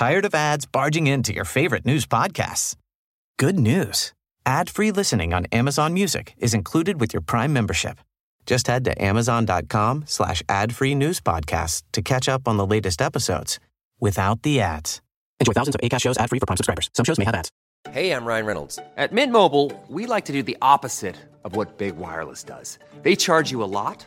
Tired of ads barging into your favorite news podcasts? Good news. Ad-free listening on Amazon Music is included with your Prime membership. Just head to amazon.com slash ad-free news podcasts to catch up on the latest episodes without the ads. Enjoy thousands of ACAST shows ad-free for Prime subscribers. Some shows may have ads. Hey, I'm Ryan Reynolds. At Mint Mobile, we like to do the opposite of what Big Wireless does. They charge you a lot,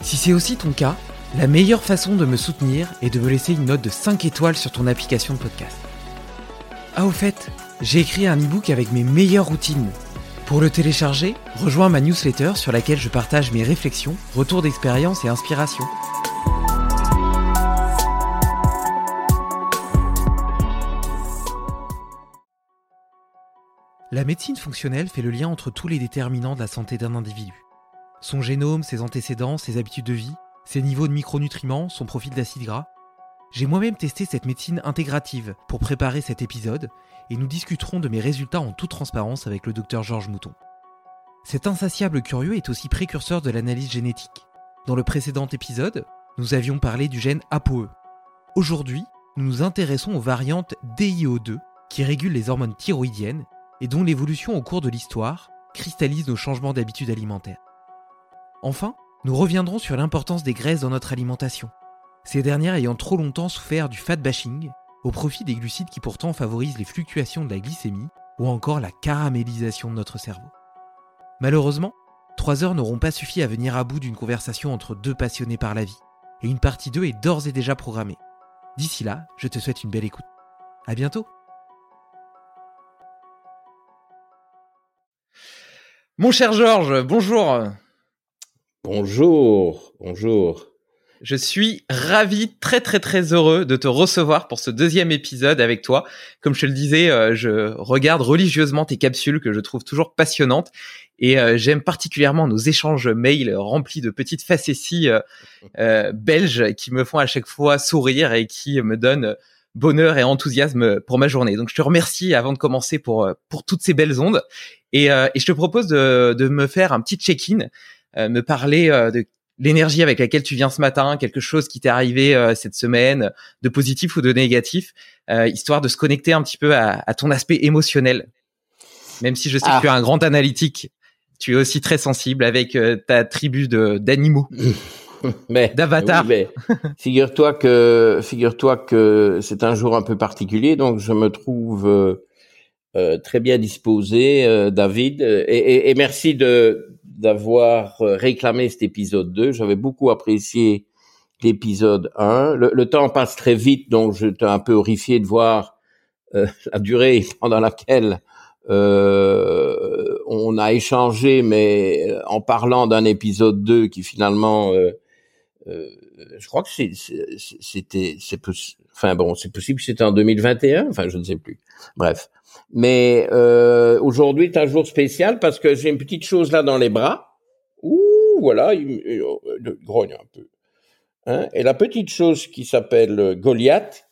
Si c'est aussi ton cas, la meilleure façon de me soutenir est de me laisser une note de 5 étoiles sur ton application de podcast. Ah au fait, j'ai écrit un e-book avec mes meilleures routines. Pour le télécharger, rejoins ma newsletter sur laquelle je partage mes réflexions, retours d'expérience et inspiration. La médecine fonctionnelle fait le lien entre tous les déterminants de la santé d'un individu. Son génome, ses antécédents, ses habitudes de vie, ses niveaux de micronutriments, son profil d'acide gras. J'ai moi-même testé cette médecine intégrative pour préparer cet épisode et nous discuterons de mes résultats en toute transparence avec le docteur Georges Mouton. Cet insatiable curieux est aussi précurseur de l'analyse génétique. Dans le précédent épisode, nous avions parlé du gène ApoE. Aujourd'hui, nous nous intéressons aux variantes DIO2 qui régulent les hormones thyroïdiennes et dont l'évolution au cours de l'histoire cristallise nos changements d'habitude alimentaire. Enfin, nous reviendrons sur l'importance des graisses dans notre alimentation, ces dernières ayant trop longtemps souffert du fat bashing au profit des glucides qui pourtant favorisent les fluctuations de la glycémie ou encore la caramélisation de notre cerveau. Malheureusement, trois heures n'auront pas suffi à venir à bout d'une conversation entre deux passionnés par la vie, et une partie 2 est d'ores et déjà programmée. D'ici là, je te souhaite une belle écoute. À bientôt! Mon cher Georges, bonjour. Bonjour, bonjour. Je suis ravi, très très très heureux de te recevoir pour ce deuxième épisode avec toi. Comme je te le disais, euh, je regarde religieusement tes capsules que je trouve toujours passionnantes et euh, j'aime particulièrement nos échanges mails remplis de petites facéties euh, belges qui me font à chaque fois sourire et qui me donnent bonheur et enthousiasme pour ma journée. Donc je te remercie avant de commencer pour pour toutes ces belles ondes et, et je te propose de, de me faire un petit check-in, me parler euh, de l'énergie avec laquelle tu viens ce matin, quelque chose qui t'est arrivé cette semaine, de positif ou de négatif, histoire de se connecter un petit peu à, à, ton aspect émotionnel. Même si je sais que tu es un grand analytique, tu es aussi très sensible avec ta tribu d'animaux. mais d'avatar. Oui, figure-toi que figure-toi que c'est un jour un peu particulier, donc je me trouve euh, très bien disposé, euh, David, et, et, et, merci de d'avoir réclamé cet épisode 2. J'avais beaucoup apprécié l'épisode 1. Le, temps passe très vite, donc j'étais un peu horrifié de voir euh, la durée pendant laquelle on a échangé, mais en parlant d'un épisode 2 qui finalement, je crois que c'était, c'est enfin bon, c'est possible c'était en 2021, enfin je ne sais plus. Bref. Mais euh, aujourd'hui est un jour spécial parce que j'ai une petite chose là dans les bras. Ouh, voilà, il, il grogne un peu. Hein, et la petite chose qui s'appelle Goliath,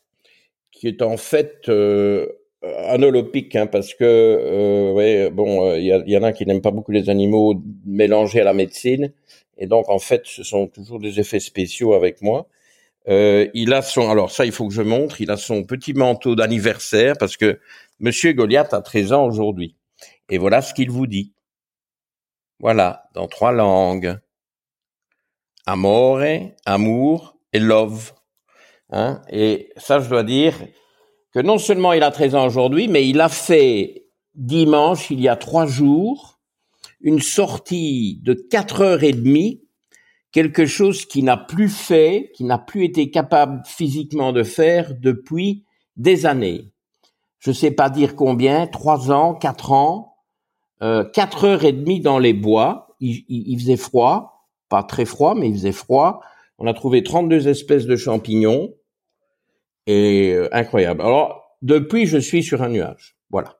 qui est en fait euh, anolopique, hein, parce que euh, bon, il y, y, en a qui n'aiment pas beaucoup les animaux mélangés à la médecine, et donc en fait, ce sont toujours des effets spéciaux avec moi. Euh, il a son, alors ça, il faut que je montre, il a son petit manteau d'anniversaire parce que Monsieur Goliath a 13 ans aujourd'hui. Et voilà ce qu'il vous dit. Voilà, dans trois langues. Amore, amour et love. Hein et ça, je dois dire que non seulement il a 13 ans aujourd'hui, mais il a fait dimanche, il y a trois jours, une sortie de quatre heures et demie quelque chose qui n'a plus fait, qui n'a plus été capable physiquement de faire depuis des années. Je ne sais pas dire combien, trois ans, quatre ans, euh, quatre heures et demie dans les bois. Il, faisait froid, pas très froid, mais il faisait froid. On a trouvé 32 espèces de champignons et euh, incroyable. Alors depuis, je suis sur un nuage. Voilà.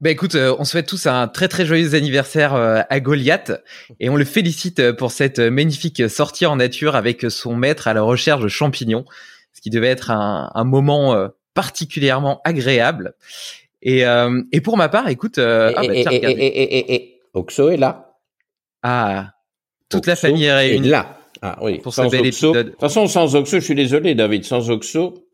Bah écoute, euh, on souhaite tous un très très joyeux anniversaire euh, à Goliath et on le félicite euh, pour cette magnifique sortie en nature avec son maître à la recherche de champignons, ce qui devait être un, un moment particulièrement agréable. Et, et pour ma part, écoute, ah bah, et, Oxo est là. Ah, toute la famille est réunie. là. Ah oui. Pour sans ce bel épisode. De toute façon, sans Oxo, je suis désolé, David, sans Oxo,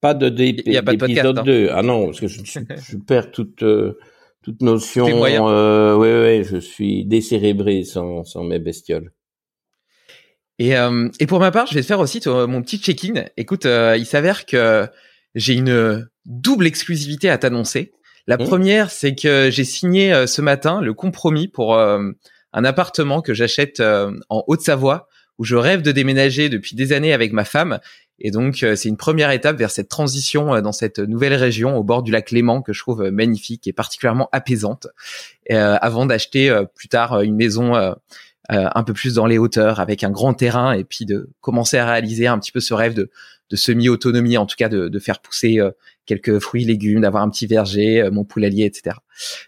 pas de d'épisode 2. Hein. Ah non, parce que je, je, perds toute euh, toute notion. Euh, oui, oui, je suis décérébré sans sans mes bestioles. Et euh, et pour ma part, je vais te faire aussi mon petit check-in. Écoute, euh, il s'avère que j'ai une double exclusivité à t'annoncer. La mmh. première, c'est que j'ai signé ce matin le compromis pour un appartement que j'achète en Haute-Savoie où je rêve de déménager depuis des années avec ma femme et donc, euh, c'est une première étape vers cette transition euh, dans cette nouvelle région au bord du lac Léman que je trouve euh, magnifique et particulièrement apaisante, avant d'acheter plus tard une maison un peu plus dans les hauteurs avec un grand terrain et puis de commencer à réaliser un petit peu ce rêve de, de semi-autonomie, en tout cas de, de faire pousser quelques fruits, légumes, d'avoir un petit verger, mon poulailler, etc.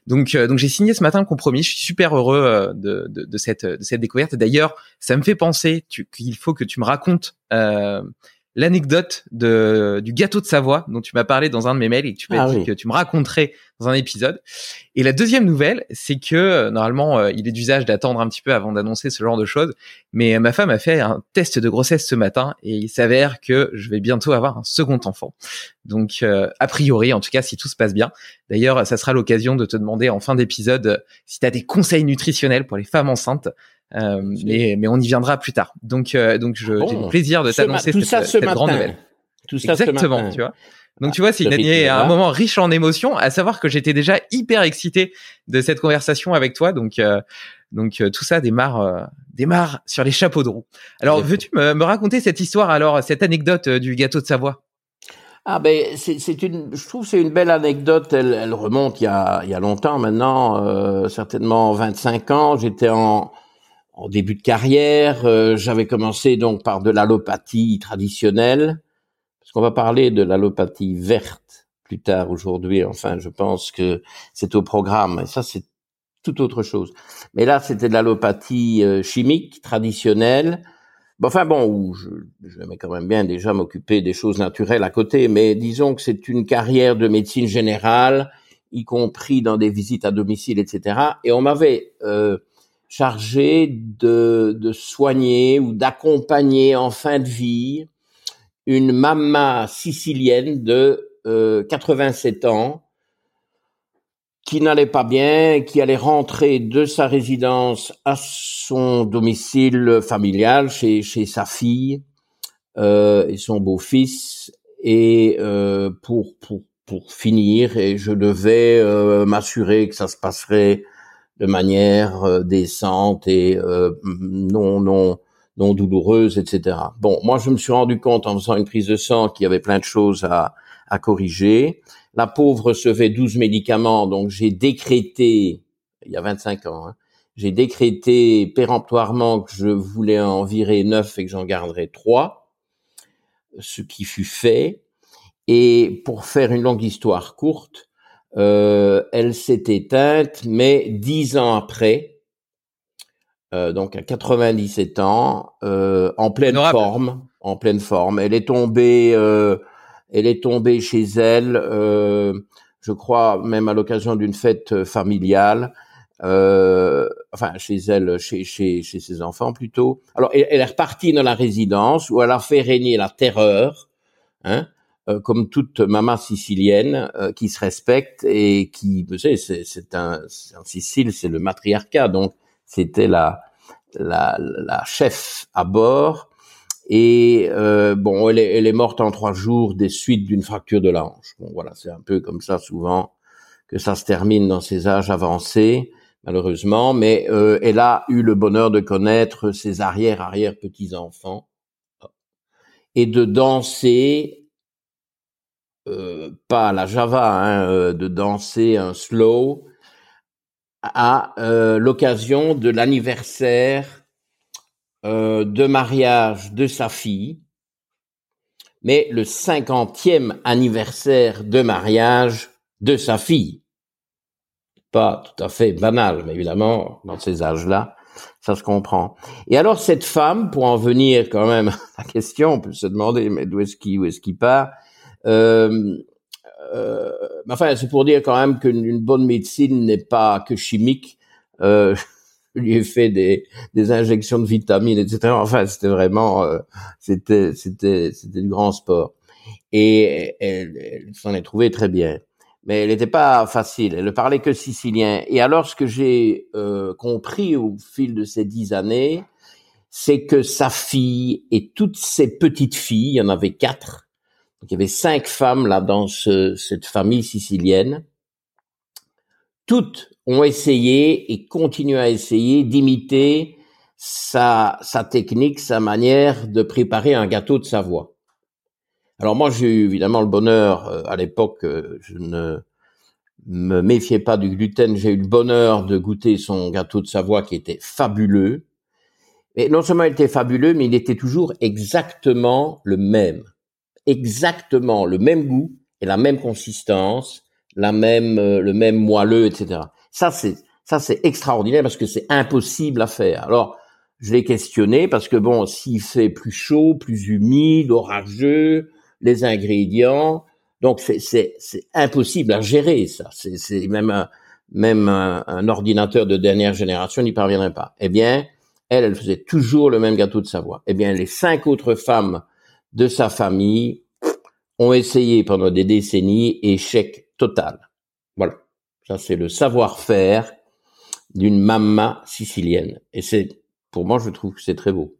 Donc, donc j'ai signé ce matin le compromis. Je suis super heureux de, de, de cette, de cette découverte. D'ailleurs, ça me fait penser qu'il faut que tu me racontes l'anecdote de du gâteau de Savoie dont tu m'as parlé dans un de mes mails et que tu m'as ah dit que tu me raconterais dans un épisode. Et la deuxième nouvelle, c'est que euh, normalement euh, il est d'usage d'attendre un petit peu avant d'annoncer ce genre de choses, mais ma femme a fait un test de grossesse ce matin et il s'avère que je vais bientôt avoir un second enfant. Donc euh, a priori, en tout cas si tout se passe bien. D'ailleurs, ça sera l'occasion de te demander en fin d'épisode si tu as des conseils nutritionnels pour les femmes enceintes euh, mais, mais on y viendra plus tard. Donc, euh, donc j'ai le plaisir de t'annoncer cette, cette grande nouvelle. Tout ça Exactement, tu vois. Donc tu vois, c'est une un moment riche en émotions, à savoir que j'étais déjà hyper excité de cette conversation avec toi. Donc euh, donc tout ça démarre démarre sur les chapeaux de roue. Alors veux-tu me, me, raconter cette histoire alors cette anecdote du gâteau de Savoie? Ah ben c'est une, je trouve c'est une belle anecdote. Elle, elle, remonte il y a il y a longtemps maintenant, certainement 25 ans. J'étais en en début de carrière, euh, j'avais commencé donc par de l'allopathie traditionnelle, parce qu'on va parler de l'allopathie verte plus tard aujourd'hui. Enfin, je pense que c'est au programme. Et ça, c'est tout autre chose. Mais là, c'était de l'allopathie euh, chimique traditionnelle. enfin bon, je, je vais quand même bien déjà m'occuper des choses naturelles à côté, mais disons que c'est une carrière de médecine générale, y compris dans des visites à domicile, etc. Et on m'avait euh, chargé de, de soigner ou d'accompagner en fin de vie une maman sicilienne de 87 euh, ans qui n'allait pas bien, qui allait rentrer de sa résidence à son domicile familial chez, chez sa fille euh, et son beau-fils. Et euh, pour, pour, pour finir et je devais euh, m'assurer que ça se passerait de manière euh, décente et euh, non non non douloureuse, etc. Bon, moi je me suis rendu compte en faisant une prise de sang qu'il y avait plein de choses à, à corriger. La pauvre recevait 12 médicaments, donc j'ai décrété, il y a 25 ans, hein, j'ai décrété péremptoirement que je voulais en virer 9 et que j'en garderais 3, ce qui fut fait. Et pour faire une longue histoire courte, euh, elle s'est éteinte, mais dix ans après, donc à 97 ans, en pleine forme, en pleine forme. Elle est tombée, elle est tombée chez elle, je crois même à l'occasion d'une fête familiale. Euh, enfin chez elle, chez, chez, chez ses enfants plutôt. Alors elle, elle, est repartie dans la résidence où elle a fait régner la terreur, hein, euh, comme toute maman sicilienne euh, qui se respecte et qui, vous savez, c'est un, en Sicile, c'est le matriarcat, donc c'était la, la, la chef à bord. Et euh, bon, elle est, elle est morte en trois jours des suites d'une fracture de la hanche. Bon, voilà, c'est un peu comme ça souvent que ça se termine dans ces âges avancés malheureusement, mais euh, elle a eu le bonheur de connaître ses arrière-arrière petits-enfants et de danser, euh, pas à la Java, hein, euh, de danser un slow à l'occasion de l'anniversaire de mariage de sa fille, mais le cinquantième anniversaire de mariage de sa fille pas tout à fait banal, mais évidemment, dans ces âges-là, ça se comprend. Et alors, cette femme, pour en venir quand même à la question, on peut se demander, mais d'où est-ce qu'il, est-ce qu'il part? Euh, euh, enfin, c'est pour dire quand même qu'une bonne médecine n'est pas que chimique. Euh, je lui ai fait des, des injections de vitamines, etc. Enfin, c'était vraiment, euh, c'était, c'était, c'était du grand sport. Et elle, elle s'en est trouvée très bien mais elle n'était pas facile. Elle ne parlait que sicilien. Et alors, ce que j'ai euh, compris au fil de ces dix années, c'est que sa fille et toutes ses petites filles, il y en avait quatre, il y avait cinq femmes là dans cette famille sicilienne, toutes ont essayé et continuent à essayer d'imiter sa, sa technique, sa manière de préparer un gâteau de Savoie. Alors moi, j'ai eu évidemment le bonheur, euh, à l'époque, euh, je ne me méfiais pas du gluten, j'ai eu le bonheur de goûter son gâteau de Savoie qui était fabuleux. Et non seulement il était fabuleux, mais il était toujours exactement le même. Exactement le même goût et la même consistance, la même, euh, le même moelleux, etc. Ça, c'est, ça, c'est extraordinaire parce que c'est impossible à faire. Alors, je l'ai questionné parce que bon, s'il fait plus chaud, plus humide, orageux, les ingrédients. Donc c'est impossible à gérer ça. C'est même un, même un, ordinateur de dernière génération n'y parviendrait pas. Eh bien, elle, elle faisait toujours le même gâteau de Savoie. Eh bien, les cinq autres femmes de sa famille ont essayé pendant des décennies, échec total. Voilà. Ça, c'est le savoir-faire d'une maman sicilienne. Et c'est, pour moi, je trouve que c'est très beau.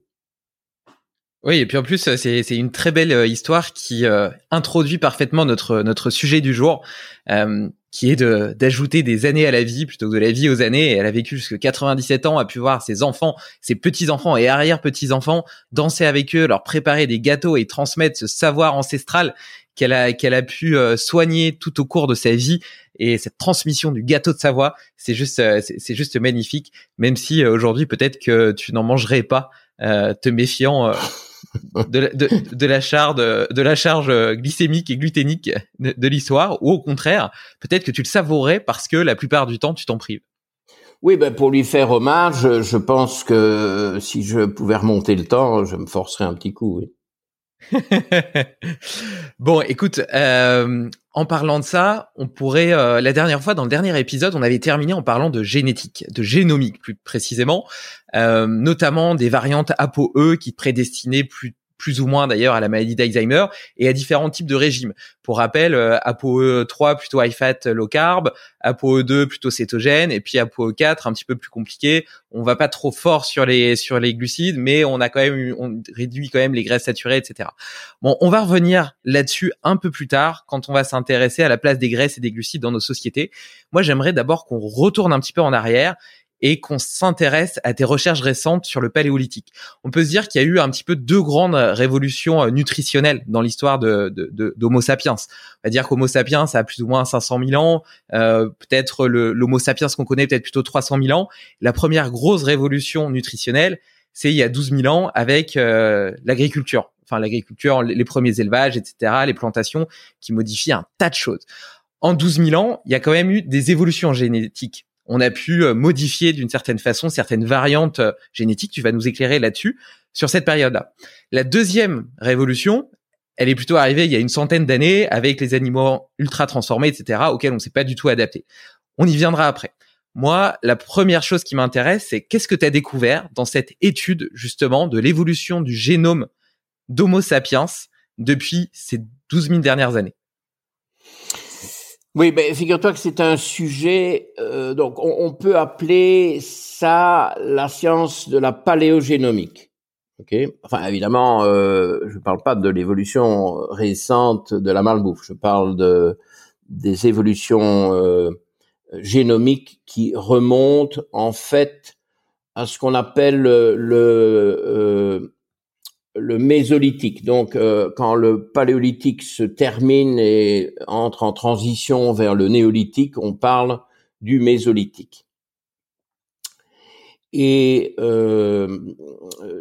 Oui, et puis en plus, c'est une très belle euh, histoire qui euh, introduit parfaitement notre notre sujet du jour, euh, qui est de d'ajouter des années à la vie plutôt que de la vie aux années. Elle a vécu jusqu'à 97 ans, a pu voir ses enfants, ses petits enfants et arrière petits enfants danser avec eux, leur préparer des gâteaux et transmettre ce savoir ancestral qu'elle a qu'elle a pu soigner tout au cours de sa vie. Et cette transmission du gâteau de Savoie, c'est juste c'est juste magnifique. Même si aujourd'hui peut-être que tu n'en mangerais pas, te méfiant de, la charge, de la charge glycémique et gluténique de, l'histoire, ou au contraire, peut-être que tu le savourais parce que la plupart du temps, tu t'en prives. Oui, ben pour lui faire hommage, je pense que si je pouvais remonter le temps, je me forcerais un petit coup. Oui. bon, écoute, euh, en parlant de ça, on pourrait, euh, la dernière fois, dans le dernier épisode, on avait terminé en parlant de génétique, de génomique plus précisément, euh, notamment des variantes ApoE qui prédestinaient plus plus ou moins d'ailleurs à la maladie d'Alzheimer et à différents types de régimes. Pour rappel, euh, ApoE3 plutôt high fat low carb, ApoE2 plutôt cétogène et puis ApoE4 un petit peu plus compliqué. On va pas trop fort sur les sur les glucides, mais on a quand même on réduit quand même les graisses saturées, etc. Bon, on va revenir là-dessus un peu plus tard quand on va s'intéresser à la place des graisses et des glucides dans nos sociétés. Moi, j'aimerais d'abord qu'on retourne un petit peu en arrière et qu'on s'intéresse à tes recherches récentes sur le paléolithique. On peut se dire qu'il y a eu un petit peu deux grandes révolutions euh, nutritionnelles dans l'histoire de, d'Homo sapiens. On va dire qu'Homo sapiens a plus ou moins 500 000 ans, euh, peut-être l'Homo sapiens qu'on connaît peut-être plutôt 300 000 ans. La première grosse révolution nutritionnelle, c'est il y a 12 000 ans avec euh, l'agriculture. Enfin, l'agriculture, les premiers élevages, etc., les plantations qui modifient un tas de choses. En 12 000 ans, il y a quand même eu des évolutions génétiques on a pu modifier d'une certaine façon certaines variantes génétiques. Tu vas nous éclairer là-dessus sur cette période-là. La deuxième révolution, elle est plutôt arrivée il y a une centaine d'années avec les animaux ultra transformés, etc., auxquels on ne s'est pas du tout adapté. On y viendra après. Moi, la première chose qui m'intéresse, c'est qu'est-ce que tu as découvert dans cette étude justement de l'évolution du génome d'Homo sapiens depuis ces 12 000 dernières années? Oui, ben, figure-toi que c'est un sujet, euh, donc on, peut appeler ça la science de la paléogénomique. Ok, enfin évidemment, euh, je ne parle pas de l'évolution récente de la malbouffe, je parle de des évolutions euh, génomiques qui remontent en fait à ce qu'on appelle le, le le mésolithique. Donc, euh, quand le paléolithique se termine et entre en transition vers le néolithique, on parle du mésolithique. Et euh,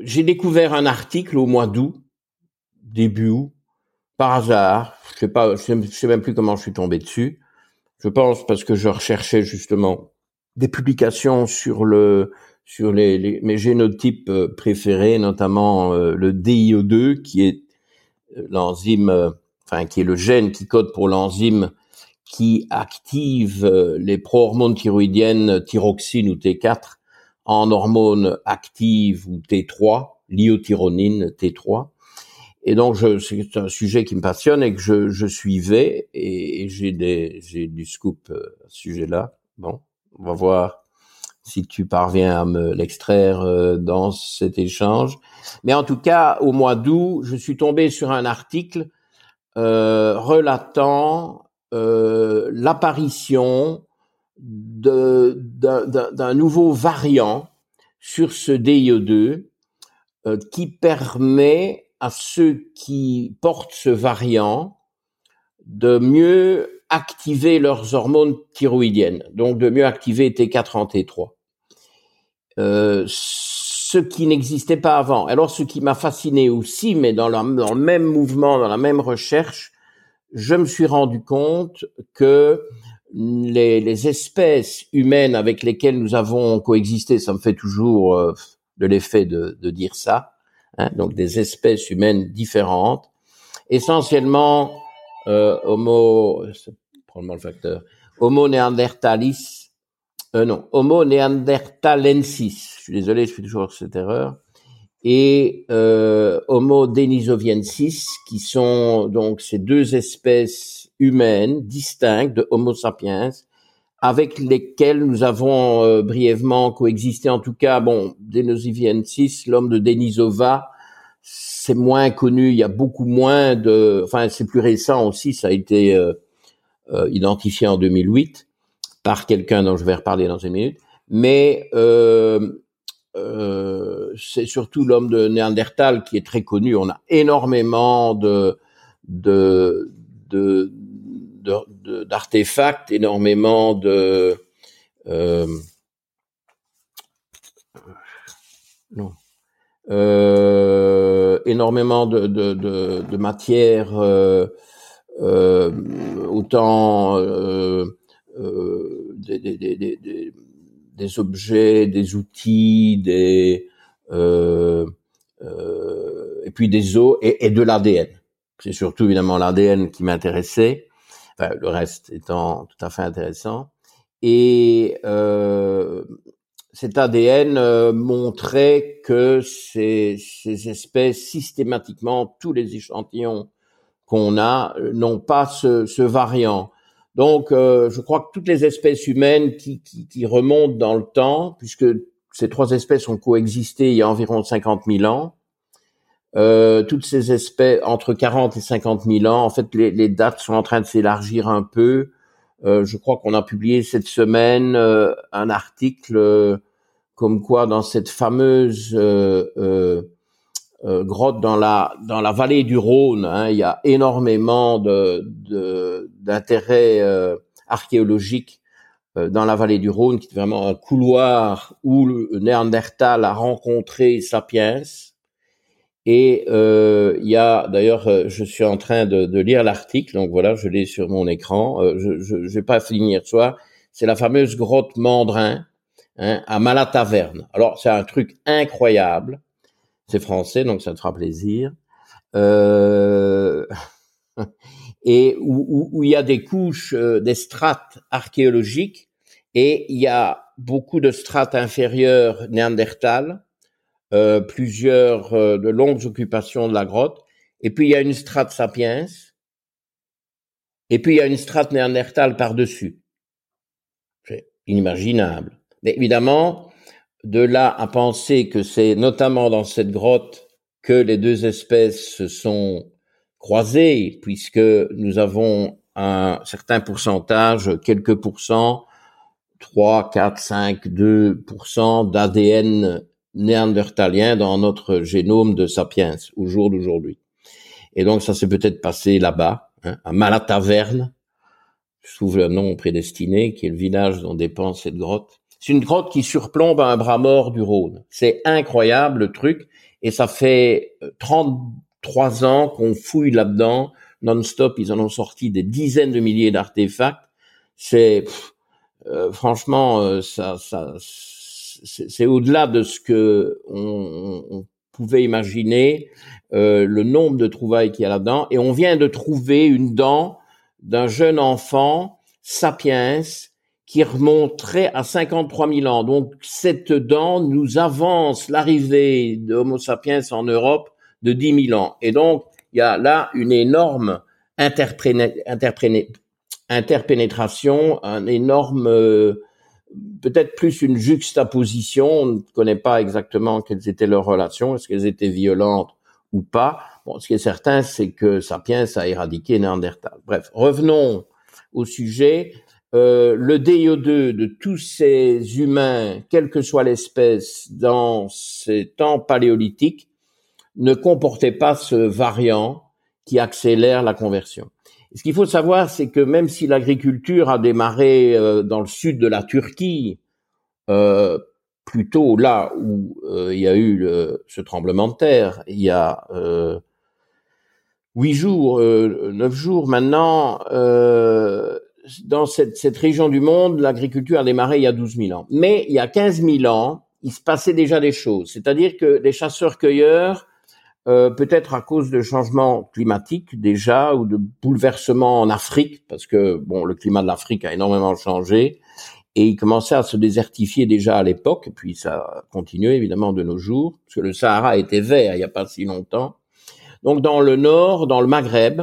j'ai découvert un article au mois d'août, début août, par hasard. Je sais pas, je sais même plus comment je suis tombé dessus. Je pense parce que je recherchais justement des publications sur le sur les, mes génotypes euh, préférés, notamment euh, le DIO2, qui est euh, l'enzyme, enfin qui est le gène qui code pour l'enzyme qui active les prohormones thyroïdiennes thyroxine ou T4 en hormones actives ou T3, l'iothyronine T3. Et donc, c'est un sujet qui me passionne et que je, je suivais et, j'ai des, j'ai du scoop à ce sujet-là. Bon, on va voir si tu parviens à me l'extraire euh, dans cet échange. Mais en tout cas, au mois d'août, je suis tombé sur un article euh, relatant euh, l'apparition d'un nouveau variant sur ce DIE2 euh, qui permet à ceux qui portent ce variant de mieux activer leurs hormones thyroïdiennes, donc de mieux activer T4 en T3. Euh, ce qui n'existait pas avant. Alors, ce qui m'a fasciné aussi, mais dans, le même mouvement, dans la même recherche, je me suis rendu compte que les, espèces humaines avec lesquelles nous avons coexisté, ça me fait toujours euh, de l'effet de, dire ça, hein, donc des espèces humaines différentes, essentiellement euh, Homo, probablement le facteur, Homo neanderthalis euh, non, Homo neanderthalensis. Je suis désolé, je fais toujours cette erreur. Et euh, Homo denisoviensis, qui sont donc ces deux espèces humaines distinctes de Homo sapiens, avec lesquelles nous avons euh, brièvement coexisté. En tout cas, bon, Denisoviensis, l'homme de Denisova, c'est moins connu. Il y a beaucoup moins de, enfin, c'est plus récent aussi. Ça a été euh, euh, identifié en 2008 par quelqu'un dont je vais reparler dans une minute, mais euh, euh, c'est surtout l'homme de Néandertal qui est très connu. On a énormément de de d'artefacts, énormément de euh, non, euh, énormément de, de, de, de matières, euh, euh, autant euh, des, des, des, des, objets, des outils, des euh, euh, et puis des os et, et de l'ADN. C'est surtout évidemment l'ADN qui m'intéressait, enfin, le reste étant tout à fait intéressant. Et euh, cet ADN euh, montrait que ces, ces, espèces, systématiquement, tous les échantillons qu'on a, n'ont pas ce, ce variant. Donc, euh, je crois que toutes les espèces humaines qui, qui, qui, remontent dans le temps, puisque ces trois espèces ont coexisté il y a environ 50 000 ans, euh, toutes ces espèces, entre 40 et 50 000 ans, en fait, les, les dates sont en train de s'élargir un peu. Euh, je crois qu'on a publié cette semaine euh, un article euh, comme quoi dans cette fameuse euh, grotte dans la dans la vallée du Rhône. Hein, il y a énormément de d'intérêt euh, archéologique euh, dans la vallée du Rhône, qui est vraiment un couloir où le Néandertal a rencontré Sapiens. Et il y a d'ailleurs, je suis en train de, de lire l'article, donc voilà, je l'ai sur mon écran. je, je, je vais pas finir soir. c'est la fameuse grotte Mandrin hein, à Malataverne. Alors c'est un truc incroyable. C'est français, donc ça te fera plaisir. Euh... et où, où, il y a des couches, euh, des strates archéologiques, et il y a beaucoup de strates inférieures néandertales, euh, plusieurs euh, de longues occupations de la grotte, et puis il y a une strate sapiens, et puis il y a une strate néandertale par-dessus. C'est inimaginable. Mais évidemment, de là à penser que c'est notamment dans cette grotte que les deux espèces se sont croisées, puisque nous avons un certain pourcentage, quelques pourcents, 3, 4, 5, 2% d'ADN néandertalien dans notre génome de sapiens au jour d'aujourd'hui. Et donc ça s'est peut-être passé là-bas, hein, à Malataverne, je trouve le nom prédestiné, qui est le village dont dépend cette grotte. C'est une grotte qui surplombe un bras mort du Rhône. C'est incroyable le truc, et ça fait 33 euh, ans qu'on fouille là-dedans, non-stop, ils en ont sorti des dizaines de milliers d'artefacts. C'est euh, franchement, euh, ça, ça c'est au-delà de ce que on, pouvait imaginer. Euh, le nombre de trouvailles qu'il y a là-dedans, et on vient de trouver une dent d'un jeune enfant, sapiens, qui remonterait à 53 000 ans. Donc cette dent nous avance l'arrivée de Homo sapiens en Europe de 10 000 ans. Et donc il y a là une énorme interpénétration, un énorme euh, peut-être plus une juxtaposition. On ne connaît pas exactement quelles étaient leurs relations. Est-ce qu'elles étaient violentes ou pas. Bon, ce qui est certain, c'est que Sapiens a éradiqué Néandertal. Bref, revenons au sujet. Euh, le DIO2 de tous ces humains, quelle que soit l'espèce, dans ces temps paléolithiques, ne comportait pas ce variant qui accélère la conversion. ce qu'il faut savoir, c'est que même si l'agriculture a démarré euh, dans le sud de la Turquie, euh, plutôt là où euh, il y a eu ce tremblement de terre, il y a euh, huit jours, euh, neuf jours maintenant, dans cette, cette, région du monde, l'agriculture a démarré il y a 12 000 ans. Mais il y a 15 000 ans, il se passait déjà des choses. C'est-à-dire que les chasseurs-cueilleurs, peut-être à cause de changements climatiques déjà, ou de bouleversements en Afrique, parce que bon, le climat de l'Afrique a énormément changé, et il commençait à se désertifier déjà à l'époque, puis ça continuait évidemment de nos jours, parce que le Sahara était vert il n'y a pas si longtemps. Donc dans le nord, dans le Maghreb,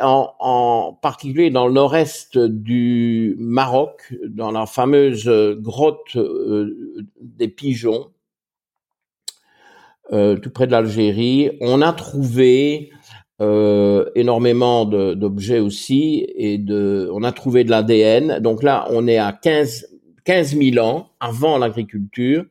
en, particulier dans le nord-est du Maroc, dans la fameuse grotte euh, des pigeons, euh, tout près de l'Algérie, on a trouvé euh, énormément d'objets aussi et de, on a trouvé de l'ADN. Donc là, on est à 15, 15 000 ans avant l'agriculture,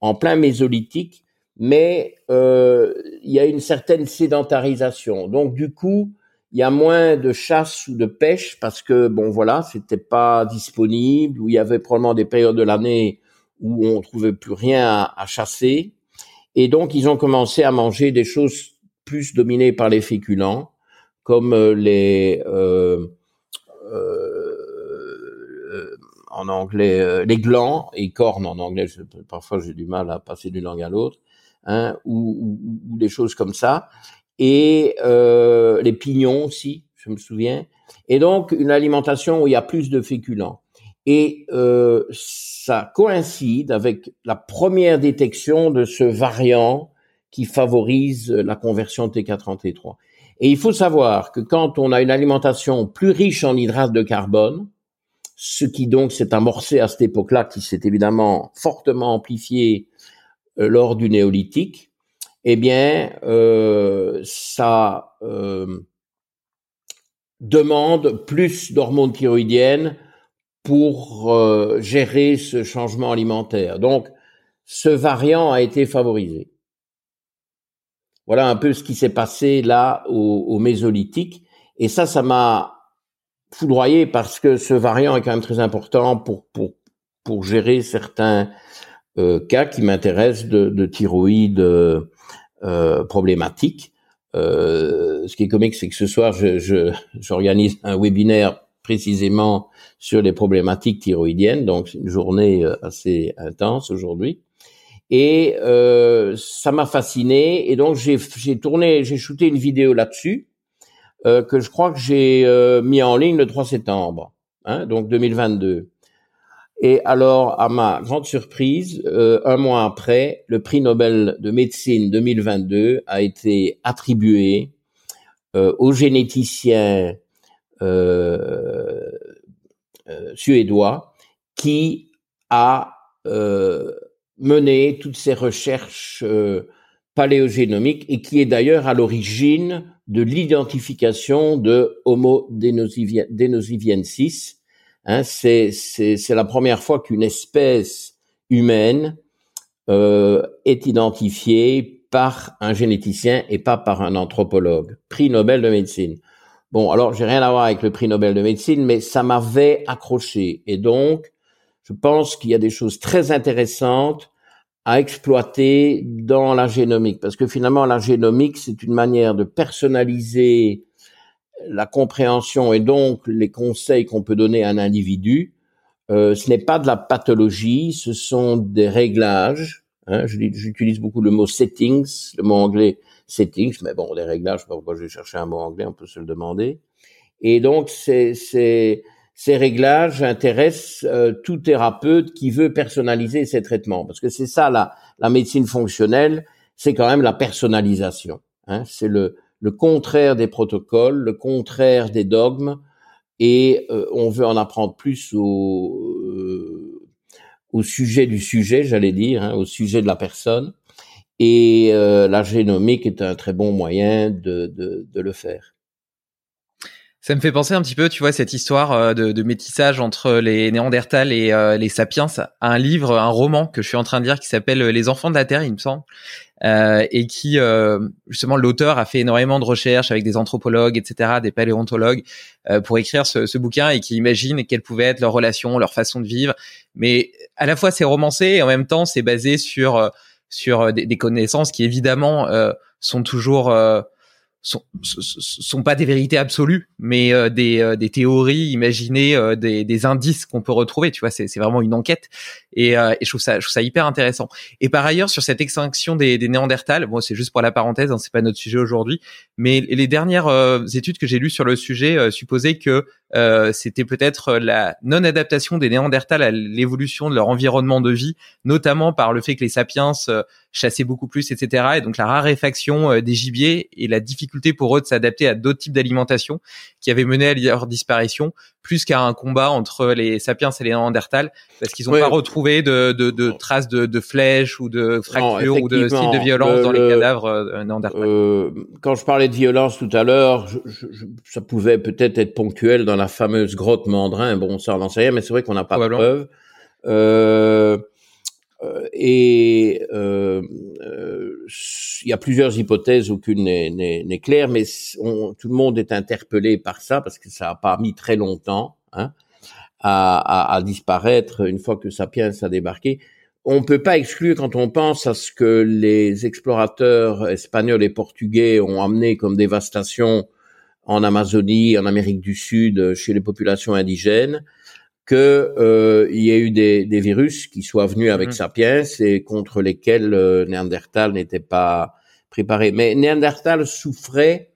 en plein mésolithique, mais il y a une certaine sédentarisation. Donc du coup, il y a moins de chasse ou de pêche parce que bon voilà, c'était pas disponible ou il y avait probablement des périodes de l'année où on trouvait plus rien à, chasser. Et donc ils ont commencé à manger des choses plus dominés par les féculents, comme euh, les euh, euh, en anglais les glands et cornes en anglais. parfois j'ai du mal à passer d'une langue à l'autre, hein, ou, des choses comme ça. Et les pignons aussi, je me souviens. Et donc une alimentation où il y a plus de féculents. Et euh, ça coïncide avec la première détection de ce variant qui favorise la conversion TK33. Et il faut savoir que quand on a une alimentation plus riche en hydrates de carbone, ce qui donc s'est amorcé à cette époque-là, qui s'est évidemment fortement amplifié euh, lors du néolithique, eh bien, euh, ça euh, demande plus d'hormones thyroïdiennes pour euh, gérer ce changement alimentaire. Donc, ce variant a été favorisé. Voilà un peu ce qui s'est passé là au, Mésolithique. Et ça, ça m'a foudroyé parce que ce variant est quand même très important pour, pour, pour gérer certains cas qui m'intéressent de, de thyroïde euh, problématique. Euh, ce qui est comique, c'est que ce soir, je, j'organise un webinaire précisément sur les problématiques thyroïdiennes. Donc, c'est une journée assez intense aujourd'hui. Et euh, ça m'a fasciné. Et donc j'ai tourné, j'ai shooté une vidéo là-dessus euh, que je crois que j'ai euh, mis en ligne le 3 septembre, hein, donc 2022. Et alors, à ma grande surprise, euh, un mois après, le prix Nobel de médecine 2022 a été attribué euh, au généticien suédois qui a mené toutes ces recherches euh, paléogénomiques et qui est d'ailleurs à l'origine de l'identification de Homo denosiviensis. Hein, c'est, la première fois qu'une espèce humaine euh, est identifiée par un généticien et pas par un anthropologue. Prix Nobel de médecine. Bon, alors j'ai rien à voir avec le prix Nobel de médecine, mais ça m'avait accroché. Et donc, je pense qu'il y a des choses très intéressantes à exploiter dans la génomique, parce que finalement la génomique, c'est une manière de personnaliser la compréhension et donc les conseils qu'on peut donner à un individu. Euh, ce n'est pas de la pathologie, ce sont des réglages. Hein, J'utilise beaucoup le mot settings, le mot anglais settings, mais bon, des réglages, je sais pas pourquoi je vais chercher un mot anglais, on peut se le demander. Et donc, c'est ces réglages intéressent euh, tout thérapeute qui veut personnaliser ses traitements, parce que c'est ça la, la médecine fonctionnelle, c'est quand même la personnalisation. Hein, c'est le, le contraire des protocoles, le contraire des dogmes, et euh, on veut en apprendre plus au, euh, au sujet du sujet, j'allais dire, hein, au sujet de la personne. Et la génomique est un très bon moyen de, de, de le faire. Ça me fait penser un petit peu, tu vois, cette histoire euh, de, de métissage entre les Néandertals et euh, les Sapiens, à un livre, un roman que je suis en train de lire qui s'appelle Les Enfants de la Terre, il me semble, euh, et qui euh, justement l'auteur a fait énormément de recherches avec des anthropologues, etc., des paléontologues pour écrire ce, ce, bouquin et qui imagine quelle pouvait être leur relation, leur façon de vivre. Mais à la fois c'est romancé et en même temps c'est basé sur sur des, des, connaissances qui évidemment sont toujours sont, sont pas des vérités absolues, mais euh, des, euh, des théories imaginées, euh, des, des indices qu'on peut retrouver. Tu vois, c'est vraiment une enquête et, et, je trouve ça, je trouve ça hyper intéressant. Et par ailleurs, sur cette extinction des, des Néandertals, bon, c'est juste pour la parenthèse, hein, c'est pas notre sujet aujourd'hui, mais les dernières études que j'ai lues sur le sujet supposaient que c'était peut-être la non-adaptation des Néandertals à l'évolution de leur environnement de vie, notamment par le fait que les sapiens chassaient beaucoup plus, etc. Et donc la raréfaction des gibiers et la difficulté pour eux de s'adapter à d'autres types d'alimentation qui avaient mené à leur disparition, plus qu'à un combat entre les sapiens et les néandertals, parce qu'ils n'ont pas retrouvé de, de, de traces de, de, flèches ou de fractures ou de signes de violence dans les cadavres euh, néandertals. Euh, quand je parlais de violence tout à l'heure, ça pouvait peut-être être ponctuel dans la fameuse grotte Mandrin. Bon, ça, on n'en sait rien, mais c'est vrai qu'on n'a pas de preuves. Euh, et euh, euh, il y a plusieurs hypothèses, aucune n'est claire, mais tout le monde est interpellé par ça parce que ça n'a pas mis très longtemps hein, à, à, à, disparaître une fois que Sapiens a débarqué. On ne peut pas exclure quand on pense à ce que les explorateurs espagnols et portugais ont amené comme dévastation en Amazonie, en Amérique du Sud, chez les populations indigènes, qu'il euh, y ait eu des, des, virus qui soient venus avec mhm. Sapiens et contre lesquels euh, Néandertal n'était pas préparé. Mais Néandertal souffrait,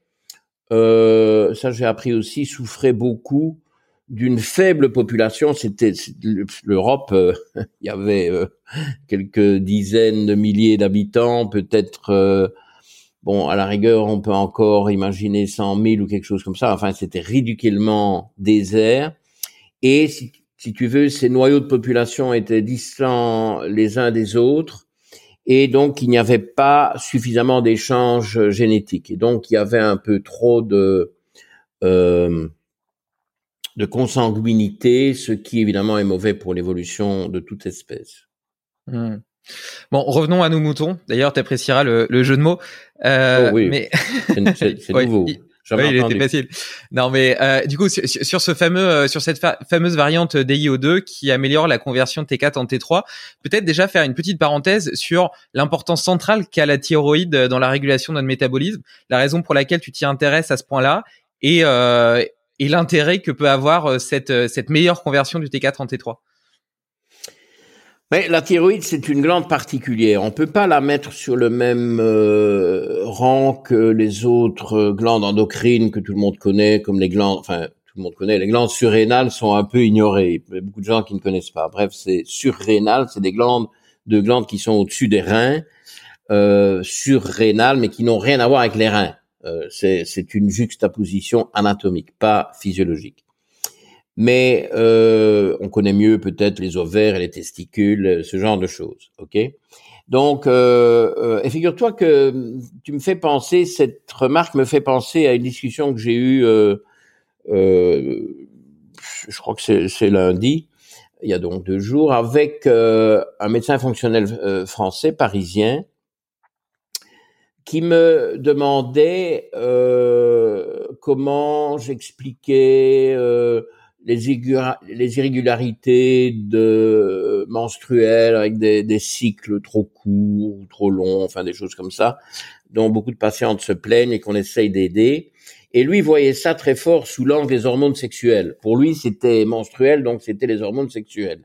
euh, ça j'ai appris aussi, souffrait beaucoup d'une faible population. C'était l'Europe, euh, il y avait quelques dizaines de milliers d'habitants, peut-être. Bon, à la rigueur, on peut encore imaginer 100 000 ou quelque chose comme ça. Enfin, c'était ridiculement désert. Et si si tu veux, ces noyaux de population étaient distants les uns des autres, et donc il n'y avait pas suffisamment d'échanges génétiques. Et donc il y avait un peu trop de euh, de consanguinité, ce qui évidemment est mauvais pour l'évolution de toute espèce. Hmm. Bon, revenons à nos moutons. D'ailleurs, tu apprécieras le, jeu de mots. Euh, oh oui, mais c'est nouveau. Il était facile. Non, mais euh, du coup, sur, ce fameux, euh, sur cette fameuse variante DIO2 qui améliore la conversion de T4 en T3, peut-être déjà faire une petite parenthèse sur l'importance centrale qu'a la thyroïde dans la régulation de notre métabolisme, la raison pour laquelle tu t'y intéresses à ce point-là, et, euh, et l'intérêt que peut avoir cette, cette meilleure conversion du T4 en T3 mais la thyroïde, c'est une glande particulière. On peut pas la mettre sur le même rang que les autres glandes endocrines que tout le monde connaît, comme les glandes, enfin tout le monde connaît. Les glandes surrénales sont un peu ignorées. Il y a beaucoup de gens qui ne connaissent pas. Bref, c'est surrénales, c'est des glandes, de glandes qui sont au-dessus des reins, euh, surrénales, mais qui n'ont rien à voir avec les reins. Euh, c'est une juxtaposition anatomique, pas physiologique. Mais euh, on connaît mieux peut-être les ovaires et les testicules, ce genre de choses. Ok? Donc, euh, euh, et figure-toi que tu me fais penser, cette remarque me fait penser à une discussion que j'ai eue euh, euh, je crois que c'est lundi, il y a donc deux jours, avec euh, un médecin fonctionnel euh, français parisien qui me demandait comment j'expliquais les, irrégularités de menstruelles avec des, des, cycles trop courts ou trop longs, enfin des choses comme ça, dont beaucoup de patientes se plaignent et qu'on essaye d'aider. Et lui voyait ça très fort sous l'angle des hormones sexuelles. Pour lui, c'était menstruel, donc c'était les hormones sexuelles.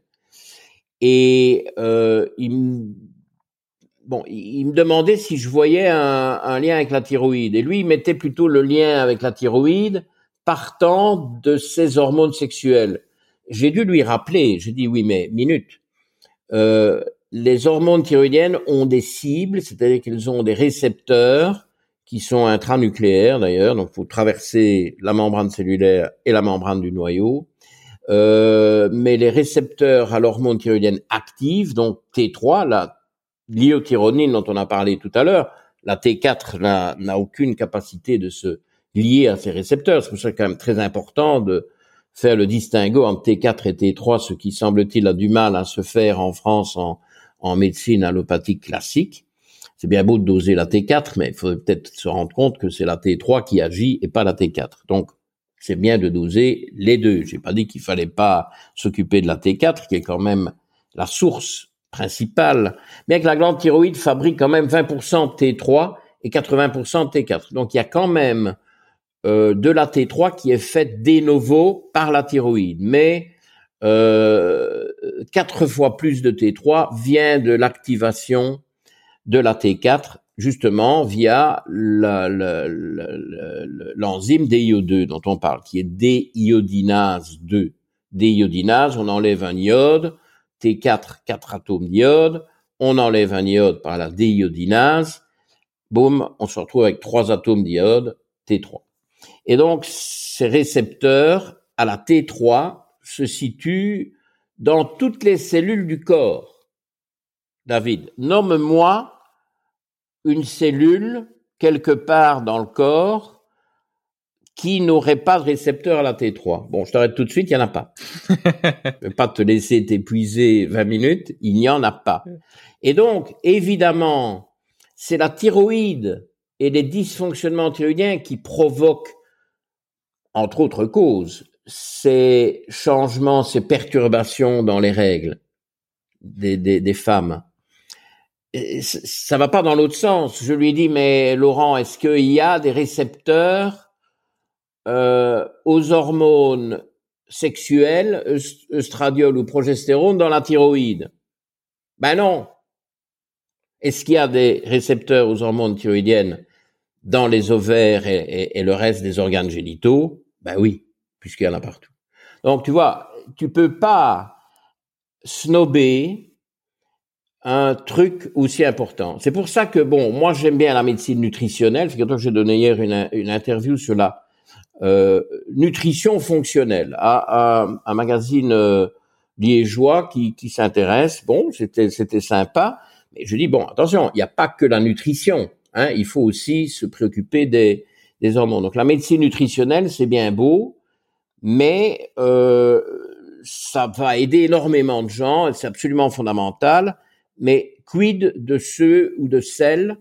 Et euh, il, me, bon, il me demandait si je voyais un, un, lien avec la thyroïde. Et lui, il mettait plutôt le lien avec la thyroïde partant de ses hormones sexuelles. J'ai dû lui rappeler, j'ai dit oui, mais minute. Euh, les hormones thyroïdiennes ont des cibles, c'est-à-dire qu'elles ont des récepteurs qui sont intranucléaires d'ailleurs, donc faut traverser la membrane cellulaire et la membrane du noyau. Euh, mais les récepteurs à l'hormone thyroïdienne active, donc T3, la l'iothyronine dont on a parlé tout à l'heure, la T4 n'a aucune capacité de se lier à ces récepteurs. C'est pour ça quand même très important de faire le distinguo entre T4 et T3, ce qui semble-t-il a du mal à se faire en France en, en médecine allopathique classique c'est bien beau de doser la T4, mais il faut peut-être se rendre compte que c'est la T3 qui agit et pas la T4. Donc, c'est bien de doser les deux. J'ai pas dit qu'il fallait pas s'occuper de la T4, qui est quand même la source principale, bien que la glande thyroïde fabrique quand même 20% T3 et 80% T4. Donc, il y a quand même euh, de la T3 qui est faite de novo par la thyroïde, mais euh, quatre fois plus de T3 vient de l'activation de la T4 justement via l'enzyme DIO2 dont on parle, qui est déiodinase 2. Déiodinase, on enlève un iode, T4, 4 atomes d'iode, on enlève un iode par la déiodinase, boum, on se retrouve avec trois atomes d'iode, T3. Et donc, ces récepteurs à la T3 se situent dans toutes les cellules du corps. David, nomme-moi une cellule quelque part dans le corps qui n'aurait pas de récepteur à la T3. Bon, je t'arrête tout de suite, il n'y en a pas. je vais pas te laisser t'épuiser 20 minutes, il n'y en a pas. Et donc, évidemment, c'est la thyroïde et les dysfonctionnements thyroïdiens qui provoquent, entre autres causes, ces changements, ces perturbations dans les règles des, femmes ça va pas dans l'autre sens. Je lui dis, mais Laurent, est-ce qu'il y a des récepteurs euh, aux hormones sexuelles, œstradiol ou progestérone, dans la thyroïde? Ben non. Est-ce qu'il y a des récepteurs aux hormones thyroïdiennes? Dans les ovaires et, et le reste des organes génitaux Ben oui, puisqu'il y en a partout. Donc tu vois, tu peux pas snober un truc aussi important. C'est pour ça que, bon, moi j'aime bien la médecine nutritionnelle. Figure-toi que j'ai donné hier une, une, interview sur la euh, nutrition fonctionnelle à, un magazine euh, liégeois qui, qui s'intéresse. Bon, c'était c'était sympa. Mais je dis, bon, attention, il n'y a pas que la nutrition. Hein, il faut aussi se préoccuper des, des hormones. Donc la médecine nutritionnelle, c'est bien beau, mais euh, ça va aider énormément de gens, c'est absolument fondamental mais quid de ceux ou de celles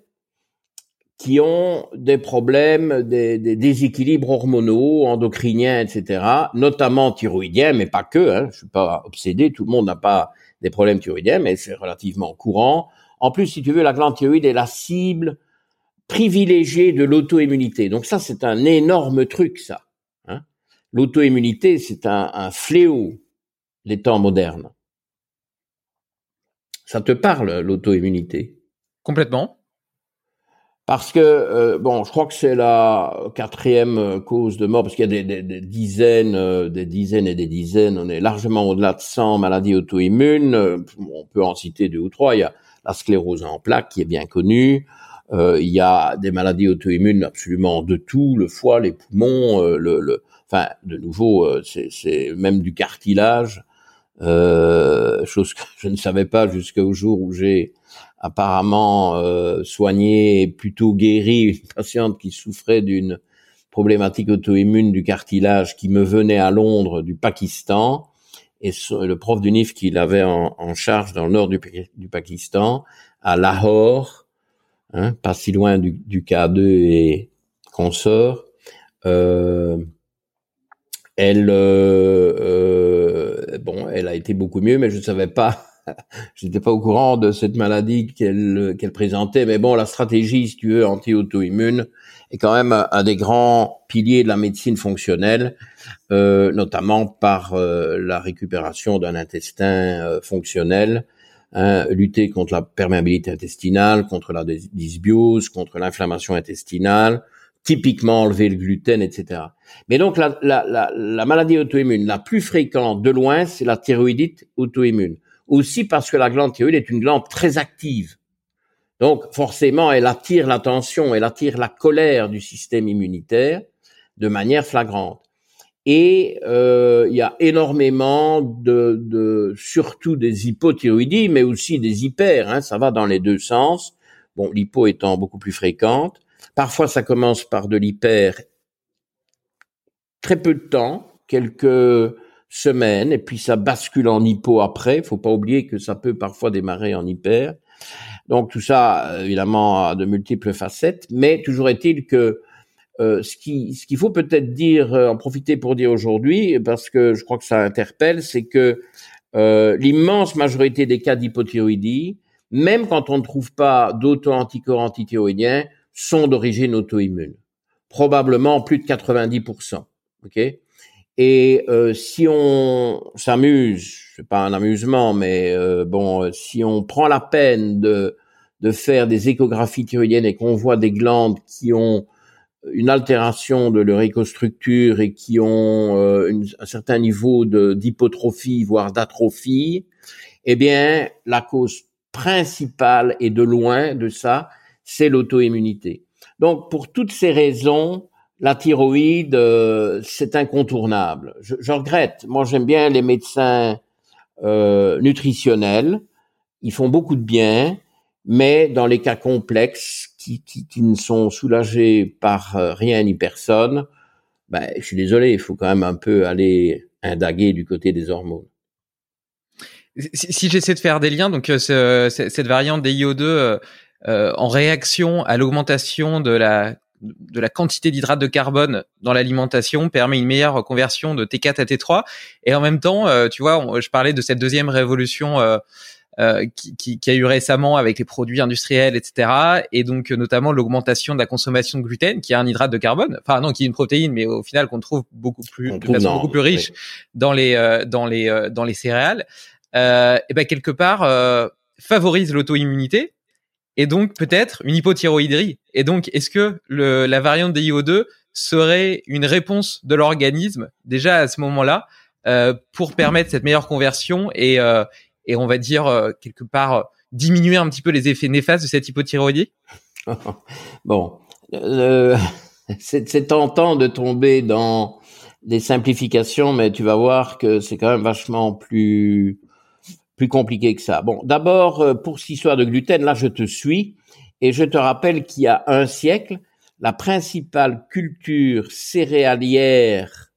qui ont des problèmes, des, déséquilibres hormonaux, endocriniens, etc., notamment thyroïdiens, mais pas que. Hein, je suis pas obsédé, tout le monde n'a pas des problèmes thyroïdiens, mais c'est relativement courant. En plus, si tu veux, la glande thyroïde est la cible privilégiée de l'auto-immunité. Donc ça, c'est un énorme truc, ça. Hein. l'auto-immunité, c'est un, un fléau des temps modernes. Ça te parle, l'auto-immunité? Complètement. Parce que, euh, bon, je crois que c'est la quatrième euh, cause de mort, parce qu'il y a des, dizaines, euh, des dizaines et des dizaines, on est largement au-delà de 100 maladies auto-immunes, on peut en citer deux ou trois, il y a la sclérose en plaques qui est bien connue, il y a des maladies auto-immunes absolument de tout, le foie, les poumons, le, le, enfin, de nouveau, c'est même du cartilage, chose que je ne savais pas jusqu'au jour où j'ai apparemment euh, soigné et plutôt guéri une patiente qui souffrait d'une problématique auto-immune du cartilage qui me venait à Londres du Pakistan. Et le prof d'UNIF qui l'avait en, charge dans le nord du, Pakistan à Lahore, hein, pas si loin du, du K2 et consort. Euh, elle, euh, euh, bon, elle a été beaucoup mieux, mais je ne savais pas je n'étais pas au courant de cette maladie qu'elle qu'elle présentait, mais bon, la stratégie, si tu veux, anti-auto-immune est quand même un des grands piliers de la médecine fonctionnelle, euh, notamment par euh, la récupération d'un intestin euh, fonctionnel, hein, lutter contre la perméabilité intestinale, contre la dysbiose, contre l'inflammation intestinale, typiquement enlever le gluten, etc. Mais donc la, la, la, la maladie auto-immune la plus fréquente de loin, c'est la thyroïdite auto-immune aussi parce que la glande thyroïde est une glande très active. Donc forcément, elle attire l'attention, elle attire la colère du système immunitaire de manière flagrante. Et euh, il y a énormément de, de, surtout des hypothyroïdies, mais aussi des hyper. Hein, ça va dans les deux sens. Bon, l'hypo étant beaucoup plus fréquente. Parfois, ça commence par de l'hyper très peu de temps, quelques semaines, et puis ça bascule en hypo après. Faut pas oublier que ça peut parfois démarrer en hyper. Donc tout ça, évidemment, a de multiples facettes, mais toujours est-il que euh, ce qui ce qu'il faut peut-être dire, euh, en profiter pour dire aujourd'hui, parce que je crois que ça interpelle, c'est que euh, l'immense majorité des cas d'hypothyroïdie, même quand on ne trouve pas d'auto-anticorps antithyroïdiens, sont d'origine auto-immune. Probablement plus de 90%. ok? Et euh, si on s'amuse, c'est pas un amusement, mais euh, bon, si on prend la peine de de faire des échographies thyroïdiennes et qu'on voit des glandes qui ont une altération de leur écostructure et qui ont euh, un certain niveau d'hypotrophie, voire d'atrophie, eh bien, la cause principale et de loin de ça, c'est l'auto-immunité. Donc, pour toutes ces raisons, la thyroïde, euh, c'est incontournable. Je, je, regrette. Moi, j'aime bien les médecins euh, nutritionnels. Ils font beaucoup de bien, mais dans les cas complexes qui, ne sont soulagés par euh, rien ni personne, ben, je suis désolé, il faut quand même un peu aller indaguer du côté des hormones. Si, j'essaie de faire des liens, donc ce, cette variante des IO2 euh, en réaction à l'augmentation de la de la quantité d'hydrates de carbone dans l'alimentation permet une meilleure conversion de T4 à T3. Et en même temps, euh, tu vois, je parlais de cette deuxième révolution euh, euh, qui, qui, qui, a eu récemment avec les produits industriels, etc. Et donc notamment l'augmentation de la consommation de gluten, qui est un hydrate de carbone, enfin non, qui est une protéine, mais au final qu'on trouve beaucoup plus, de façon beaucoup plus riche dans les dans les dans les céréales. et ben quelque part favorise l'auto-immunité et donc peut-être une hypothyroïdrie. Et donc, est-ce que le, la variante des IO2 serait une réponse de l'organisme déjà à ce moment-là euh, pour permettre cette meilleure conversion et, euh, et on va dire euh, quelque part diminuer un petit peu les effets néfastes de cette hypothyroïdie? Bon, c'est tentant de tomber dans des simplifications, mais tu vas voir que c'est quand même vachement plus plus compliqué que ça. Bon, d'abord, euh, pour cette histoire de gluten, là, je te suis et je te rappelle qu'il y a un siècle, la principale culture céréalière,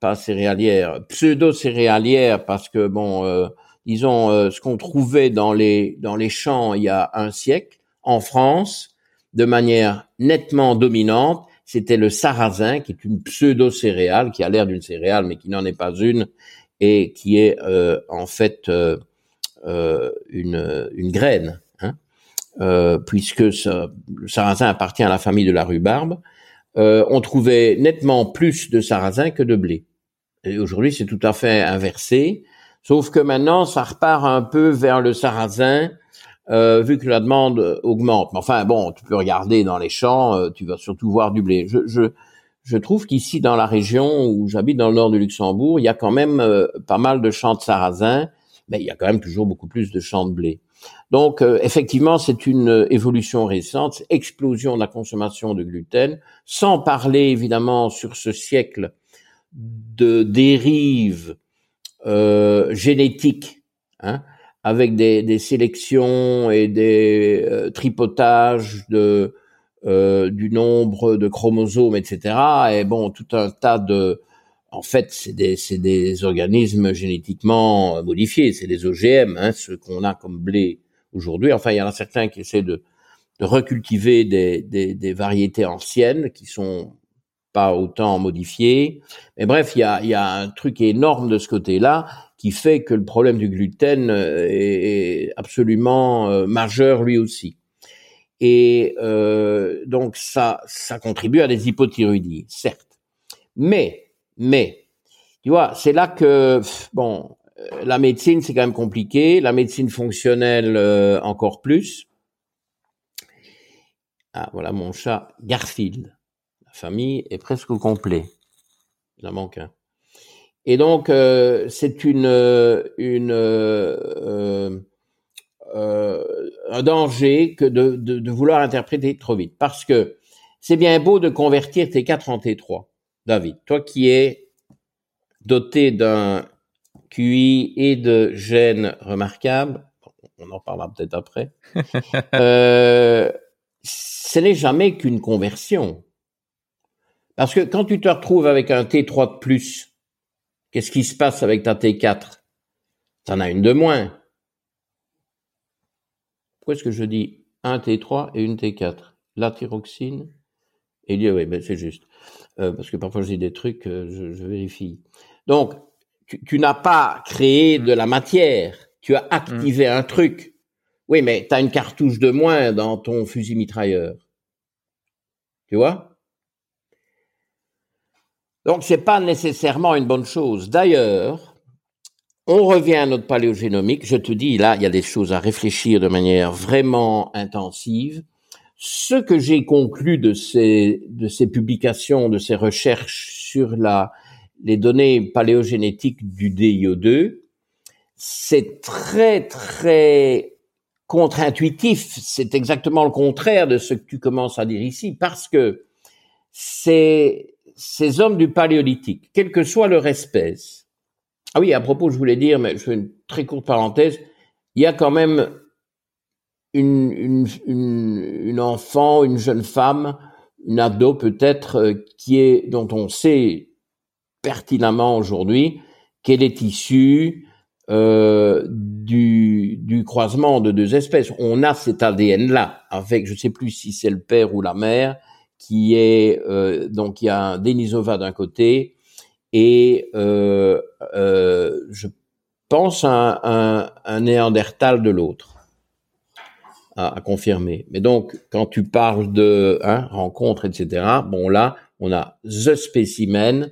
pas céréalière, pseudo-céréalière, parce que bon, euh, disons euh, ce qu'on trouvait dans les dans les champs il y a un siècle en France, de manière nettement dominante, c'était le sarrasin, qui est une pseudo-céréale, qui a l'air d'une céréale, mais qui n'en est pas une, et qui est euh, en fait euh, une, une graine, hein, puisque le sarrasin appartient à la famille de la rhubarbe. on trouvait nettement plus de sarrasin que de blé. Et aujourd'hui, c'est tout à fait inversé. Sauf que maintenant, ça repart un peu vers le sarrasin, euh, vu que la demande augmente. Mais enfin, bon, tu peux regarder dans les champs, euh, tu vas surtout voir du blé. Je, je, je trouve qu'ici, dans la région où j'habite, dans le nord du Luxembourg, il y a quand même euh, pas mal de champs de sarrasin, mais il y a quand même toujours beaucoup plus de champs de blé. Donc, euh, effectivement, c'est une évolution récente, explosion de la consommation de gluten, sans parler évidemment sur ce siècle de dérives euh, génétiques, hein, avec des, des, sélections et des euh, tripotages de euh, du nombre de chromosomes, etc. Et bon, tout un tas de en fait, c'est des, des, organismes génétiquement modifiés, c'est des OGM, hein, ce qu'on a comme blé aujourd'hui. Enfin, il y en a certains qui essaient de, de recultiver des, des, des, variétés anciennes qui sont pas autant modifiées. Mais bref, il y a, y a un truc énorme de ce côté-là qui fait que le problème du gluten euh, est, absolument euh, majeur lui aussi. Et euh, donc ça, ça contribue à des hypothyroïdies, certes. Mais, mais, tu vois, c'est là que bon, la médecine c'est quand même compliqué, la médecine fonctionnelle encore plus. Ah, voilà mon chat Garfield famille est presque au complet. Il en manque un. Et donc, euh, c'est une, une, euh, euh, un danger que de, de, de, vouloir interpréter trop vite. Parce que c'est bien beau de convertir T4 en T3. David, toi qui es doté d'un QI et de gènes remarquables, on en parlera peut-être après, euh, ce n'est jamais qu'une conversion. Parce que quand tu te retrouves avec un T3 de plus, qu'est-ce qui se passe avec ta T4 en as une de moins. Pourquoi est-ce que je dis un T3 et une T4 La thyroxine et dit oui, ben c'est juste. Euh, parce que parfois je dis des trucs, euh, je, vérifie. Donc, tu, n'as pas créé de la matière, tu as activé mm. un truc. Oui, mais tu as une cartouche de moins dans ton fusil mitrailleur. Tu vois? Donc c'est pas nécessairement une bonne chose. D'ailleurs, on revient à notre paléogénomique. Je te dis, là, il y a des choses à réfléchir de manière vraiment intensive. Ce que j'ai conclu de ces, de ces publications, de ces recherches sur la, les données paléogénétiques du DIO2, c'est très, très contre-intuitif. C'est exactement le contraire de ce que tu commences à dire ici, parce que c'est ces hommes du paléolithique, quelle que soit leur espèce. Ah oui, à propos, je voulais dire, mais je fais une très courte parenthèse, il y a quand même une, une, une, enfant, une jeune femme, une ado peut-être, euh, qui est, dont on sait pertinemment aujourd'hui qu'elle est issue euh, du, du croisement de deux espèces. On a cet ADN-là, avec, je ne sais plus si c'est le père ou la mère, qui est euh, donc il y a Denisova d'un côté et euh, euh, je pense un, un, un Néandertal de l'autre à, à, confirmer. Mais donc quand tu parles de hein, rencontre etc. Bon là on a the spécimen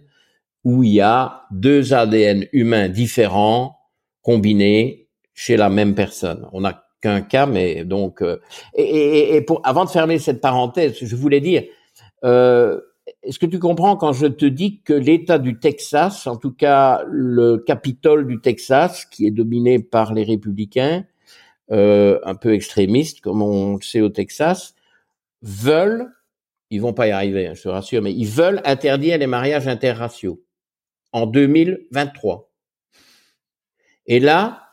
où il y a deux ADN humains différents combinés chez la même personne. On n'a qu'un cas, mais donc euh, et, et, et, pour avant de fermer cette parenthèse, je voulais dire euh, Est-ce que tu comprends quand je te dis que l'État du Texas, en tout cas le Capitole du Texas, qui est dominé par les républicains, euh, un peu extrémistes, comme on le sait au Texas, veulent, ils vont pas y arriver, hein, je te rassure, mais ils veulent interdire les mariages interraciaux en 2023. Et là,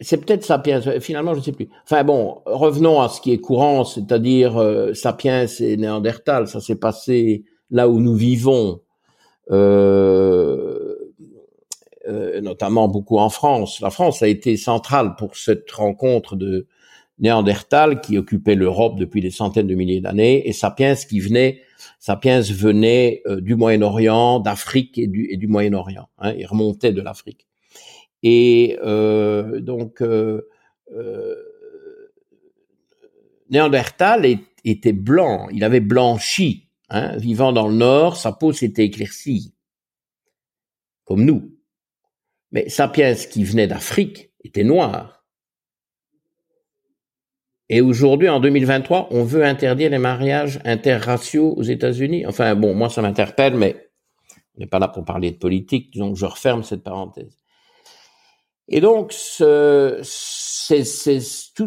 c'est peut-être Sapiens, finalement, je ne sais plus. Enfin bon, revenons à ce qui est courant, c'est-à-dire euh, Sapiens et Néandertal, ça s'est passé là où nous vivons, euh, euh, notamment beaucoup en France. La France a été centrale pour cette rencontre de Néandertal qui occupait l'Europe depuis des centaines de milliers d'années, et Sapiens qui venait, Sapiens venait du Moyen-Orient, d'Afrique et du, et du Moyen-Orient. Hein, il remontait de l'Afrique. Et euh, donc, euh, euh, Néandertal était blanc, il avait blanchi. hein, vivant dans le Nord, sa peau s'était éclaircie, comme nous. Mais Sapiens, qui venait d'Afrique, était noir. Et aujourd'hui, en 2023, on veut interdire les mariages interraciaux aux États-Unis. Enfin, bon, moi, ça m'interpelle, mais on n'est pas là pour parler de politique, donc je referme cette parenthèse. Et donc, ce,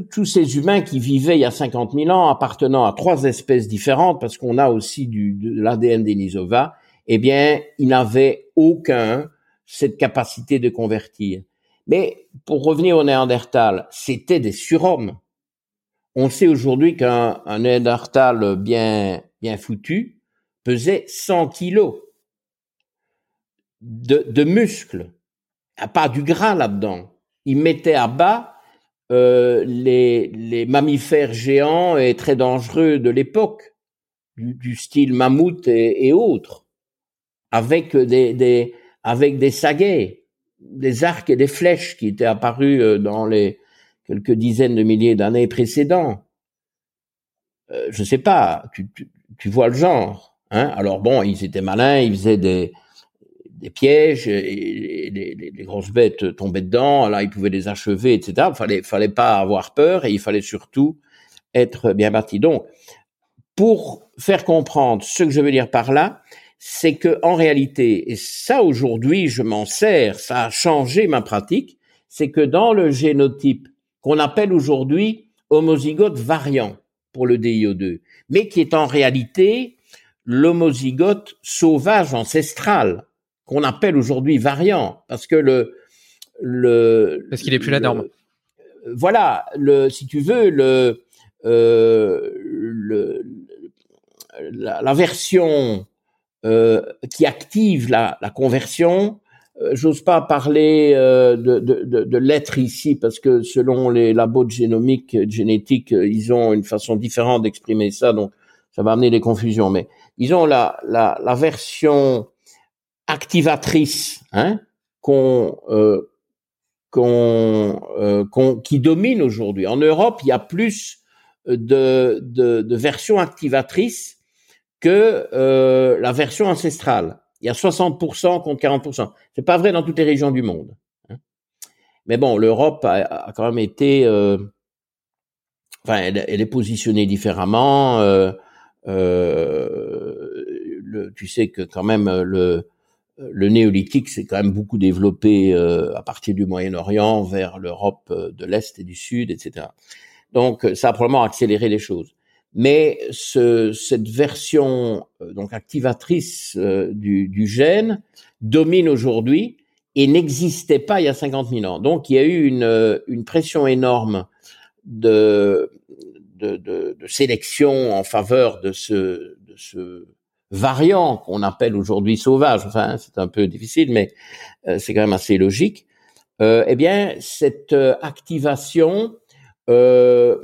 tous ces humains qui vivaient il y a 50 000 ans, appartenant à trois espèces différentes, parce qu'on a aussi du, de l'ADN d'Enisova, eh bien, ils n'avaient aucun cette capacité de convertir. Mais pour revenir au Néandertal, c'était des surhommes. On sait aujourd'hui qu'un Néandertal bien, bien foutu pesait 100 kilos de, de muscles, pas du gras là-dedans. Il mettait à bas euh, les, mammifères géants et très dangereux de l'époque, du, style mammouth et, autres, avec des, des, avec des des arcs et des flèches qui étaient apparus euh, dans les quelques dizaines de milliers d'années précédents. Euh, je sais pas, tu, vois le genre. Hein Alors bon, ils étaient malins, ils faisaient des, des pièges, les, grosses bêtes tombaient dedans, là ils pouvaient les achever, etc. Il fallait, fallait pas avoir peur et il fallait surtout être bien bâti. Donc, pour faire comprendre ce que je veux dire par là, c'est que en réalité, et ça aujourd'hui je m'en sers, ça a changé ma pratique, c'est que dans le génotype qu'on appelle aujourd'hui homozygote variant pour le DIO2, mais qui est en réalité l'homozygote sauvage ancestral qu'on appelle aujourd'hui variant, parce que le le parce qu'il est plus la norme. Voilà, le si tu veux le euh, le la, la version euh, qui active la, la conversion. Euh, j'ose pas parler euh, de, de, de, de l'être ici parce que selon les labos de génomique, génétique, ils ont une façon différente d'exprimer ça, donc ça va amener des confusions. Mais ils ont la, la, la version activatrice hein, qu'on euh, qu'on qui domine aujourd'hui. En Europe, il y a plus de, de, de versions activatrices que euh, la version ancestrale. Il y a 60% contre 40%. C'est pas vrai dans toutes les régions du monde. Hein. Mais bon, l'Europe a, quand même été, euh, enfin, elle, est positionnée différemment. Euh, tu sais que quand même le le néolithique s'est quand même beaucoup développé à partir du Moyen-Orient vers l'Europe de l'Est et du Sud, etc. Donc ça a probablement accéléré les choses mais ce, cette version euh, donc activatrice euh, du, du, gène domine aujourd'hui et n'existait pas il y a 50 000 ans. Donc il y a eu une, euh, une pression énorme de, de, de, de, sélection en faveur de ce, de ce variant qu'on appelle aujourd'hui sauvage. Enfin, c'est un peu difficile, mais c'est quand même assez logique. Euh, eh bien, cette activation euh,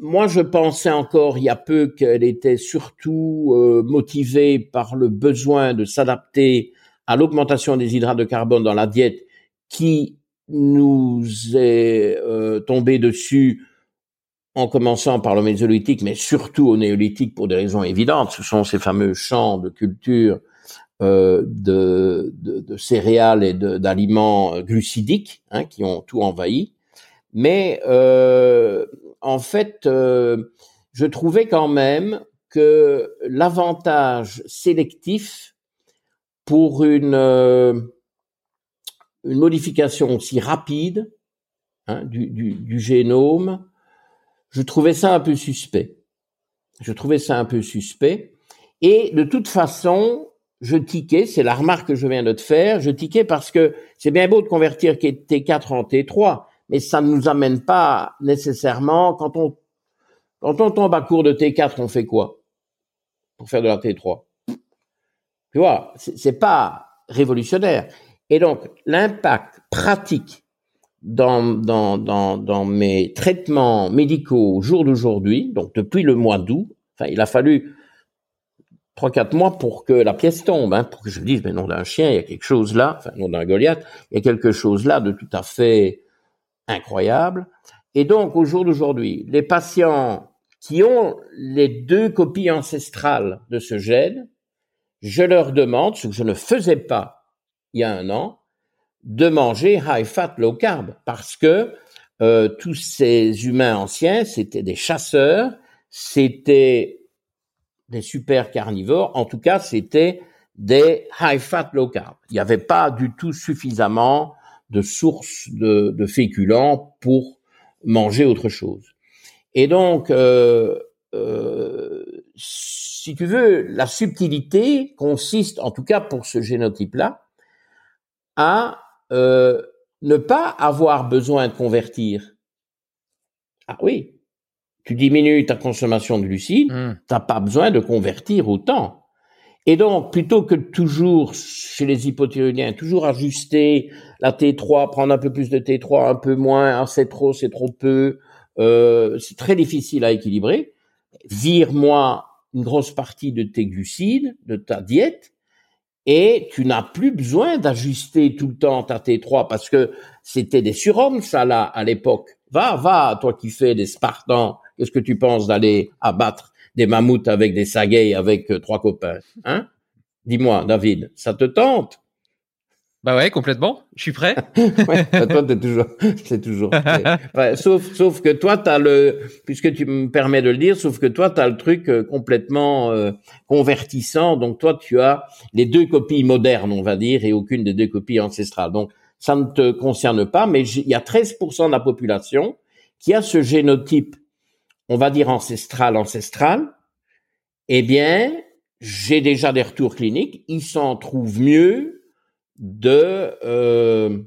moi, je pensais encore il y a peu qu'elle était surtout euh, motivée par le besoin de s'adapter à l'augmentation des hydrates de carbone dans la diète qui nous est euh, tombé dessus en commençant par le mésolithique, mais surtout au néolithique pour des raisons évidentes. Ce sont ces fameux champs de culture euh, de, céréales et d'aliments glucidiques hein, qui ont tout envahi. Mais euh, en fait, euh, je trouvais quand même que l'avantage sélectif pour une, euh, une modification aussi rapide hein, du, génome, je trouvais ça un peu suspect. Je trouvais ça un peu suspect. Et de toute façon, je tiquais, c'est la remarque que je viens de te faire, je tiquais parce que c'est bien beau de convertir T4 en T3, mais ça ne nous amène pas nécessairement, quand on, quand on tombe à court de T4, on fait quoi pour faire de la T3 Tu vois, c'est pas révolutionnaire. Et donc, l'impact pratique dans, dans, dans, dans mes traitements médicaux au jour d'aujourd'hui, donc depuis le mois d'août, enfin, il a fallu trois, quatre mois pour que la pièce tombe, hein, pour que je dise, mais non d'un chien, il y a quelque chose là, enfin, non d'un Goliath, il y a quelque chose là de tout à fait incroyable. Et donc, au jour d'aujourd'hui, les patients qui ont les deux copies ancestrales de ce gène, je leur demande, ce que je ne faisais pas il y a un an, de manger high fat, low carb, parce que euh, tous ces humains anciens, c'était des chasseurs, c'était des super carnivores, en tout cas, c'était des high fat, low carb. Il n'y avait pas du tout suffisamment de sources de, de féculents pour manger autre chose. Et donc, euh, euh, si tu veux, la subtilité consiste, en tout cas pour ce génotype-là, à euh, ne pas avoir besoin de convertir. Ah oui, tu diminues ta consommation de glucides, mmh. t'as pas besoin de convertir autant. Et donc, plutôt que toujours, chez les hypothyroïdiens, toujours ajuster la T3, prendre un peu plus de T3, un peu moins, ah, c'est trop, c'est trop peu, euh, c'est très difficile à équilibrer. Vire-moi une grosse partie de tes glucides, de ta diète, et tu n'as plus besoin d'ajuster tout le temps ta T3 parce que c'était des surhommes, ça là, à l'époque. Va, va, toi qui fais des Spartans, qu'est-ce que tu penses d'aller abattre des mammouths avec des sagayes avec euh, trois copains, hein? Dis-moi, David, ça te tente? Bah ouais, complètement. Je suis prêt. ouais, bah toi, t'es toujours, c'est toujours. sauf, sauf que toi, t'as le, puisque tu me permets de le dire, sauf que toi, t'as le truc euh, complètement euh, convertissant. Donc toi, tu as les deux copies modernes, on va dire, et aucune des deux copies ancestrales. Donc ça ne te concerne pas, mais il y a 13% de la population qui a ce génotype on va dire ancestral, ancestral, eh bien, j'ai déjà des retours cliniques, ils s'en trouvent mieux de euh,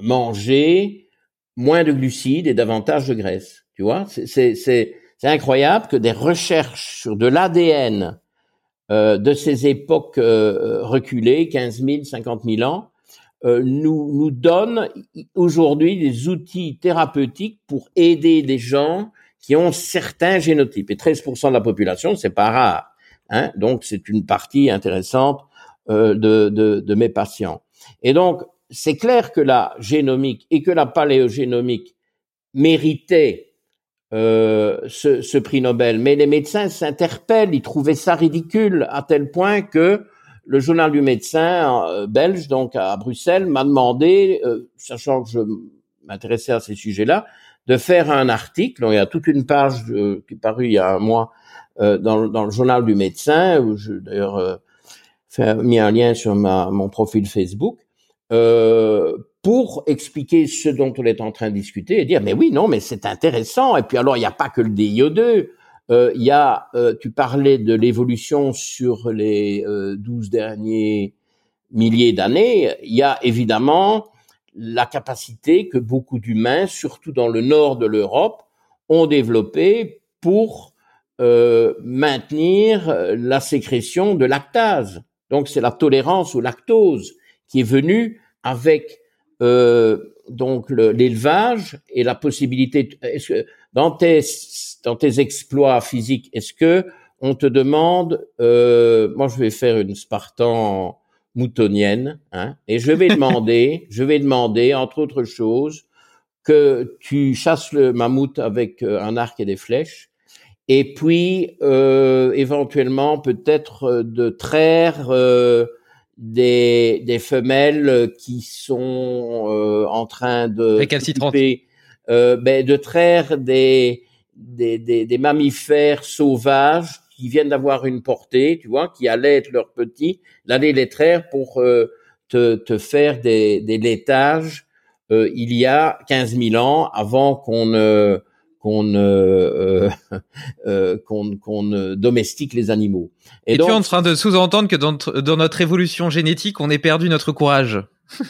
manger moins de glucides et davantage de graisse. Tu vois, c'est incroyable que des recherches sur de l'ADN euh, de ces époques euh, reculées, 15 000, 50 000 ans, nous, nous donnent aujourd'hui des outils thérapeutiques pour aider des gens qui ont certains génotypes. Et 13% de la population, c'est pas rare. Hein donc, c'est une partie intéressante euh, de, de, de, mes patients. Et donc, c'est clair que la génomique et que la paléogénomique méritaient euh, ce, ce, prix Nobel. Mais les médecins s'interpellent, ils trouvaient ça ridicule à tel point que le journal du médecin euh, belge, donc à Bruxelles, m'a demandé, euh, sachant que je m'intéressais à ces sujets-là, de faire un article. il y a toute une page euh, qui est parue il y a un mois euh, dans, dans, le journal du médecin, où je d'ailleurs euh, mis un lien sur ma, mon profil Facebook, euh, pour expliquer ce dont on est en train de discuter et dire mais oui non mais c'est intéressant. Et puis alors il n'y a pas que le DIO2 il y a tu parlais de l'évolution sur les 12 derniers milliers d'années. Il y a évidemment la capacité que beaucoup d'humains, surtout dans le nord de l'Europe, ont développé pour euh, maintenir euh, la sécrétion de lactase. Donc c'est la tolérance au lactose qui est venue avec euh, donc l'élevage et la possibilité. Est-ce que dans tes dans tes exploits physiques, est-ce que on te demande, euh, moi je vais faire une Spartan moutonienne, hein, et je vais demander, je vais demander, entre autres choses, que tu chasses le mammouth avec euh, un arc et des flèches, et puis euh, éventuellement peut-être euh, de traire euh, des, des femelles qui sont euh, en train de euh, ben, de traire des, des, des, des mammifères sauvages qui viennent d'avoir une portée, tu vois, qui allaient être leurs petits, l'aller les traire pour euh, te, te, faire des, des laitages euh, il y a 15 000 ans avant qu'on ne qu'on euh, euh, qu'on qu'on domestique les animaux. Et, donc, tu es en train de sous-entendre que dans, dans notre évolution génétique, on ait perdu notre courage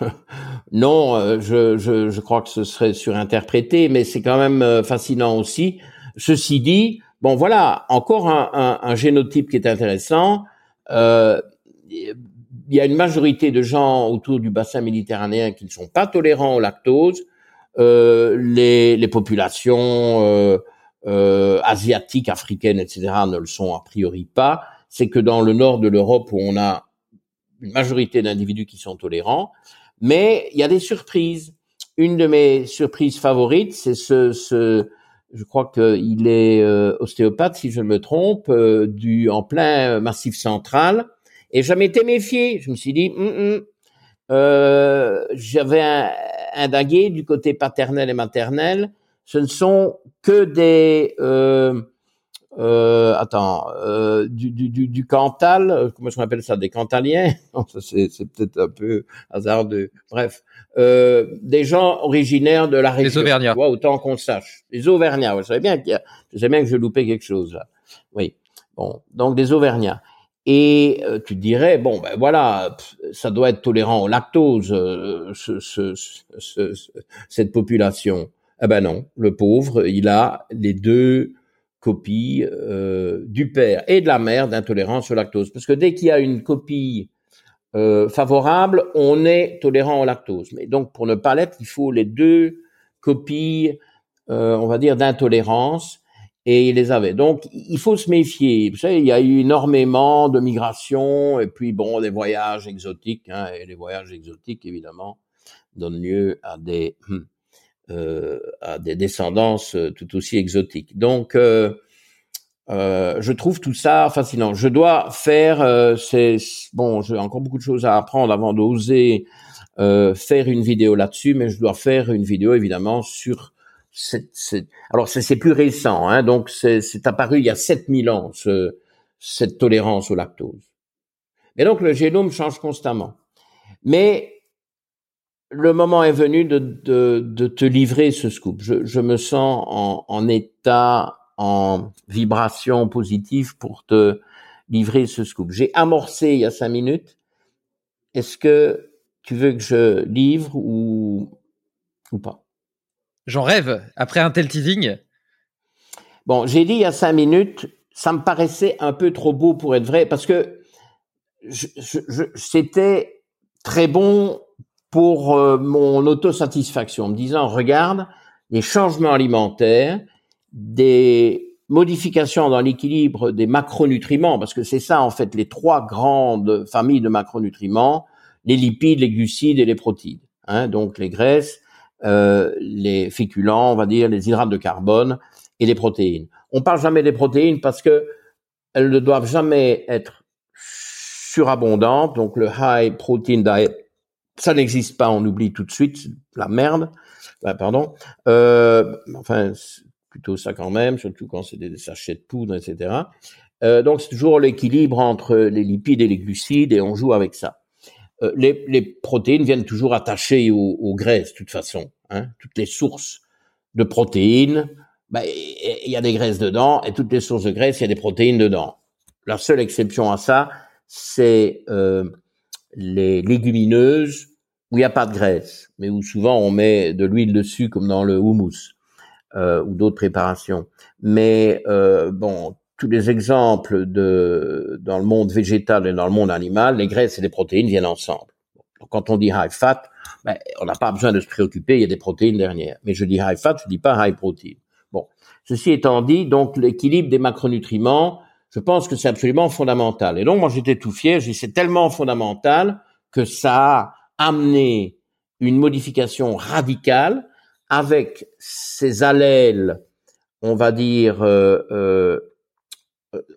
non, je, je, je, crois que ce serait surinterprété, mais c'est quand même fascinant aussi. Ceci dit, Bon, voilà, encore un, un, un génotype qui est intéressant. Euh, il y a une majorité de gens autour du bassin méditerranéen qui ne sont pas tolérants au lactose. Euh, les, les, populations euh, euh, asiatiques, africaines, etc. ne le sont a priori pas. C'est que dans le nord de l'Europe où on a une majorité d'individus qui sont tolérants, mais il y a des surprises. Une de mes surprises favorites, c'est ce, ce je crois qu'il est ostéopathe, si je ne me trompe, du en plein massif central. Et je m'étais méfié. Je me suis dit, hum, hum, j'avais un, un du côté paternel et maternel. Ce ne sont que des euh, attends, euh, du, du, du, du, Cantal, euh, comment on appelle ça, des Cantaliens? C'est, c'est peut-être un peu hasardeux. Bref, euh, des gens originaires de la région. Les Auvergnats. autant qu'on sache. Les Auvergnats, vous savez bien qu'il y a, je sais bien que je loupais quelque chose là. Oui, bon, donc des Auvergnats. Et euh, tu dirais, bon, ben voilà, ça doit être tolérant au lactose, euh, ce, ce, ce, cette population. Eh ben non, le pauvre, il a les deux copie euh, du père et de la mère d'intolérance au lactose. Parce que dès qu'il y a une copie euh, favorable, on est tolérant au lactose. Mais donc, pour ne pas l'être, il faut les deux copies, on va dire, d'intolérance. Et il les avait. Donc, il faut se méfier. Vous savez, il y a eu énormément de migrations et puis, bon, des voyages exotiques. Hein, et les voyages exotiques, évidemment, donnent lieu à des... Hum, euh, à des descendances euh, tout aussi exotiques. Donc, euh, euh, je trouve tout ça fascinant. Je dois faire, c'est bon, j'ai encore beaucoup de choses à apprendre avant d'oser faire une vidéo là-dessus, mais je dois faire une vidéo évidemment sur alors c'est plus récent, hein, donc c'est apparu il y a 7000 ans ce, cette tolérance au lactose. Mais donc le génome change constamment. Mais le moment est venu de, de, de, te livrer ce scoop. Je, je me sens en, en, état, en vibration positive pour te livrer ce scoop. J'ai amorcé il y a cinq minutes. Est-ce que tu veux que je livre ou, ou pas? J'en rêve. Après un tel teasing. Bon, j'ai dit il y a cinq minutes, ça me paraissait un peu trop beau pour être vrai parce que c'était très bon pour euh, mon autosatisfaction, me disant, regarde, les changements alimentaires, des modifications dans l'équilibre des macronutriments, parce que c'est ça en fait les trois grandes familles de macronutriments, les lipides, les glucides et les protéines. Hein, donc les graisses, euh, les féculents, on va dire, les hydrates de carbone et les protéines. On parle jamais des protéines parce que elles ne doivent jamais être surabondantes. Donc le high protein diet ça n'existe pas, on oublie tout de suite, la merde. Bah, pardon. Euh, enfin, plutôt ça quand même, surtout quand c'est des sachets de poudre, etc. Euh, donc c'est toujours l'équilibre entre les lipides et les glucides et on joue avec ça. Euh, les, protéines viennent toujours attachées aux, graisses, de toute façon. Hein, toutes les sources de protéines, bah, il y a des graisses dedans, et toutes les sources de graisses, il y a des protéines dedans. La seule exception à ça, c'est euh, les légumineuses où il n'y a pas de graisse, mais où souvent on met de l'huile dessus, comme dans le houmous euh, ou d'autres préparations. Mais bon, tous les exemples de dans le monde végétal et dans le monde animal, les graisses et les protéines viennent ensemble. Donc, quand on dit high fat, ben, on n'a pas besoin de se préoccuper, il y a des protéines derrière. Mais je dis high fat, je dis pas high protein. Bon, ceci étant dit, donc l'équilibre des macronutriments, je pense que c'est absolument fondamental. Et donc moi j'étais tout fier, j'ai c'est tellement fondamental que ça a amené une modification radicale avec ces allèles, on va dire, euh, euh,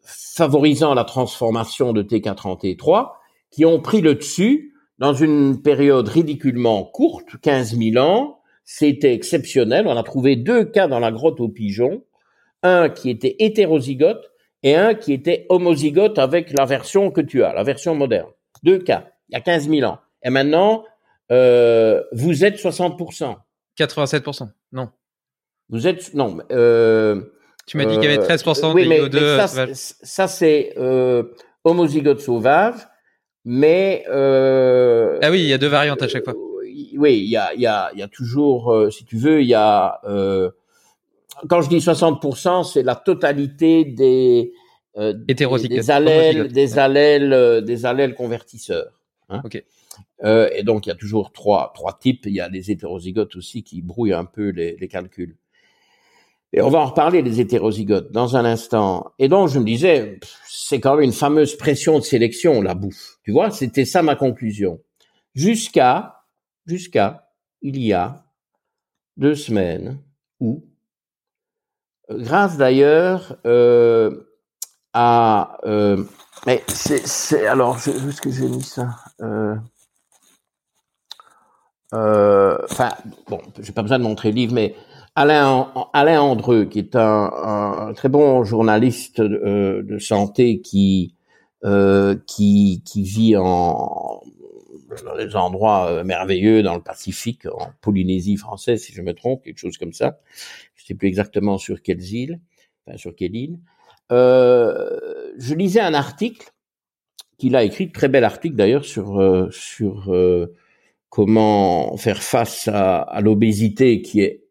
favorisant la transformation de T4 en T3, qui ont pris le dessus dans une période ridiculement courte, 15 000 ans. C'était exceptionnel. On a trouvé deux cas dans la grotte aux pigeons. Un qui était hétérozygote et un qui était homozygote avec la version que tu as, la version moderne. Deux cas, il y a 15 000 ans. Et maintenant, euh, vous êtes 60%. 87%, non. Vous êtes, non, euh, Tu m'as dit qu'il y avait 13% euh, oui, mais, ça, ça c'est euh, homozygote sauvage, mais... Euh, ah oui, il y a deux variantes à chaque fois. oui, il y a, il y, a, il y a toujours, si tu veux, il y a quand je dis 60%, c'est la totalité des euh, des allèles, des allèles, euh, des allèles convertisseurs. Hein. Euh, et donc il y a toujours trois trois types. Il y a les hétérozygotes aussi qui brouillent un peu les, les calculs. Et on va en reparler des hétérozygotes dans un instant. Et donc je me disais, c'est quand même une fameuse pression de sélection la bouffe. Tu vois, c'était ça ma conclusion. Jusqu'à jusqu'à il y a deux semaines où grâce d'ailleurs à... mais c'est... Alors, où est-ce que j'ai mis ça Enfin, bon, j'ai pas besoin de montrer le livre, mais Alain, Alain qui est un, très bon journaliste de santé qui euh, qui, qui vit en dans des endroits euh, merveilleux dans le Pacifique, en Polynésie française, si je me trompe, quelque chose comme ça. Je ne sais plus exactement sur quelles îles, enfin sur quelle île. Euh, je lisais un article qu'il a écrit, très bel article d'ailleurs, sur euh, sur euh, comment faire face à, à l'obésité qui est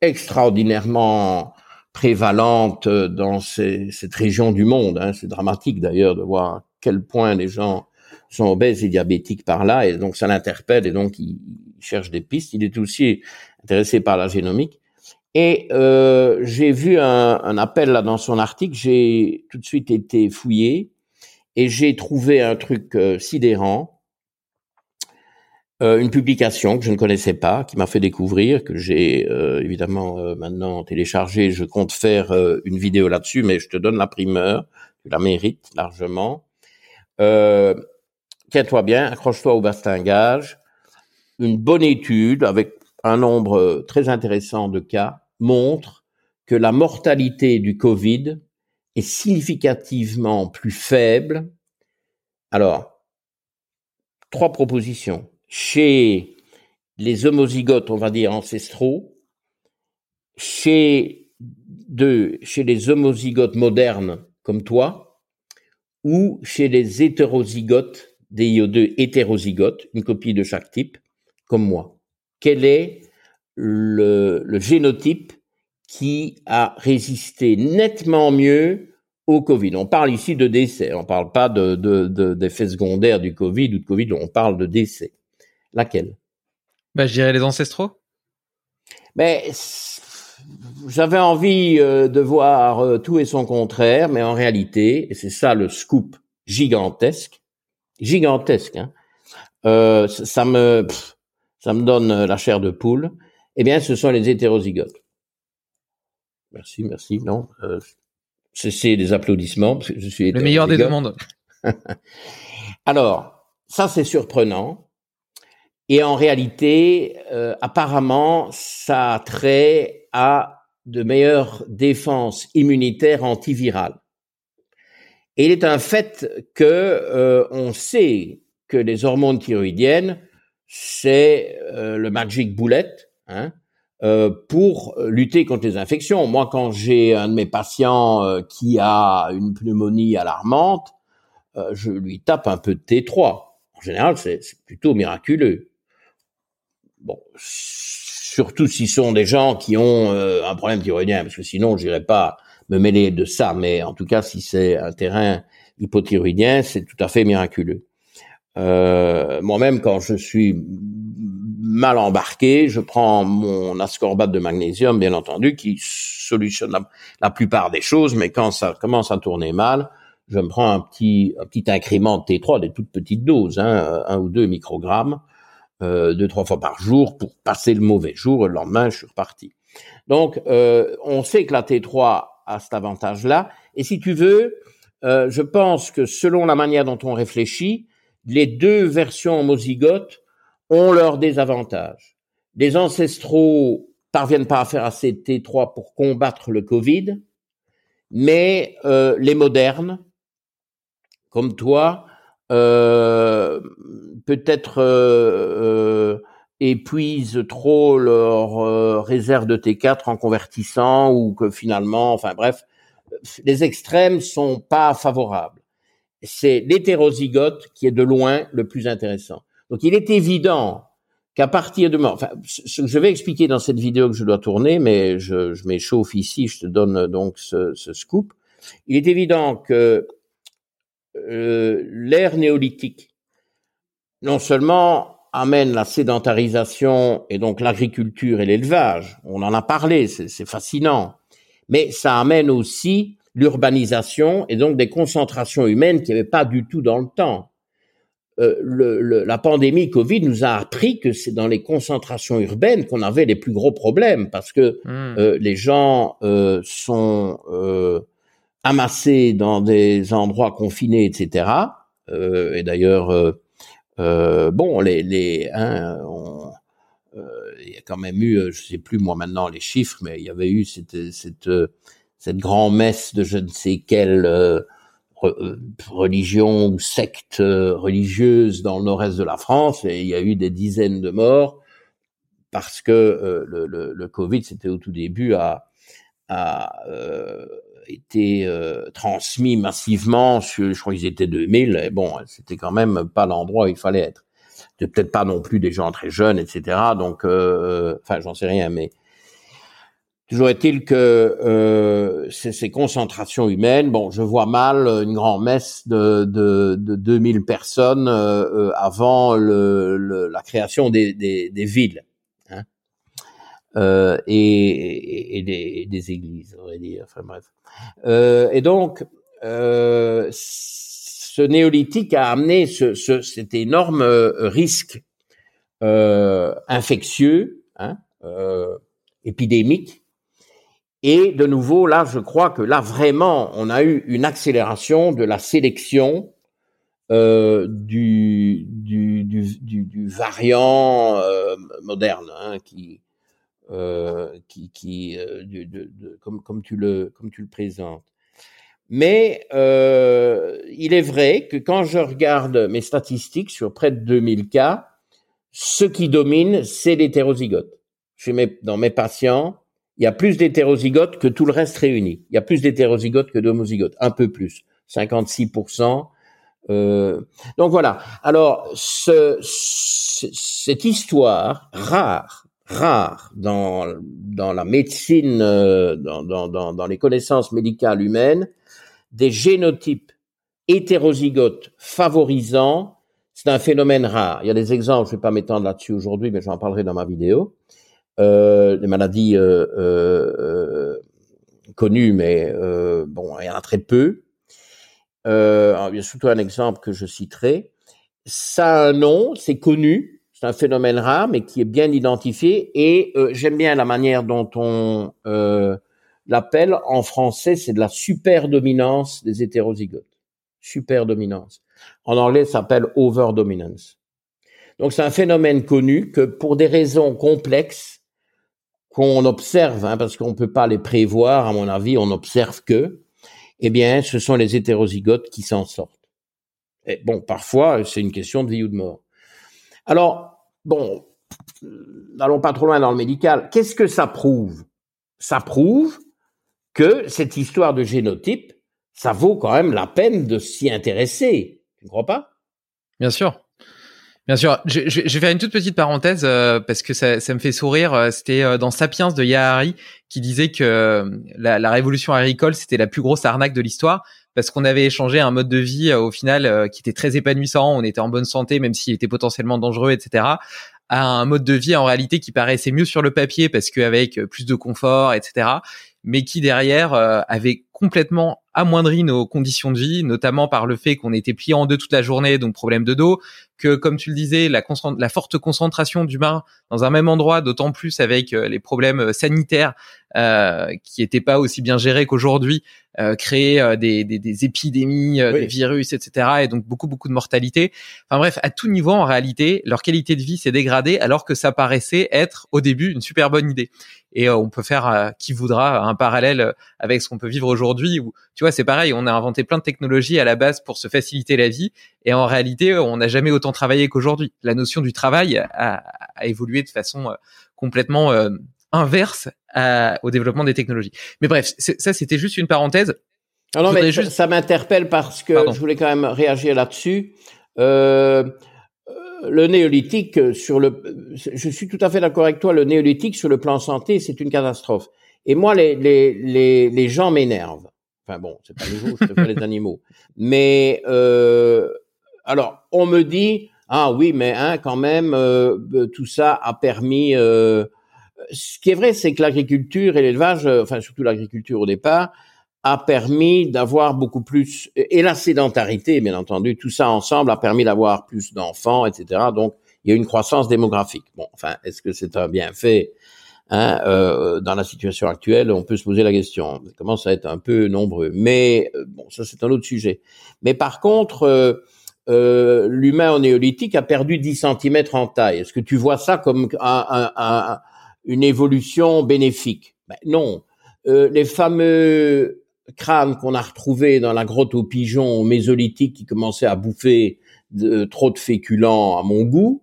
extraordinairement prévalente dans ces, cette région du monde. Hein. C'est dramatique d'ailleurs de voir à quel point les gens sont obèses et diabétiques par là, et donc ça l'interpelle, et donc il, cherche des pistes. Il est aussi intéressé par la génomique. Et euh, j'ai vu un, un, appel là dans son article, j'ai tout de suite été fouillé, et j'ai trouvé un truc euh, sidérant euh, une publication que je ne connaissais pas, qui m'a fait découvrir, que j'ai euh, évidemment euh, maintenant téléchargé. Je compte faire une vidéo là-dessus, mais je te donne la primeur, tu la mérites largement. Tiens-toi bien, accroche-toi au bastingage. Une bonne étude avec un nombre très intéressant de cas montre que la mortalité du Covid est significativement plus faible. Alors, trois propositions chez les homozygotes, on va dire ancestraux, chez deux, chez les homozygotes modernes comme toi, ou chez les hétérozygotes, des IO2 hétérozygotes, une copie de chaque type, comme moi. Quel est le, génotype qui a résisté nettement mieux au Covid? On parle ici de décès, on ne parle pas d'effets de, de, secondaires du Covid ou de Covid, on parle de décès. Laquelle? Bah, Je dirais les ancestraux. Mais j'avais envie euh, de voir euh, tout et son contraire, mais en réalité, et c'est ça le scoop gigantesque, gigantesque, hein, euh, ça me ça me donne la chair de poule. Eh bien, ce sont les hétérozygotes. Merci, merci. Non, c'est des applaudissements parce que je suis le meilleur des deux mondes. Alors, ça c'est surprenant et en réalité, euh, apparemment, ça a trait à de meilleures défenses immunitaires antivirales. Et il est un fait que euh, on sait que les hormones thyroïdiennes, c'est euh, le magic bullet hein, pour lutter contre les infections. Moi, quand j'ai un de mes patients qui a une pneumonie alarmante, je lui tape un peu de T3. En général, c'est plutôt miraculeux. Bon, surtout s'ils sont des gens qui ont euh, un problème thyroïdien, parce que sinon, j'irais pas me mêler de ça. Mais en tout cas, si c'est un terrain hypothyroïdien, c'est tout à fait miraculeux. Euh, Moi-même, quand je suis mal embarqué, je prends mon ascorbate de magnésium, bien entendu, qui solutionne la, plupart des choses, mais quand ça commence à tourner mal, je me prends un petit, un petit incrément de T3, des toutes petites doses, hein, un ou deux microgrammes, euh, deux trois fois par jour pour passer le mauvais jour. Le lendemain, je suis reparti. Donc, euh, on sait que la T3 a cet avantage-là. Et si tu veux, euh, je pense que selon la manière dont on réfléchit, les deux versions homozygotes ont leurs désavantages. Les ancestraux parviennent pas à faire assez de T3 pour combattre le Covid, mais euh, les modernes, comme toi, euh, peut-être euh, euh, épuisent trop leur réserve de T4 en convertissant ou que finalement, enfin bref, les extrêmes sont pas favorables. C'est l'hétérozygote qui est de loin le plus intéressant. Donc il est évident qu'à partir de enfin, je vais expliquer dans cette vidéo que je dois tourner, mais je, je m'échauffe ici, je te donne donc ce, ce scoop. Il est évident que euh, l'ère néolithique non seulement amène la sédentarisation et donc l'agriculture et l'élevage, on en a parlé, c'est fascinant, mais ça amène aussi l'urbanisation et donc des concentrations humaines qui n'y avait pas du tout dans le temps. le, la pandémie Covid nous a appris que c'est dans les concentrations urbaines qu'on avait les plus gros problèmes parce que mmh. les gens sont amassés dans des endroits confinés, etc. et d'ailleurs, bon, les, les hein, il y a quand même eu, je sais plus moi maintenant les chiffres, mais il y avait eu cette, cette, cette grand-messe de je ne sais quelle euh, religion ou secte euh, religieuse dans le nord-est de la France et il y a eu des dizaines de morts parce que euh, le, le, le, Covid, c'était au tout début, a, a été transmis massivement sur, je crois qu'ils étaient 2000, et bon, c'était quand même pas l'endroit où il fallait être. C'était peut-être pas non plus des gens très jeunes, etc. Donc, enfin, j'en sais rien, mais Toujours est-il que euh, ces, concentrations humaines, bon, je vois mal une grande messe de, de, de 2000 personnes euh, euh, avant le, la création des, des, des villes euh, et, et, des, des, églises, on va dire. Enfin bref. Euh, et donc, euh, ce néolithique a amené ce, ce, cet énorme risque infectieux, hein, épidémique et de nouveau, là, je crois que là, vraiment, on a eu une accélération de la sélection euh, du, du, du, du, variant euh, moderne, hein, qui, euh, qui, qui euh, de, de, comme, comme, tu le, comme tu le présentes. Mais euh, il est vrai que quand je regarde mes statistiques sur près de 2000 cas, ce qui domine, c'est l'hétérozygote. Chez dans mes patients, il y a plus d'hétérozygotes que tout le reste réuni. Il y a plus d'hétérozygotes que d'homozygotes, un peu plus, 56%. Euh, donc voilà. Alors, ce, cette histoire rare, rare dans, dans la médecine, euh, dans, dans, dans les connaissances médicales humaines, des génotypes hétérozygotes favorisants, c'est un phénomène rare. Il y a des exemples, je ne vais pas m'étendre là-dessus aujourd'hui, mais j'en parlerai dans ma vidéo euh, des maladies euh, euh, connues, mais bon, il y en a très peu. il y a surtout un exemple que je citerai. Ça a un nom, c'est connu, un phénomène rare, mais qui est bien identifié. Et j'aime bien la manière dont on l'appelle en français, c'est de la superdominance des hétérozygotes. Superdominance. En anglais, ça s'appelle overdominance. Donc c'est un phénomène connu que pour des raisons complexes, qu'on observe, hein, parce qu'on ne peut pas les prévoir, à mon avis, on n'observe que, eh bien, ce sont les hétérozygotes qui s'en sortent. Et bon, parfois, c'est une question de vie ou de mort. Alors, bon, n'allons pas trop loin dans le médical. Qu'est-ce que ça prouve? Ça prouve que cette histoire de génotype, ça vaut quand même la peine de s'y intéresser. Tu ne crois pas? Bien sûr. Bien sûr, je, vais faire une toute petite parenthèse euh, parce que ça, me fait sourire. Euh, c'était euh, dans Sapiens de Yahari qui disait que la révolution agricole c'était la plus grosse arnaque de l'histoire parce qu'on avait échangé un mode de vie au final qui était très épanouissant, on était en bonne santé même s'il était potentiellement dangereux, etc. À un mode de vie en réalité qui paraissait mieux sur le papier parce qu'avec plus de confort, etc. Mais qui derrière avait complètement amoindri nos conditions de vie, notamment par le fait qu'on était plié en deux toute la journée, donc problème de dos, que comme tu le disais, la, la forte concentration d'humains dans un même endroit, d'autant plus avec euh, les problèmes euh, sanitaires euh, qui n'étaient pas aussi bien gérés qu'aujourd'hui, euh, créer euh, des, des, des, épidémies, des virus, etc. Et donc beaucoup beaucoup de mortalité. Enfin bref, à tout niveau en réalité, leur qualité de vie s'est dégradée alors que ça paraissait être au début une super bonne idée. Et on peut faire qui voudra un parallèle avec ce qu'on peut vivre aujourd'hui. Où tu vois, c'est pareil, on a inventé plein de technologies à la base pour se faciliter la vie, et en réalité, on n'a jamais autant travaillé qu'aujourd'hui. La notion du travail a, a évolué de façon complètement inverse au développement des technologies. Mais bref, ça c'était juste une parenthèse. Ah non, mais ça m'interpelle parce que je voulais quand même réagir là-dessus. Euh, le néolithique sur le, je suis tout à fait d'accord avec toi. Le néolithique sur le plan santé, c'est une catastrophe. Et moi, les les les, les gens m'énervent. Enfin bon, c'est pas nouveau, c'est pas les animaux. Mais euh, alors, on me dit ah oui, mais hein, quand même, euh, tout ça a permis euh, ce qui est vrai, c'est que l'agriculture et l'élevage, euh, enfin surtout l'agriculture au départ, a permis d'avoir beaucoup plus, et la sédentarité, bien entendu, tout ça ensemble a permis d'avoir plus d'enfants, etc. Donc, il y a une croissance démographique. Bon, enfin, est-ce que c'est un bienfait hein, euh, dans la situation actuelle? On peut se poser la question. Ça commence à être un peu nombreux. Mais, euh, bon, ça c'est un autre sujet. Mais par contre, euh, euh l'humain au néolithique a perdu 10 cm en taille. Est-ce que tu vois ça comme un, un, une évolution bénéfique ben, Non. Euh, les fameux crânes qu'on a retrouvés dans la grotte aux pigeons mésolithique qui commençaient à bouffer trop de féculents à mon goût,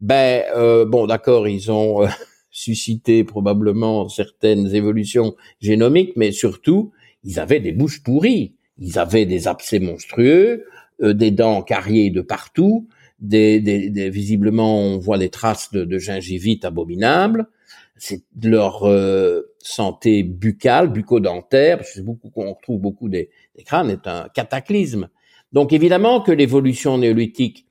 ben euh, bon d'accord, ils ont euh, suscité probablement certaines évolutions génomiques, mais surtout ils avaient des bouches pourries, ils avaient des abcès monstrueux, euh, des dents carriées de partout, des, des, visiblement on voit des traces de, de gingivite abominables. C'est leur santé buccale, bucco-dentaire, parce que beaucoup qu'on retrouve beaucoup des, des crânes, est un cataclysme. Donc évidemment que l'évolution néolithique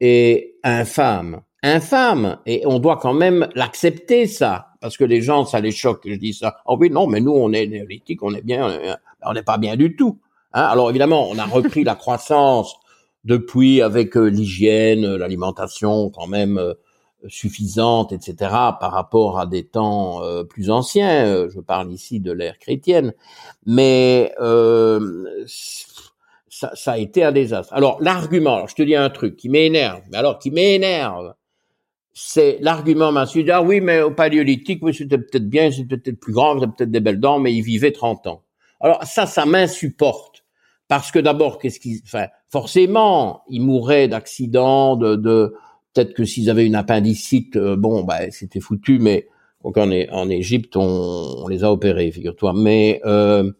est infâme, infâme. Et on doit quand même l'accepter, ça. Parce que les gens, ça les choque que je dis ça. Oh oui, non, mais nous, on est néolithique, on est bien, on n'est pas bien du tout. Hein Alors évidemment, on a repris la croissance depuis avec euh, l'hygiène, euh, l'alimentation quand même euh, suffisante, etc., par rapport à des temps plus anciens. je parle ici de l'ère chrétienne. Mais ça, ça, a été un désastre. Alors l'argument, je te dis un truc qui m'énerve, mais alors qui m'énerve, c'est l'argument masculin. Ah oui, mais au paléolithique, oui, c'était peut-être bien, c'était peut-être plus grand, c'était peut-être des belles dents, mais il vivait 30 ans. Alors ça, ça m'insupporte. Parce que d'abord, qu'est-ce qui, enfin, forcément, ils mourraient d'accidents, de, de peut-être que s'ils avaient une appendicite, euh, bon, bah, c'était foutu, mais en, en Égypte, on, les a opérés, figure-toi. Mais euh,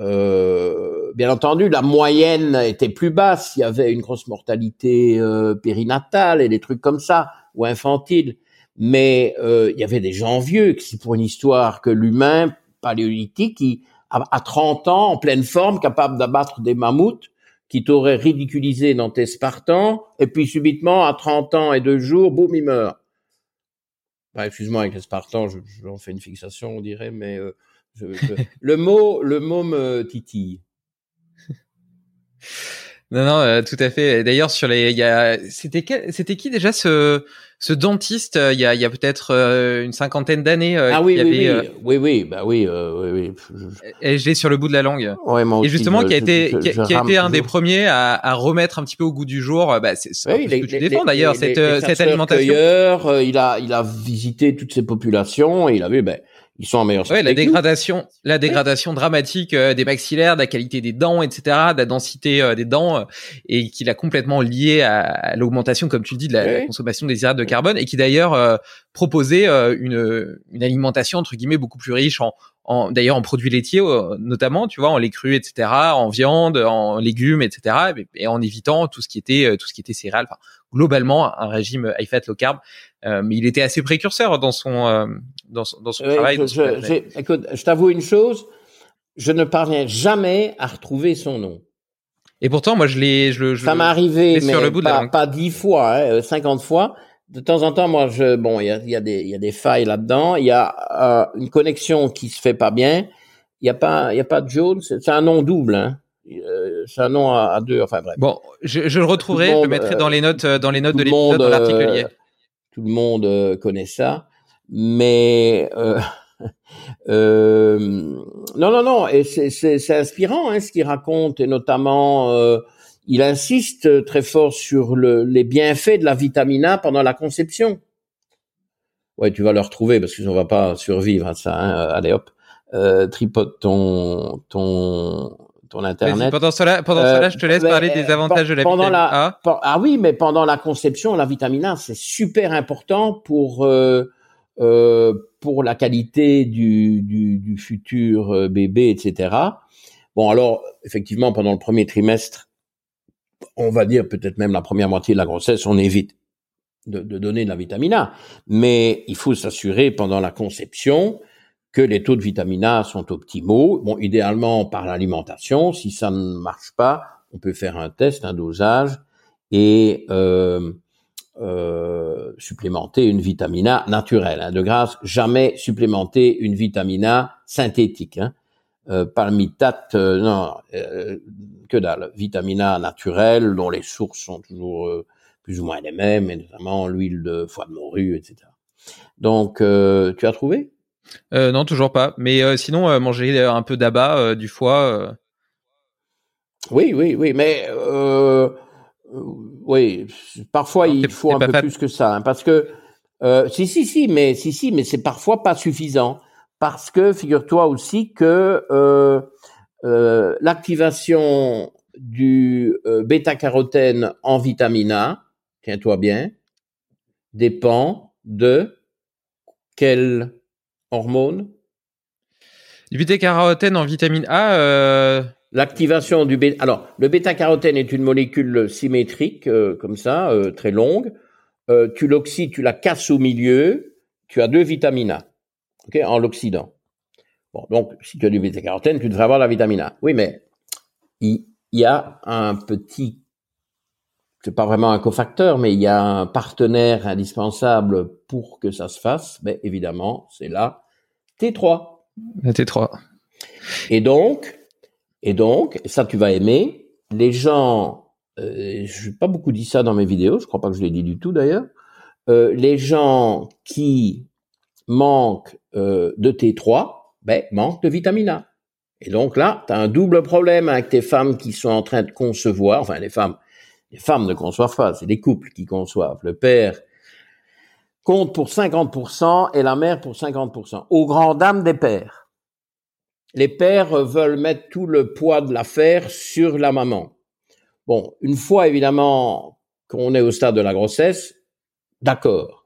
euh, bien entendu, la moyenne était plus basse. Il y avait une grosse mortalité euh, périnatale et des trucs comme ça ou infantile. Mais euh, il y avait des gens vieux, c'est pour une histoire que l'humain paléolithique, qui à 30 ans, en pleine forme, capable d'abattre des mammouths, qui t'aurait ridiculisé dans tes Spartans, et puis subitement, à 30 ans et deux jours, boum, il meurt. Bah, excuse-moi, avec les Spartans, je, je fais une fixation, on dirait, mais euh, je, le mot, le mot me titille. Non, non, euh, tout à fait. D'ailleurs, sur les, il y a, c'était c'était qui déjà ce ce dentiste euh, il y a, y a peut-être euh, une cinquantaine d'années. ah oui, oui, oui, oui, oui, bah oui, oui, oui. Et j'ai sur le bout de la langue. Ouais, moi et justement, qui a été, qui, a été un des premiers à, à, remettre un petit peu au goût du jour. Bah, c'est oui, ce que tu défends d'ailleurs cette cette alimentation. il a il a visité toutes ces populations et il a vu ben ils sont en meilleure Ouais, la dégradation, la dégradation dramatique euh, des maxillaires, de la qualité des dents, etc., de la densité euh, des dents, euh, et qu'il a complètement lié à, l'augmentation, comme tu le dis, de la, consommation des hydrates de carbone, et qui d'ailleurs proposait une, une alimentation entre guillemets beaucoup plus riche en, en d'ailleurs en produits laitiers notamment, tu vois, en lait cru, etc., en viande, en légumes, etc., et, en évitant tout ce qui était tout ce qui était céréales. Enfin, globalement, un régime high fat low carb, mais il était assez précurseur dans son dans, dans son travail. Je, écoute, je t'avoue une chose, je ne parviens jamais à retrouver son nom. Et pourtant, moi, je l'ai, je, je, ça m'est arrivé, mais le bout pas, de pas dix fois, hein, 50 euh, fois. De temps en temps, moi, je, bon, il y a, y a y a des failles là-dedans. Il y a euh, une connexion qui se fait pas bien. Il y a pas, il y a pas de jaune. C'est un nom double, hein. Euh, c'est un nom à, deux. Enfin bref. Bon, je, je le retrouverai. je le mettrai dans les notes, dans les notes de l'épisode, dans l'article Tout le monde connaît ça mais euh, euh, non, non, non, et c'est inspirant hein, ce qu'il raconte, et notamment, euh, il insiste très fort sur le, les bienfaits de la vitamine A pendant la conception. Ouais, tu vas le retrouver parce qu'on va pas survivre à ça. Hein. Allez hop, euh, tripote ton ton ton internet. Pendant cela, pendant euh, cela, je te laisse parler des avantages de la vitamine A. ah oui, mais pendant la conception, la vitamine A, c'est super important pour euh, euh, pour la qualité du, du, du futur euh, bébé, etc. Bon, alors, effectivement, pendant le premier trimestre, on va dire peut-être même la première moitié de la grossesse, on évite de, de donner de la vitamine A. Mais il faut s'assurer pendant la conception que les taux de vitamine A sont optimaux. Bon, idéalement par l'alimentation. Si ça ne marche pas, on peut faire un test, un dosage, et euh, euh, supplémenter une vitamine A naturelle. Hein. De grâce, jamais supplémenter une vitamine A synthétique. Hein. euh, palmitate, euh, non, euh, que dalle. Vitamine naturelle, dont les sources sont toujours plus ou moins les mêmes, et notamment l'huile de foie de morue, etc. Donc, tu as trouvé? Non, toujours pas. Mais sinon, manger un peu d'abat, du foie. Oui, oui, oui, mais oui, parfois il faut un peu plus que ça, hein, parce que si, si, si, mais si, si, mais c'est parfois pas suffisant parce que figure-toi aussi que euh, euh, l'activation du euh, bêta-carotène en vitamine A, tiens-toi bien, dépend de quelle hormone Du bêta-carotène en vitamine A L'activation du bêta... Alors, le bêta-carotène est une molécule symétrique, comme ça, très longue. tu l'oxydes, tu la casses au milieu, tu as deux vitamines A en l'Occident. Bon, donc, si tu as du bêta-carotène, tu devrais avoir la vitamine A. Oui, mais il, y a un petit, c'est pas vraiment un cofacteur, mais il y a un partenaire indispensable pour que ça se fasse. Mais évidemment, c'est la T3. La T3. Et donc, et donc, ça tu vas aimer. Les gens, euh, je n'ai pas beaucoup dit ça dans mes vidéos, je crois pas que je l'ai dit du tout d'ailleurs. Euh, les gens qui manque euh, de T3, ben, manque de vitamine A. Et donc là, tu as un double problème avec tes femmes qui sont en train de concevoir, enfin les femmes, les femmes ne conçoivent pas, c'est les couples qui conçoivent. Le père compte pour 50% et la mère pour 50%, aux grand dames des pères. Les pères veulent mettre tout le poids de l'affaire sur la maman. Bon, une fois évidemment qu'on est au stade de la grossesse, d'accord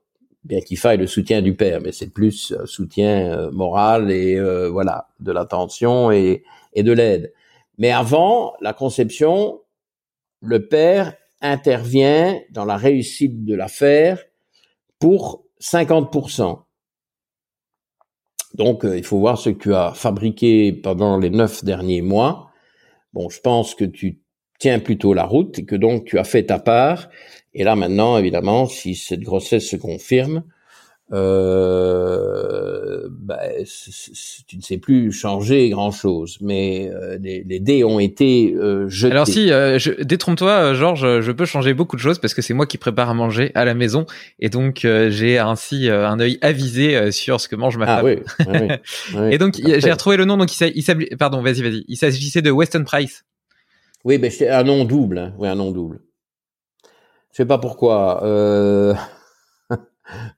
bien qu'il faille le soutien du père, mais c'est plus euh, soutien euh, moral et euh, voilà de l'attention et de l'aide. Mais avant la conception, le père intervient dans la réussite de l'affaire pour 50%. Donc, il faut voir ce que tu as fabriqué pendant les neuf derniers mois. Bon, je pense que tu tiens plutôt la route et que donc tu as fait ta part et là maintenant, évidemment, si cette grossesse se confirme, euh, bah, tu ne sais plus changer grand-chose, mais euh, les, les, dés ont été euh, jetés. Alors si, euh, détrompe-toi, euh, Georges, je peux changer beaucoup de choses parce que c'est moi qui prépare à manger à la maison et donc j'ai ainsi un œil avisé sur ce que mange ma ah, femme. Oui, oui, oui. et donc j'ai retrouvé le nom, donc il, il pardon, vas-y, vas-y, il s'agissait de Weston Price. Oui, c'est un nom double, hein. oui, un nom double. Je sais pas pourquoi. Euh...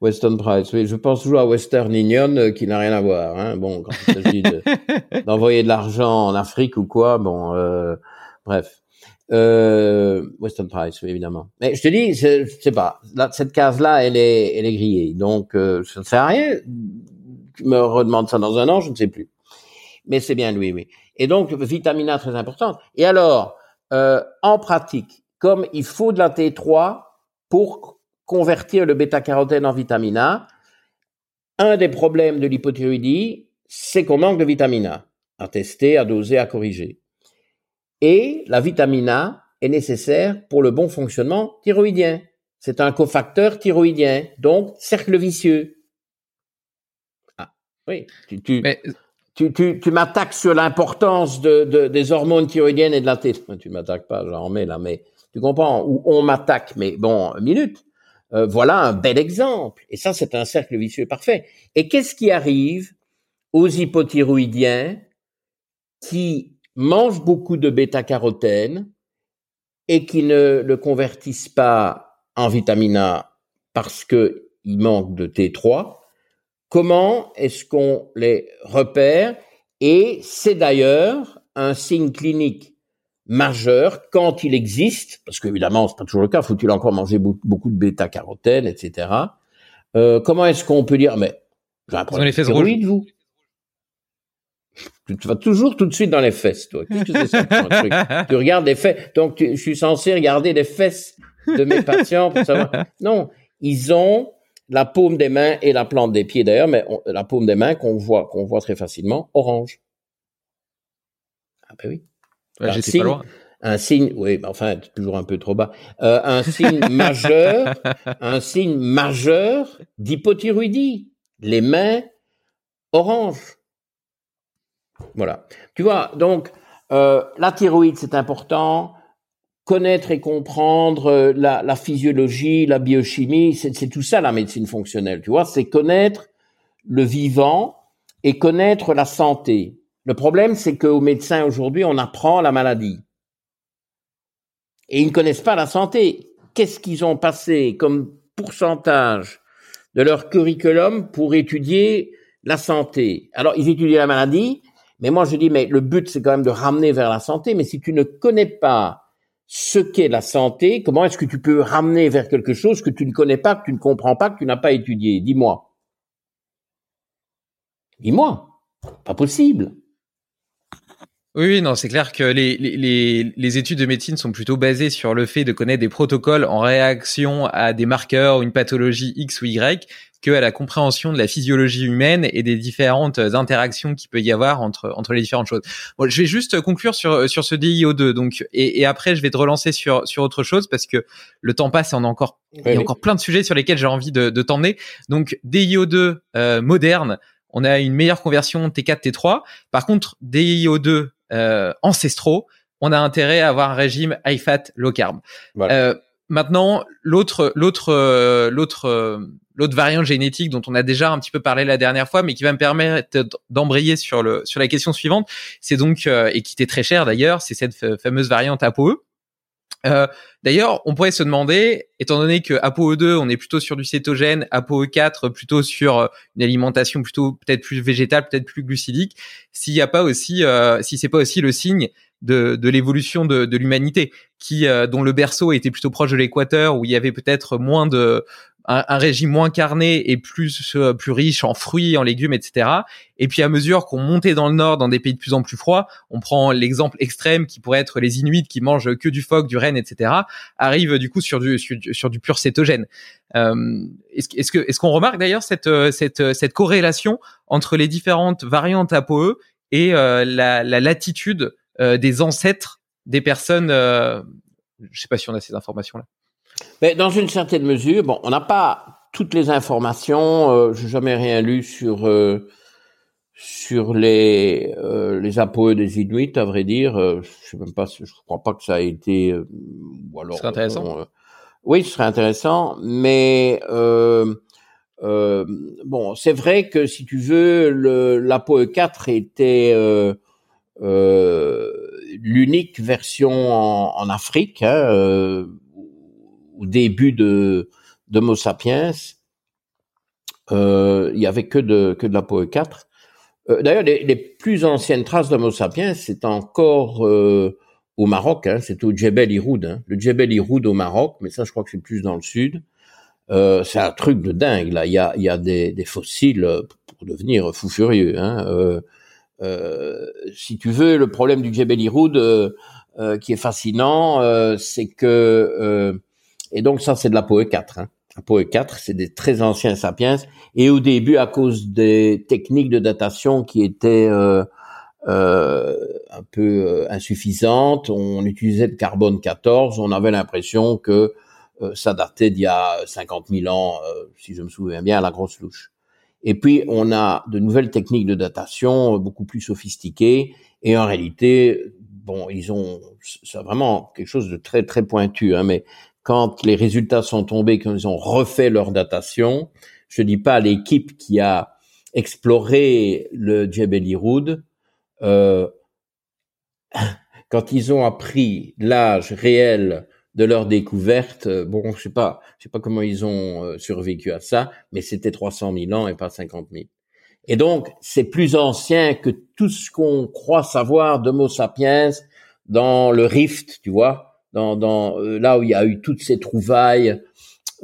Western Price, oui, je pense toujours à Western Union euh, qui n'a rien à voir. Hein. Bon, quand il s'agit d'envoyer de, l'argent en Afrique ou quoi, bon, euh, bref. Euh, Western Price, oui, évidemment. Mais je te dis, je sais pas, là, cette case-là, elle est, elle est grillée. Donc, euh, ça ne sert à rien. Tu me redemandes ça dans un an, je ne sais plus. Mais c'est bien lui, oui. Et donc, vitamine A très importante. Et alors, euh, en pratique, comme il faut de la T3 pour convertir le bêta-carotène en vitamine A, un des problèmes de l'hypothyroïdie, c'est qu'on manque de vitamine A, à tester, à doser, à corriger. Et la vitamine A est nécessaire pour le bon fonctionnement thyroïdien. C'est un cofacteur thyroïdien, donc cercle vicieux. Ah, oui, tu, tu, tu, tu, tu m'attaques sur l'importance de, de, des hormones thyroïdiennes et de la T. Tu m'attaques pas, j'en remets là, mais tu comprends Où on m'attaque, mais bon, minute. Euh, voilà un bel exemple. Et ça, c'est un cercle vicieux parfait. Et qu'est-ce qui arrive aux hypothyroïdiens qui mangent beaucoup de bêta-carotène et qui ne le convertissent pas en vitamine A parce qu'ils manquent de T3 Comment est-ce qu'on les repère? Et c'est d'ailleurs un signe clinique majeur quand il existe, parce qu'évidemment c'est pas toujours le cas, faut-il encore manger beaucoup de bêta-carotène, etc. Euh, comment est-ce qu'on peut dire, mais j'ai un problème de vous? Tu vas toujours tout de suite dans les fesses, toi. Qu'est-ce que c'est ça truc? Tu regardes les fesses. Donc, je suis censé regarder les fesses de mes patients pour savoir. Non, ils ont la paume des mains et la plante des pieds d'ailleurs, mais la paume des mains qu'on voit, qu'on voit très facilement, orange. Ah ben oui un signe, Un signe, oui, mais enfin, toujours un peu trop bas. Euh, un signe majeur, un signe majeur d'hypothyroïdie. Les mains orange. Voilà. Tu vois, donc euh, la thyroïde, c'est important. Connaître et comprendre euh, la, la physiologie, la biochimie, c'est tout ça la médecine fonctionnelle. Tu vois, c'est connaître le vivant et connaître la santé. Le problème, c'est qu'aux médecins aujourd'hui, on apprend la maladie. Et ils ne connaissent pas la santé. Qu'est-ce qu'ils ont passé comme pourcentage de leur curriculum pour étudier la santé? Alors, ils étudient la maladie, mais moi je dis, mais le but, c'est quand même de ramener vers la santé. Mais si tu ne connais pas ce qu'est la santé, comment est-ce que tu peux ramener vers quelque chose que tu ne connais pas, que tu ne comprends pas, que tu n'as pas étudié? Dis-moi. Dis-moi. Pas possible. Oui, oui, non, c'est clair que les, les, les, études de médecine sont plutôt basées sur le fait de connaître des protocoles en réaction à des marqueurs, une pathologie X ou Y, que à la compréhension de la physiologie humaine et des différentes interactions qu'il peut y avoir entre entre les différentes choses. Bon, je vais juste conclure sur sur ce DIO2 donc et, et après je vais te relancer sur sur autre chose parce que le temps passe et on a encore il y a encore plein de sujets sur lesquels j'ai envie de, de t'emmener. Donc DIO2 euh, moderne, on a une meilleure conversion T4 T3. Par contre DIO2 euh, ancestraux, on a intérêt à avoir un régime high fat low carb. Euh, maintenant, l'autre, l'autre, euh, l'autre, l'autre variante génétique dont on a déjà un petit peu parlé la dernière fois, mais qui va me permettre d'embrayer sur le sur la question suivante, c'est donc et qui était très cher d'ailleurs, c'est cette fameuse variante ApoE. Euh, D'ailleurs, on pourrait se demander, étant donné que ApoE2, on est plutôt sur du cétogène, ApoE4 plutôt sur une alimentation plutôt peut-être plus végétale, peut-être plus glucidique, s'il n'y a pas aussi, euh, si c'est pas aussi le signe de, l'évolution de, l'humanité, qui euh, dont le berceau était plutôt proche de l'équateur, où il y avait peut-être moins de un, régime moins carné et plus euh, plus riche en fruits, en légumes, etc. Et puis à mesure qu'on montait dans le nord, dans des pays de plus en plus froids, on prend l'exemple extrême qui pourrait être les Inuits qui mangent que du phoque, du renne, etc. Arrive du coup sur du sur, du pur cétogène. Euh, est-ce que est-ce qu'on remarque d'ailleurs cette cette cette corrélation entre les différentes variantes ApoE et la, la latitude euh, des ancêtres des personnes. Euh, je sais pas si on a ces informations là. Mais dans une certaine mesure, bon, on n'a pas toutes les informations. Euh, J'ai jamais rien lu sur euh, sur les euh, les APOE des Inuits, à vrai dire. je sais même pas, je crois pas que ça a été. ou alors. C'est intéressant. oui, ce serait intéressant, mais bon, c'est vrai que si tu veux, le l'APOE 4 était euh, l'unique version en, Afrique, hein, euh, au début de d'Homo sapiens. Euh, il y avait que de que de la POE 4. D'ailleurs, les, plus anciennes traces d'Homo sapiens, c'est encore au Maroc, hein, c'est au Djebel Iroud, hein, le Djebel Iroud au Maroc, mais ça, je crois que c'est plus dans le sud. Euh, c'est un truc de dingue là. Il y a, y a des, fossiles pour devenir fou furieux. Hein. Euh, euh, si tu veux, le problème du Jebel Iroud, euh, euh, qui est fascinant, c'est que et donc ça c'est de la POE 4. Hein. La POE 4, c'est des très anciens sapiens. Et au début, à cause des techniques de datation qui étaient euh, un peu insuffisantes, on utilisait le carbone 14. On avait l'impression que ça datait d'il y a 50 000 ans, si je me souviens bien, à la grosse louche. Et puis, on a de nouvelles techniques de datation euh, beaucoup plus sophistiquées. Et en réalité, bon, ils ont, c'est vraiment quelque chose de très, très pointu, hein, mais quand les résultats sont tombés, quand ils ont refait leur datation, je dis pas l'équipe qui a exploré le Jebel Iroud, euh, quand ils ont appris l'âge réel de leur découverte. Euh, bon, je sais pas, je sais pas comment ils ont euh, survécu à ça, mais c'était 300 000 ans et pas 50 000. Et donc, c'est plus ancien que tout ce qu'on croit savoir d'Homo sapiens dans le Rift, tu vois, dans, dans euh, là où il y a eu toutes ces trouvailles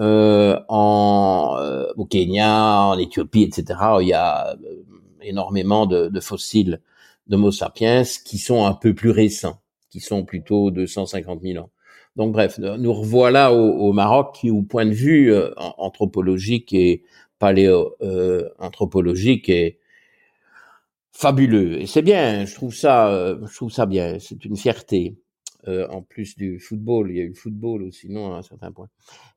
euh, en au Kenya, en Éthiopie, etc. Où il y a énormément de, de fossiles d'Homo sapiens qui sont un peu plus récents, qui sont plutôt de 150 000 ans. Donc bref, nous revoilà au, Maroc qui, au point de vue euh, anthropologique et paléo-anthropologique, euh, est fabuleux. Et c'est bien, je trouve ça, euh, je trouve ça bien. C'est une fierté. En plus du football, il y a eu le football aussi, non, à un certain point.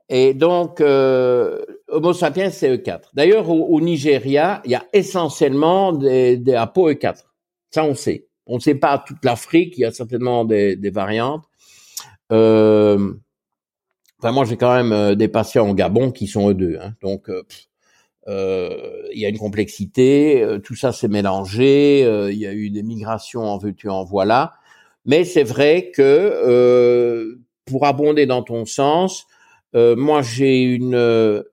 Et donc, Homo sapiens, c'est E4. D'ailleurs, au, Nigeria, il y a essentiellement des, des APO E4. Ça, on sait. On ne sait pas toute l'Afrique, il y a certainement des, des variantes. Euh, enfin, moi, j'ai quand même euh, des patients au Gabon qui sont E2. Hein, donc, euh, euh, il y a une complexité, tout ça s'est mélangé, il y a eu des migrations en veux-tu, en voilà. Mais c'est vrai que, pour abonder dans ton sens, moi j'ai une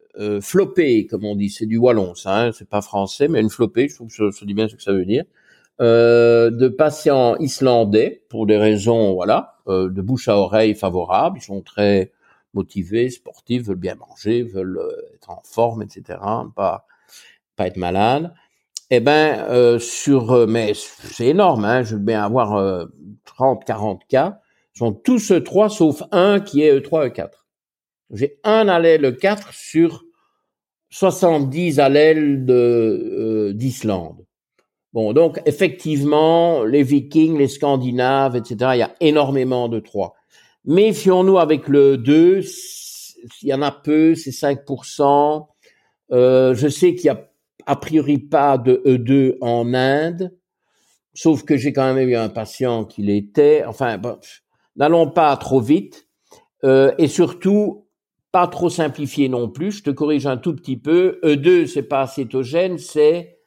flopée, comme on dit, c'est du wallon, ça, hein, c'est pas français, mais une flopée, je trouve que je, dis bien ce que ça veut dire, euh, de patients islandais pour des raisons, voilà, euh, de bouche à oreille favorables. Ils sont très motivés, sportifs, veulent bien manger, veulent euh, être en forme, etc. Pas pas être malade. Eh ben, euh, sur, mais c'est énorme, hein, je bien avoir 30, 40 cas. Sont tous E3 sauf un qui est E3, E4. J'ai un allèle 4 sur 70 allèles de d'Islande. Bon, donc effectivement, les Vikings, les Scandinaves, etc., il y a énormément de 3. Méfions-nous avec le 2, il y en a peu, c'est 5%. Euh, je sais qu'il y a a priori pas de E2 en Inde, sauf que j'ai quand même eu un patient qui l'était. Enfin, n'allons pas trop vite. Euh, et surtout, pas trop simplifier non plus. Je te corrige un tout petit peu. E2, c'est pas acétogène, c'est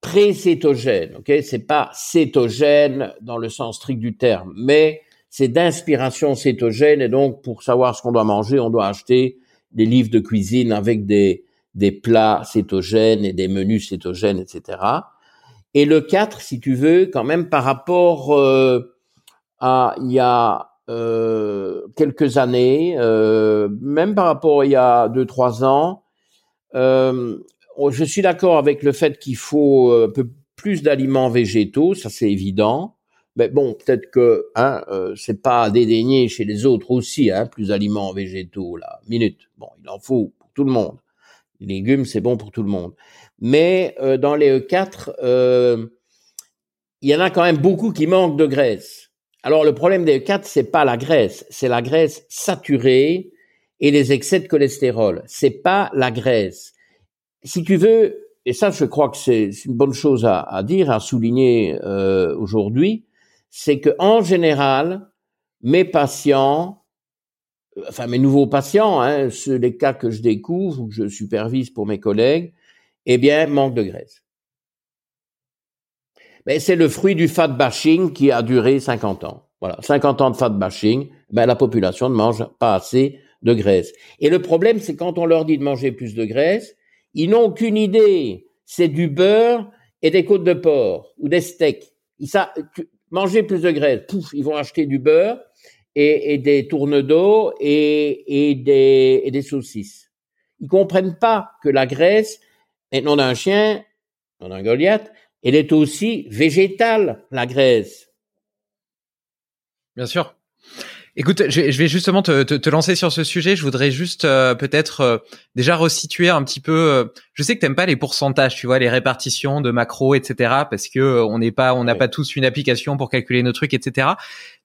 pré-cétogène, ok? C'est pas cétogène dans le sens strict du terme, mais c'est d'inspiration cétogène et donc pour savoir ce qu'on doit manger, on doit acheter des livres de cuisine avec des des plats cétogènes et des menus cétogènes, etc. Et le 4, si tu veux, quand même par rapport euh, à il y a euh, quelques années, euh, même par rapport à il y a deux trois ans, euh, Oh, je suis d'accord avec le fait qu'il faut euh, un peu plus d'aliments végétaux, ça c'est évident. Mais bon, peut-être que hein, c'est pas à dédaigner chez les autres aussi, hein, plus d'aliments végétaux là. Minute. Bon, il en faut pour tout le monde. Légumes, c'est bon pour tout le monde. Mais euh, dans les E4, euh, il y en a quand même beaucoup qui manquent de graisse. Alors le problème des E4, c'est pas la graisse, c'est la graisse saturée et les excès de cholestérol. C'est pas la graisse si tu veux, et ça je crois que c'est une bonne chose à, dire, à souligner euh, aujourd'hui, c'est que en général, mes patients, enfin mes nouveaux patients, hein, ceux, les cas que je découvre ou que je supervise pour mes collègues, eh bien, manquent de graisse. Mais c'est le fruit du fat bashing qui a duré 50 ans. Voilà, 50 ans de fat bashing, ben la population ne mange pas assez de graisse. Et le problème, c'est quand on leur dit de manger plus de graisse, ils n'ont aucune idée. C'est du beurre et des côtes de porc ou des steaks. Ils savent, manger plus de graisse, pouf, ils vont acheter du beurre et, et des tournes d'eau et, et, des, et des saucisses. Ils comprennent pas que la graisse, et non d'un chien, non d'un Goliath, elle est aussi végétale, la graisse. Bien sûr. Écoute, je, vais justement te, te, lancer sur ce sujet. Je voudrais juste euh, peut-être euh, déjà resituer un petit peu. Euh, je sais que t'aimes pas les pourcentages, tu vois, les répartitions de macro, etc. Parce que on n'est pas, on n'a pas tous une application pour calculer nos trucs, etc.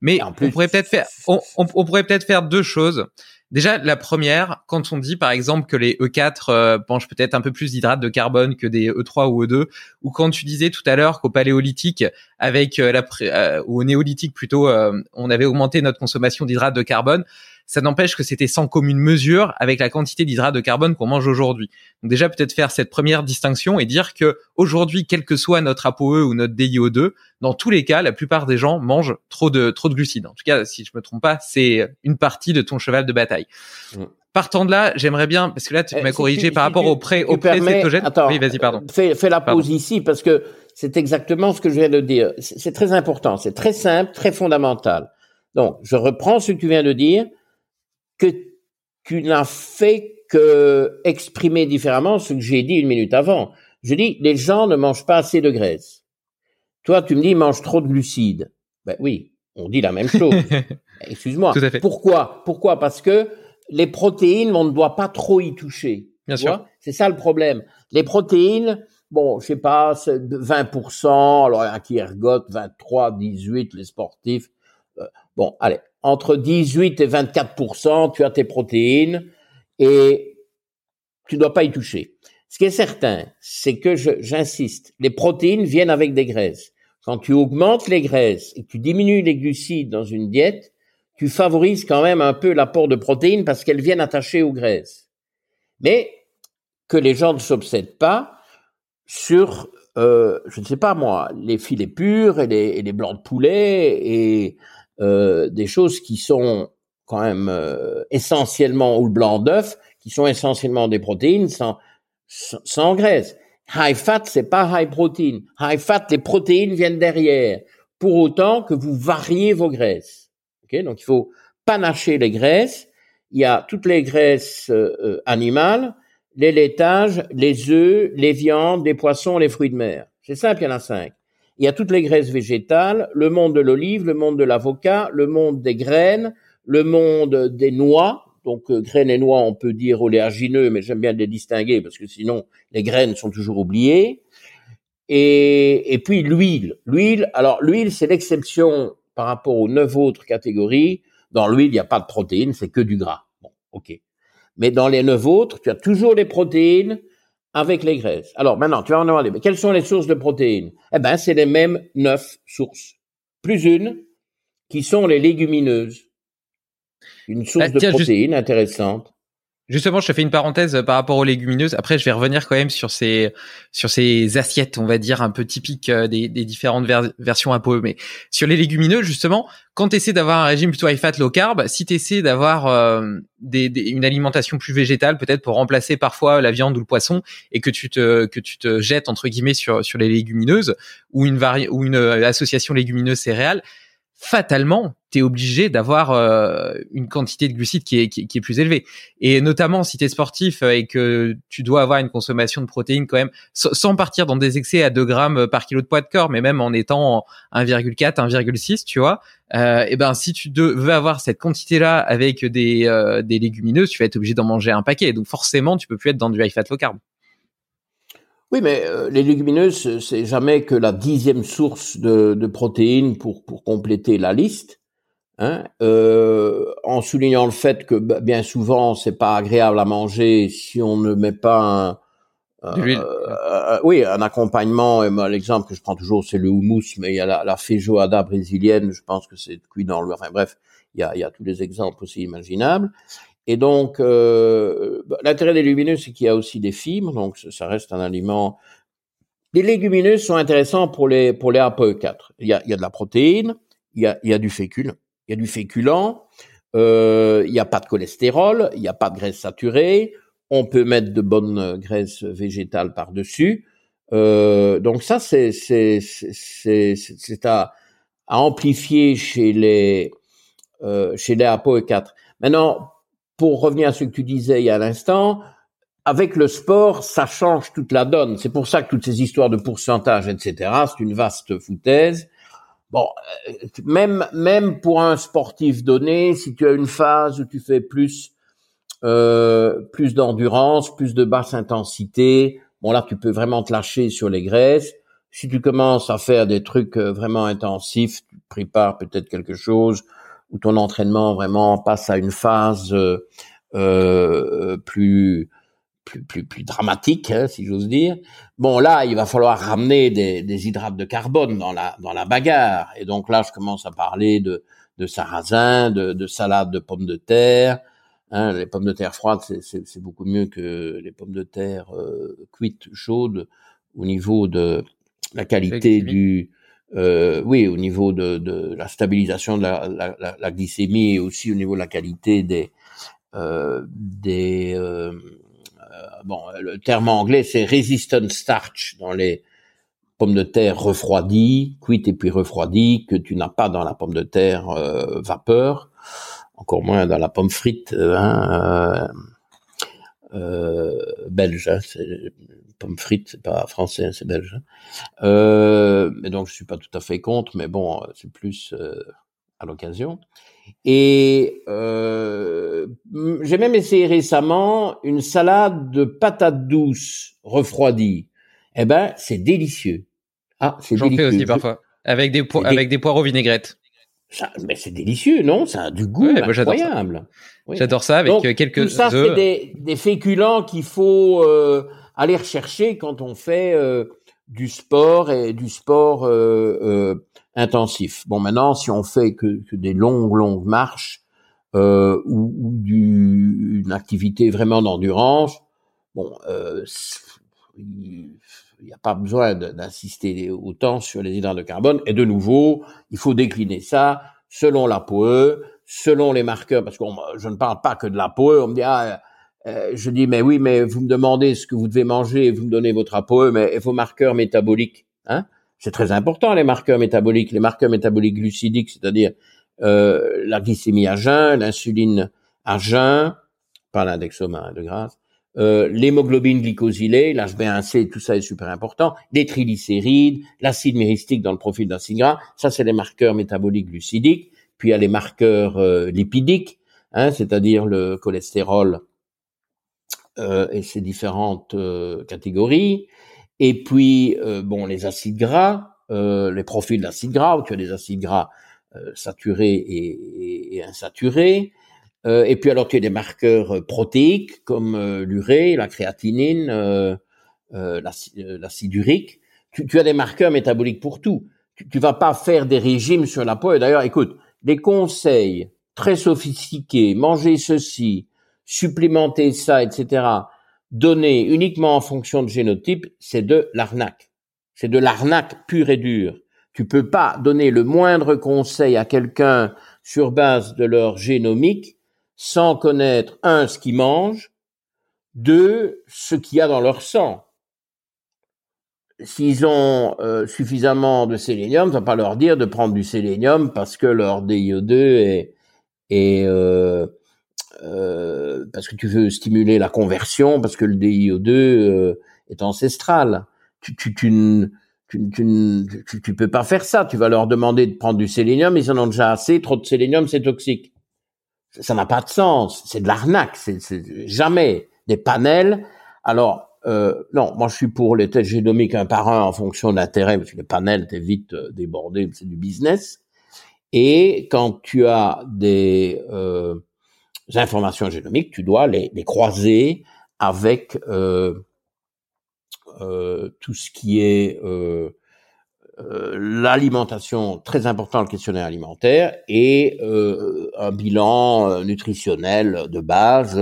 Mais on pourrait peut-être faire, on, on pourrait peut-être faire deux choses. Déjà, la première, quand on dit par exemple que les E4 euh, mangent peut-être un peu plus d'hydrates de carbone que des E3 ou E2, ou quand tu disais tout à l'heure qu'au paléolithique, avec euh, euh, ou au néolithique plutôt, on avait augmenté notre consommation d'hydrates de carbone, ça n'empêche que c'était sans commune mesure avec la quantité d'hydrates de carbone qu'on mange aujourd'hui. Donc déjà peut-être faire cette première distinction et dire que aujourd'hui, quel que soit notre ApoE ou notre DIO2, dans tous les cas, la plupart des gens mangent trop de trop de glucides. En tout cas, si je me trompe pas, c'est une partie de ton cheval de bataille. Mm. Partant de là, j'aimerais bien, parce que là, tu eh, m'as corrigé par rapport au pré, au pré Attends, oui, vas-y, pardon. Fais, fais la pause ici parce que c'est exactement ce que je viens de dire. C'est très important, c'est très simple, très fondamental. Donc, je reprends ce que tu viens de dire que tu n'as fait que exprimer différemment ce que j'ai dit une minute avant. Je dis, les gens ne mangent pas assez de graisse. Toi, tu me dis, ils mangent trop de glucides. Ben oui, on dit la même chose. Excuse-moi. Pourquoi? Pourquoi? Parce que les protéines, on ne doit pas trop y toucher. Bien sûr. C'est ça le problème. Les protéines, bon, je sais pas, 20%, alors un qui ergote 23, 18, les sportifs. Euh, bon, allez, entre 18 et 24% tu as tes protéines et tu dois pas y toucher. Ce qui est certain, c'est que j'insiste, les protéines viennent avec des graisses. quand tu augmentes les graisses et que tu diminues les glucides dans une diète, tu favorises quand même un peu l'apport de protéines parce qu'elles viennent attacher aux graisses. Mais que les gens ne s'obsèdent pas sur, euh, je ne sais pas moi, les filets purs et les, blancs de poulet et euh, des choses qui sont quand même euh, essentiellement ou le blanc d'œuf, qui sont essentiellement des protéines sans, sans, graisse. High fat, c'est pas high protein. High fat, les protéines viennent derrière. Pour autant que vous variez vos graisses. Okay Donc il faut panacher les graisses. Il y a toutes les graisses euh, animales, les laitages, les œufs, les viandes, les poissons, les fruits de mer. C'est simple, il y en a cinq. Il y a toutes les graisses végétales, le monde de l'olive, le monde de l'avocat, le monde des graines, le monde des noix. Donc euh, graines et noix, on peut dire oléagineux, mais j'aime bien les distinguer parce que sinon les graines sont toujours oubliées. Et, et puis l'huile. L'huile, alors l'huile, c'est l'exception par rapport aux neuf autres catégories. Dans l'huile, il n'y a pas de protéines, c'est que du gras. Bon, ok. Mais dans les neuf autres, tu as toujours les protéines avec les graisses. Alors maintenant, tu vas en demander, mais quelles sont les sources de protéines? Eh ben, c'est les mêmes neuf sources, plus une, qui sont les légumineuses. Une source ah, de protéines intéressante. Justement, je te fais une parenthèse euh, par rapport aux légumineuses. Après, je vais revenir quand même sur ces sur ces assiettes, on va dire un peu typiques euh, des, des différentes versions un peu. Mais sur les légumineuses, justement, quand tu essaies d'avoir un régime plutôt high fat, low carb, si tu essaies d'avoir euh, des, une alimentation plus végétale, peut-être pour remplacer parfois la viande ou le poisson, et que tu te que tu te jettes entre guillemets sur sur les légumineuses ou une vari ou une association légumineuse céréales, fatalement, tu es obligé d'avoir euh, une quantité de glucides qui est, qui, est, plus élevée. Et notamment si tu es sportif et que tu dois avoir une consommation de protéines quand même, sans partir dans des excès à 2 grammes par kilo de poids de corps, mais même en étant 1,4, 1,6, tu vois, euh, et ben si tu veux avoir cette quantité-là avec des, euh, des légumineuses, tu vas être obligé d'en manger un paquet. Donc forcément, tu peux plus être dans du high fat low carb. Oui, mais euh, les légumineuses, c'est jamais que la dixième source de, de protéines pour, pour compléter la liste. Hein, euh, en soulignant le fait que bah, bien souvent c'est pas agréable à manger si on ne met pas un, euh, oui un accompagnement. L'exemple que je prends toujours c'est le houmous, mais il y a la, la feijoada brésilienne. Je pense que c'est cuit dans le. Enfin bref, il y a, il y a tous les exemples aussi imaginables. Et donc, euh, bah, l'intérêt des légumineuses, c'est qu'il y a aussi des fibres, donc ça reste un aliment. Les légumineuses sont intéressants pour les pour les APE4. Il y a, il y a de la protéine, il y a, il y a du fécule, il y a du féculent, euh, il n'y a pas de cholestérol, il n'y a pas de graisse saturée, on peut mettre de bonnes graisses végétales par-dessus. Euh, donc ça, c'est c'est c'est à, à amplifier chez les euh, chez les APOE4. Maintenant, pour revenir à ce que tu disais il y a l'instant, avec le sport, ça change toute la donne. C'est pour ça que toutes ces histoires de pourcentage, etc., c'est une vaste foutaise. Bon, euh, même même pour un sportif donné, si tu as une phase où tu fais plus euh, plus d'endurance, plus de basse intensité, bon là tu peux vraiment te lâcher sur les graisses. Si tu commences à faire des trucs euh, vraiment intensifs, tu prépares peut-être quelque chose où ton entraînement vraiment passe à une phase euh, euh, plus, plus, plus, plus dramatique, hein, si j'ose dire. Bon, là, il va falloir ramener des, des, hydrates de carbone dans la, dans la bagarre. Et donc là, je commence à parler de, de sarrasin, de, de salade de pommes de terre. Hein, les pommes de terre froides, c'est beaucoup mieux que les pommes de terre euh, cuites, chaudes, au niveau de la qualité du, euh, oui, au niveau de, de, la stabilisation de la, la, la, glycémie et aussi au niveau de la qualité des euh, des euh, euh bon, le terme anglais c'est resistant starch dans les pommes de terre refroidies, cuites et puis refroidies que tu n'as pas dans la pomme de terre euh, vapeur, encore moins dans la pomme frite hein, belge. Hein, pomme frite, c'est pas français, hein, c'est belge. Hein. Euh, et donc je suis pas tout à fait contre, mais bon, c'est plus euh, à l'occasion. Et euh, j'ai même essayé récemment une salade de patates douces refroidies. Eh ben, c'est délicieux. Ah, c'est délicieux. J'en fais aussi parfois avec des avec des poireaux vinaigrettes. Ça, mais c'est délicieux, non? Ça a du goût incroyable. J'adore ça. avec euh, quelques tout ça, c'est des, des féculents qu'il faut euh, aller rechercher quand on fait euh, du sport et du sport intensif. Bon, maintenant, si on fait que, que des longues, longues marches ou, ou du, une activité vraiment d'endurance, bon, il n'y a pas besoin d'insister autant sur les hydrates de carbone. Et de nouveau, il faut décliner ça selon la POE, selon les marqueurs, parce que je ne parle pas que de la POE. On me dit, ah, euh, je dis, mais oui, mais vous me demandez ce que vous devez manger vous me donnez votre APOE, mais vos marqueurs métaboliques, hein? C'est très important, les marqueurs métaboliques. Les marqueurs métaboliques glucidiques, c'est-à-dire euh, la glycémie à jeun, l'insuline à jeun, pas l'index hein, de grâce, euh, l'hémoglobine glycosylée, l'HbA1c, tout ça est super important, les triglycérides, l'acide myristique dans le profil d'acide gras, ça c'est les marqueurs métaboliques glucidiques, puis il y a les marqueurs lipidiques, hein, c'est-à-dire le cholestérol euh, et ses différentes catégories, et puis bon les acides gras, les profils d'acides gras, où tu as des acides gras saturés et, et insaturés, euh, et puis alors tu as des marqueurs euh, protéiques comme euh, l'urée, la créatinine, euh, l'acide urique. Tu, tu, as des marqueurs métaboliques pour tout. Tu, tu vas pas faire des régimes sur la peau. Et d'ailleurs, écoute, des conseils très sophistiqués, manger ceci, supplémenter ça, etc., donnés uniquement en fonction de génotype, c'est de l'arnaque. C'est de l'arnaque pure et dure. Tu peux pas donner le moindre conseil à quelqu'un sur base de leur génomique sans connaître, un, ce qu'ils mangent, deux, ce qu'il y a dans leur sang. S'ils ont euh, suffisamment de sélénium, ça va pas leur dire de prendre du sélénium parce que leur DIO2 est, est euh, euh, parce que tu veux stimuler la conversion, parce que le DIO2 est ancestral. Tu, tu, tu, tu, tu, tu, peux pas faire ça. Tu vas leur demander de prendre du sélénium, ils en ont déjà assez. Trop de sélénium, c'est toxique ça n'a pas de sens, c'est de l'arnaque, c'est jamais des panels. Alors euh, non, moi je suis pour les tests génomiques un par un en fonction de l'intérêt, parce que les panels t'es vite euh, débordé, c'est du business. Et quand tu as des euh, informations génomiques, tu dois les, les croiser avec euh, euh, tout ce qui est euh, euh, l'alimentation, très important le questionnaire alimentaire, et euh, un bilan euh, nutritionnel de base,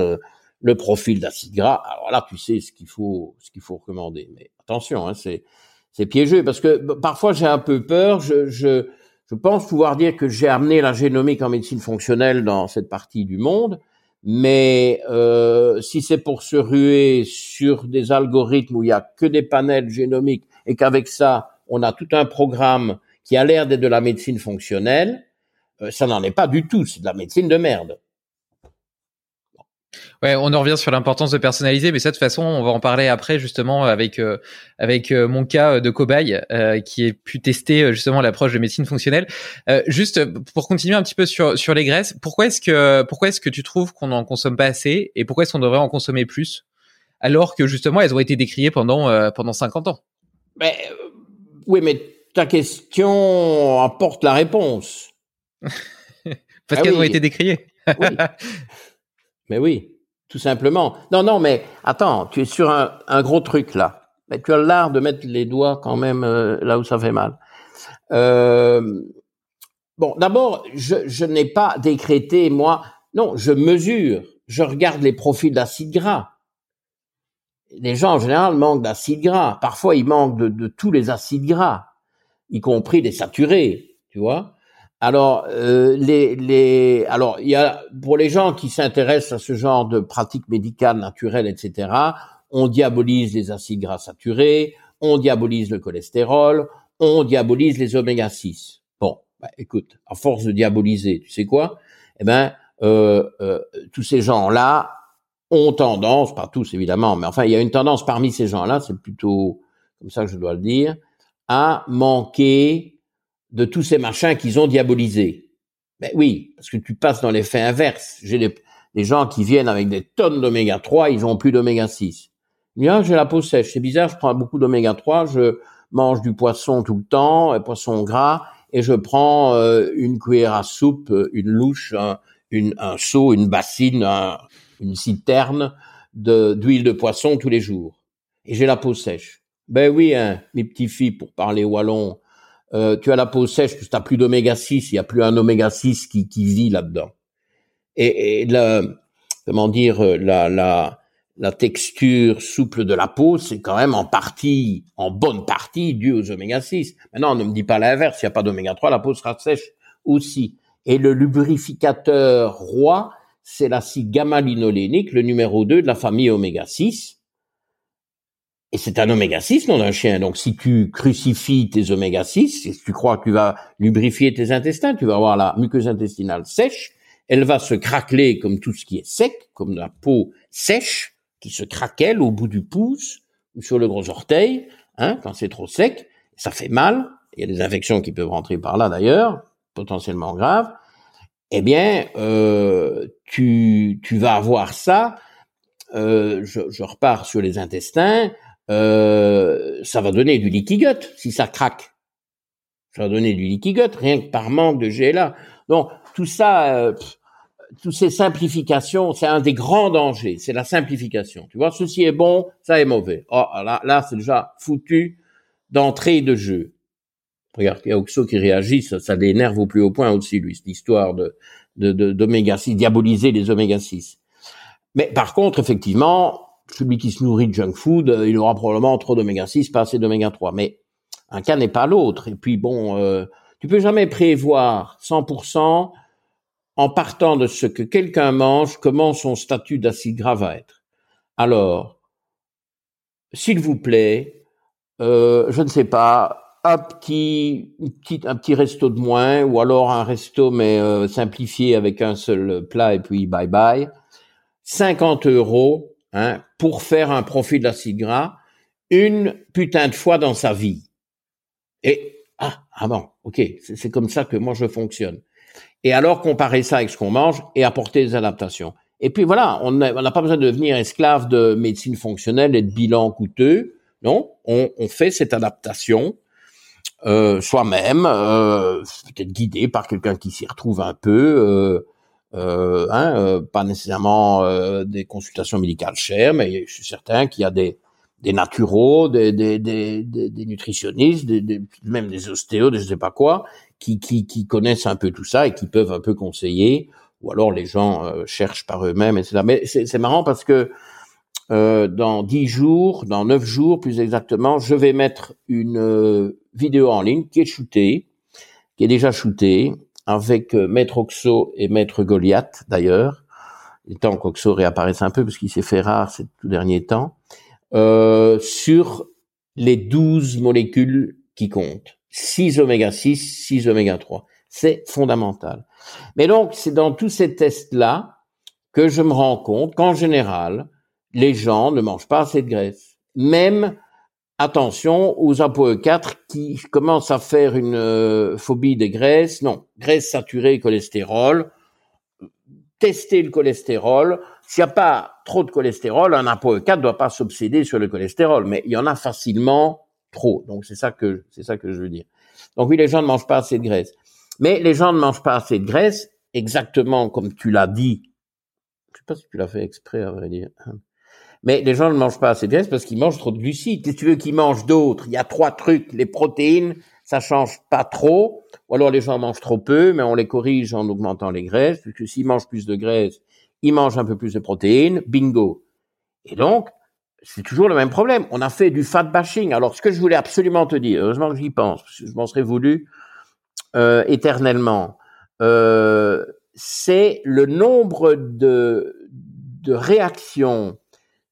le profil d'acide gras. Alors là, tu sais ce qu'il faut, ce qu'il faut recommander. Mais attention, hein, c'est c'est piégeux parce que parfois j'ai un peu peur. Je, je, je pense pouvoir dire que j'ai amené la génomique en médecine fonctionnelle dans cette partie du monde, mais euh, si c'est pour se ruer sur des algorithmes où il y a que des panels génomiques et qu'avec ça on a tout un programme qui a l'air d'être de la médecine fonctionnelle, euh, ça n'en est pas du tout, c'est de la médecine de merde. Ouais, on en revient sur l'importance de personnaliser, mais ça de toute façon, on va en parler après justement avec euh, avec euh, mon cas de cobaye qui est pu tester justement l'approche de médecine fonctionnelle. juste pour continuer un petit peu sur sur les graisses, pourquoi est-ce que pourquoi est-ce que tu trouves qu'on n'en consomme pas assez et pourquoi est-ce qu'on devrait en consommer plus alors que justement elles ont été décriées pendant pendant 50 ans? Ben, oui, mais ta question apporte la réponse. Parce ah qu'elles ont été décriées. oui. Mais oui, tout simplement. Non, non, mais attends, tu es sur un, gros truc là. Mais tu as l'art de mettre les doigts quand même euh, là où ça fait mal. Euh, bon, d'abord, je, n'ai pas décrété, moi, non, je mesure, je regarde les profils d'acide gras les gens en général manquent d'acide gras. Parfois, ils manquent de, tous les acides gras, y compris des saturés, tu vois. Alors, euh, les, les, alors, il y a pour les gens qui s'intéressent à ce genre de pratiques médicales naturelles, etc. On diabolise les acides gras saturés, on diabolise le cholestérol, on diabolise les oméga 6. Bon, bah, écoute, à force de diaboliser, tu sais quoi? Eh ben, euh, euh, tous ces gens-là ont tendance, pas tous évidemment, mais enfin il y a une tendance parmi ces gens-là, c'est plutôt comme ça que je dois le dire, à manquer de tous ces machins qu'ils ont diabolisés. Ben oui, parce que tu passes dans l'effet inverse. J'ai des, gens qui viennent avec des tonnes d'oméga 3, ils ont plus d'oméga 6. Bien, j'ai la peau sèche, c'est bizarre, je prends beaucoup d'oméga 3, je mange du poisson tout le temps, poisson gras, et je prends euh, une cuillère à soupe, une louche, un, une, un seau, une bassine, un, une citerne d'huile de, poisson tous les jours. Et j'ai la peau sèche. Ben oui, hein, mes petits filles, pour parler wallon, euh, tu as la peau sèche tu n'as plus d'oméga 6, il n'y a plus un oméga 6 qui, qui vit là-dedans. Et, et la, comment dire, euh, la, la, la texture souple de la peau, c'est quand même en partie, en bonne partie, dû aux oméga 6. Maintenant, on ne me dit pas l'inverse, il n'y a pas d'oméga 3, la peau sera sèche aussi. Et le lubrificateur roi, c'est l'acide gamma-linolénique, le numéro 2 de la famille oméga 6. Et c'est un oméga 6, non un chien. Donc si tu crucifies tes oméga 6, si tu crois que tu vas lubrifier tes intestins, tu vas avoir la muqueuse intestinale sèche, elle va se craqueler comme tout ce qui est sec, comme la peau sèche, qui se craquelle au bout du pouce ou sur le gros orteil, hein, quand c'est trop sec, ça fait mal, il y a des infections qui peuvent rentrer par là d'ailleurs, potentiellement graves, eh bien, euh, tu, tu vas avoir ça, euh, je, je, repars sur les intestins, euh, ça va donner du gut si ça craque. Ça va donner du gut, rien que par manque de GLA. Donc, tout ça, euh, toutes ces simplifications, c'est un des grands dangers, c'est la simplification. Tu vois, ceci est bon, ça est mauvais. Oh, là, là c'est déjà foutu d'entrée de jeu. Regarde, il y a Oxo qui réagit, ça, ça l'énerve au plus haut point aussi, lui, cette histoire de d'oméga de, 6, diaboliser les oméga 6. Mais par contre, effectivement, celui qui se nourrit de junk food, euh, il aura probablement trop d'oméga 6, pas assez d'oméga 3. Mais un cas n'est pas l'autre. Et puis bon, euh, tu peux jamais prévoir 100% en partant de ce que quelqu'un mange, comment son statut d'acide gras va être. Alors, s'il vous plaît, euh, je ne sais pas, un petit, petit, un petit resto de moins, ou alors un resto mais euh, simplifié avec un seul plat et puis bye bye. 50 euros hein, pour faire un profil d'acide gras une putain de fois dans sa vie. Et ah, ah bon, ok, c'est comme ça que moi je fonctionne. Et alors comparer ça avec ce qu'on mange et apporter des adaptations. Et puis voilà, on n'a pas besoin de devenir esclave de médecine fonctionnelle et de bilan coûteux. Non, on, on fait cette adaptation euh, soi-même, euh, peut-être guidé par quelqu'un qui s'y retrouve un peu, euh, euh hein, euh, pas nécessairement des consultations médicales chères, mais je suis certain qu'il y a des des naturaux, des, des, des, des nutritionnistes, même des ostéos, des je sais pas quoi, qui, qui, qui connaissent un peu tout ça et qui peuvent un peu conseiller, ou alors les gens cherchent par eux-mêmes, etc. Mais c'est marrant parce que euh, dans dix jours, dans neuf jours plus exactement, je vais mettre une euh, vidéo en ligne qui est shootée, qui est déjà shootée, avec euh, Maître Oxo et Maître Goliath d'ailleurs, le temps qu'Oxo réapparaisse un peu parce qu'il s'est fait rare ces tout derniers temps, sur les douze molécules qui comptent. 6 oméga 6, 6 oméga 3. C'est fondamental. Mais donc, c'est dans tous ces tests-là que je me rends compte qu'en général, les gens ne mangent pas assez de graisse. Même, attention aux ApoE4 qui commencent à faire une euh, phobie des graisses. Non, graisse saturée, cholestérol. Tester le cholestérol. S'il n'y a pas trop de cholestérol, un ApoE4 ne doit pas s'obséder sur le cholestérol, mais il y en a facilement trop. Donc c'est ça que c'est ça que je veux dire. Donc oui, les gens ne mangent pas assez de graisse. Mais les gens ne mangent pas assez de graisse, exactement comme tu l'as dit. Je sais pas si tu l'as fait exprès, à vrai dire. Mais les gens ne mangent pas assez de graisse parce qu'ils mangent trop de glucides. Si tu veux qu'ils mangent d'autres, il y a trois trucs. Les protéines, ça change pas trop. Ou alors les gens mangent trop peu, mais on les corrige en augmentant les graisses. Puisque s'ils mangent plus de graisse, ils mangent un peu plus de protéines. Bingo. Et donc, c'est toujours le même problème. On a fait du fat bashing. Alors, ce que je voulais absolument te dire, heureusement que j'y pense, parce que je m'en serais voulu euh, éternellement, euh, c'est le nombre de, de réactions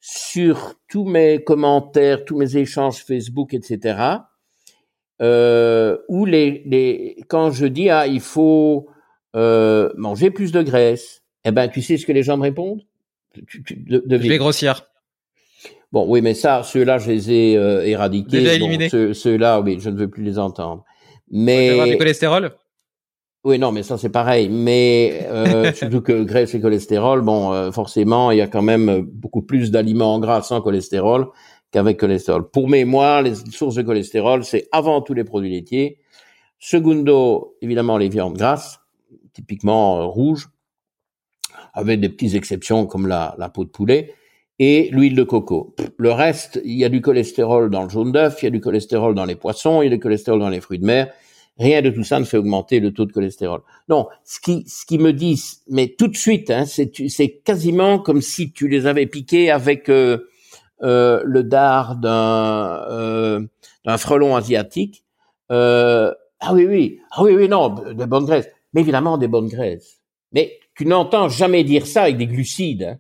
sur tous mes commentaires, tous mes échanges Facebook, etc. Euh, où les, les, quand je dis ah il faut euh, manger plus de graisse, eh ben tu sais ce que les gens me répondent? Tu, tu, de, de Je vais grossir. Bon oui mais ça ceux-là je les ai euh, éradiqués. Déjà ceux-là oui je ne veux plus les entendre. Mais avoir du cholestérol? Oui, non, mais ça c'est pareil. Mais euh, surtout que graisse et cholestérol, bon, euh, forcément, il y a quand même beaucoup plus d'aliments gras sans cholestérol qu'avec cholestérol. Pour mémoire, les sources de cholestérol, c'est avant tout les produits laitiers. Segundo, évidemment, les viandes grasses, typiquement euh, rouges, avec des petites exceptions comme la, la peau de poulet. et l'huile de coco. Le reste, il y a du cholestérol dans le jaune d'œuf, il y a du cholestérol dans les poissons, il y a du cholestérol dans les fruits de mer. Rien de tout ça ne fait augmenter le taux de cholestérol. Non, ce qui, ce qui me disent, mais tout de suite, hein, c'est quasiment comme si tu les avais piqués avec euh, euh, le dard d'un euh, d'un frelon asiatique. Euh, ah oui, oui, ah oui, oui, non, des bonnes graisses. Mais évidemment, des bonnes graisses. Mais tu n'entends jamais dire ça avec des glucides. Hein.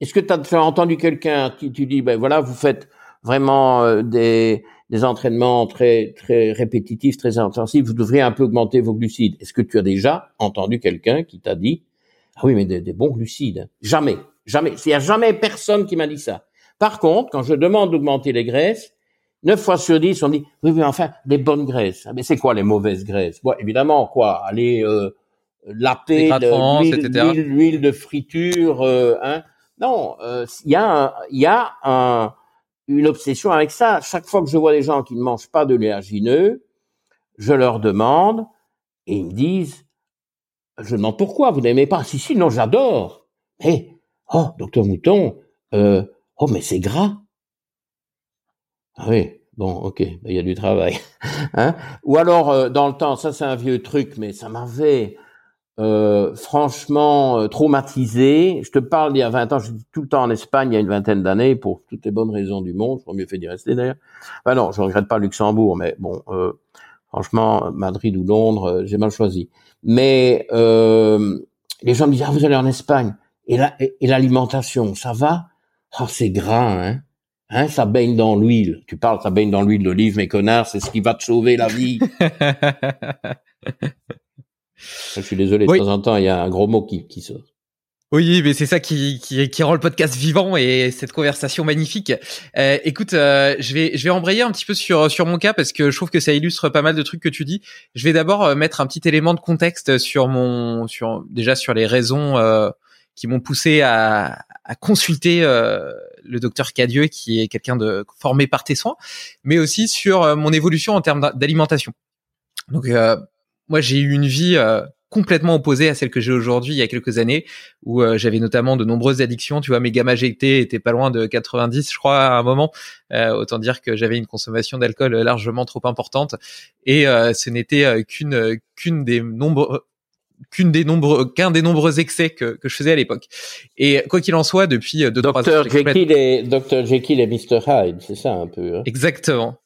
Est-ce que tu as, entendu quelqu'un qui tu dis, ben voilà, vous faites vraiment euh, des, des entraînements très très répétitifs, très intensifs, vous devriez un peu augmenter vos glucides. Est-ce que tu as déjà entendu quelqu'un qui t'a dit, ah oui, mais des, des bons glucides. Jamais, jamais. Il n'y a jamais personne qui m'a dit ça. Par contre, quand je demande d'augmenter les graisses, 9 fois sur 10, on dit, oui, mais enfin, des bonnes graisses. Ah, mais c'est quoi les mauvaises graisses? Bon, évidemment, quoi Aller euh, laper l'huile de friture, euh, hein Non, euh, il y a, il y a un, une obsession avec ça. Chaque fois que je vois des gens qui ne mangent pas de léagineux, je leur demande, et ils me disent, je demande pourquoi, vous n'aimez pas? Si, si, non, j'adore. Mais, oh, docteur Mouton, euh, oh, mais c'est gras. Ah oui, bon, ok, il y a du travail. hein Ou alors, euh, dans le temps, ça c'est un vieux truc, mais ça m'avait euh, franchement euh, traumatisé. Je te parle d'il y a 20 ans, j'étais tout le temps en Espagne il y a une vingtaine d'années, pour toutes les bonnes raisons du monde, j'aurais mieux fait d'y rester d'ailleurs. Enfin non, je regrette pas Luxembourg, mais bon, franchement, Madrid ou Londres, j'ai mal choisi. Mais les gens me disent, ah, vous allez en Espagne, et l'alimentation, ça va? Ah, c'est gras, hein Hein, ça baigne dans l'huile. Tu parles, ça baigne dans l'huile d'olive, mes connards, c'est ce qui va te sauver la vie. Je suis désolé, de temps en temps, il y a un gros mot qui, qui sort. Oui, mais c'est ça qui, qui, qui, rend le podcast vivant et cette conversation magnifique. Euh, écoute, euh, je vais je vais embrayer un petit peu sur sur mon cas parce que je trouve que ça illustre pas mal de trucs que tu dis. Je vais d'abord euh, mettre un petit élément de contexte sur mon sur déjà sur les raisons euh, qui m'ont poussé à, à consulter euh, le docteur Cadieux, qui est quelqu'un de formé par tes soins, mais aussi sur euh, mon évolution en termes d'alimentation. Donc euh, moi j'ai eu une vie complètement opposée à celle que j'ai aujourd'hui il y a quelques années où j'avais notamment de nombreuses addictions. Tu vois mes gamma GT étaient pas loin de 90 je crois à un moment. Autant dire que j'avais une consommation d'alcool largement trop importante. Et ce n'était qu'une qu'une des nombreux qu'une des nombreux qu'un des nombreux excès que, que je faisais à l'époque. Et quoi qu'il en soit, depuis euh, deux trois ans, Jekyll et Dr Jekyll et Mr Hyde, c'est ça un peu. Hein exactement,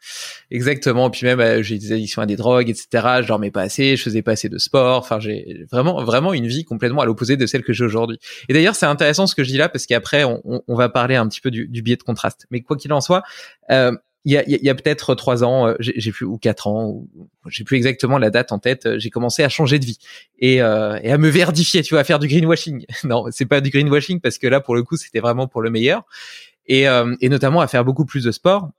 exactement. Et puis même euh, j'ai des addictions à des drogues, etc. Je dormais pas assez, je faisais pas assez de sport. Enfin, j'ai vraiment vraiment une vie complètement à l'opposé de celle que j'ai aujourd'hui. Et d'ailleurs, c'est intéressant ce que je dis là parce qu'après on, on, va parler un petit peu du, du biais de contraste. Mais quoi qu'il en soit. Euh, il y a, y a peut-être trois ans, euh, j'ai plus ou quatre ans, j'ai plus exactement la date en tête. Euh, j'ai commencé à changer de vie et, euh, et, à me verdifier, tu vois, à faire du greenwashing. non, c'est pas du greenwashing parce que là, pour le coup, c'était vraiment pour le meilleur et, euh, et notamment à faire beaucoup plus de sport.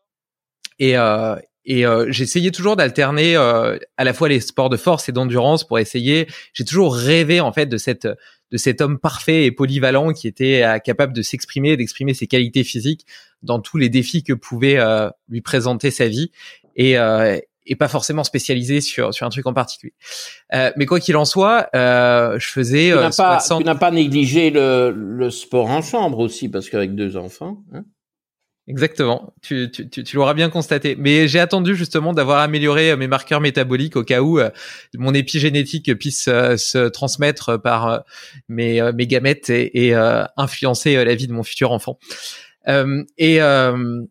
Et, euh, et euh, j'essayais toujours d'alterner à la fois les sports de force et d'endurance pour essayer. J'ai toujours rêvé en fait de cette de cet homme parfait et polyvalent qui était capable de s'exprimer, d'exprimer ses qualités physiques dans tous les défis que pouvait euh, lui présenter sa vie et, euh, et pas forcément spécialisé sur sur un truc en particulier. Euh, mais quoi qu'il en soit, euh, je faisais. Tu n'as pas, tu n'as pas négligé le, le sport en chambre aussi parce qu'avec deux enfants. Hein Exactement, tu, tu, tu, tu l'auras bien constaté. Mais j'ai attendu justement d'avoir amélioré mes marqueurs métaboliques au cas où mon épigénétique puisse se transmettre par mes, mes gamètes et, et influencer la vie de mon futur enfant. Euh, et euh,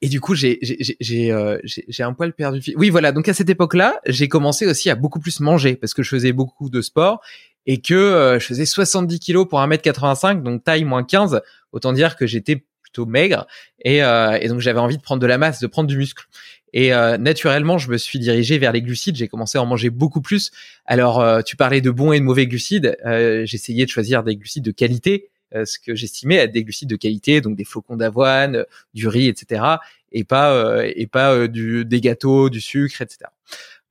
et du coup, j'ai j'ai euh, un poil perdu. Oui, voilà. Donc à cette époque-là, j'ai commencé aussi à beaucoup plus manger parce que je faisais beaucoup de sport et que je faisais 70 kilos pour 1m85, donc taille moins 15. Autant dire que j'étais maigre et, euh, et donc j'avais envie de prendre de la masse, de prendre du muscle. Et euh, naturellement, je me suis dirigé vers les glucides. J'ai commencé à en manger beaucoup plus. Alors, tu parlais de bons et de mauvais glucides. J'essayais de choisir des glucides de qualité euh, ce que j'estimais être des glucides de qualité, donc des flocons d'avoine, euh, du riz, etc. Et pas euh, et pas du, des gâteaux, du sucre, etc.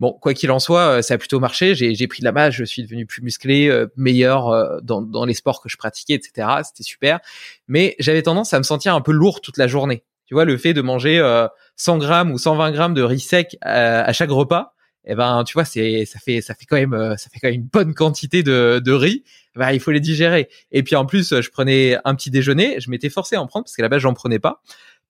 Bon, quoi qu'il en soit, ça a plutôt marché. J'ai pris de la masse, je suis devenu plus musclé, meilleur dans, dans les sports que je pratiquais, etc. C'était super. Mais j'avais tendance à me sentir un peu lourd toute la journée. Tu vois, le fait de manger 100 grammes ou 120 grammes de riz sec à, chaque repas, eh ben tu vois c'est ça fait ça fait quand même ça fait quand même une bonne quantité de, de riz bah, il faut les digérer et puis en plus je prenais un petit déjeuner je m'étais forcé à en prendre parce qu'à la base j'en prenais pas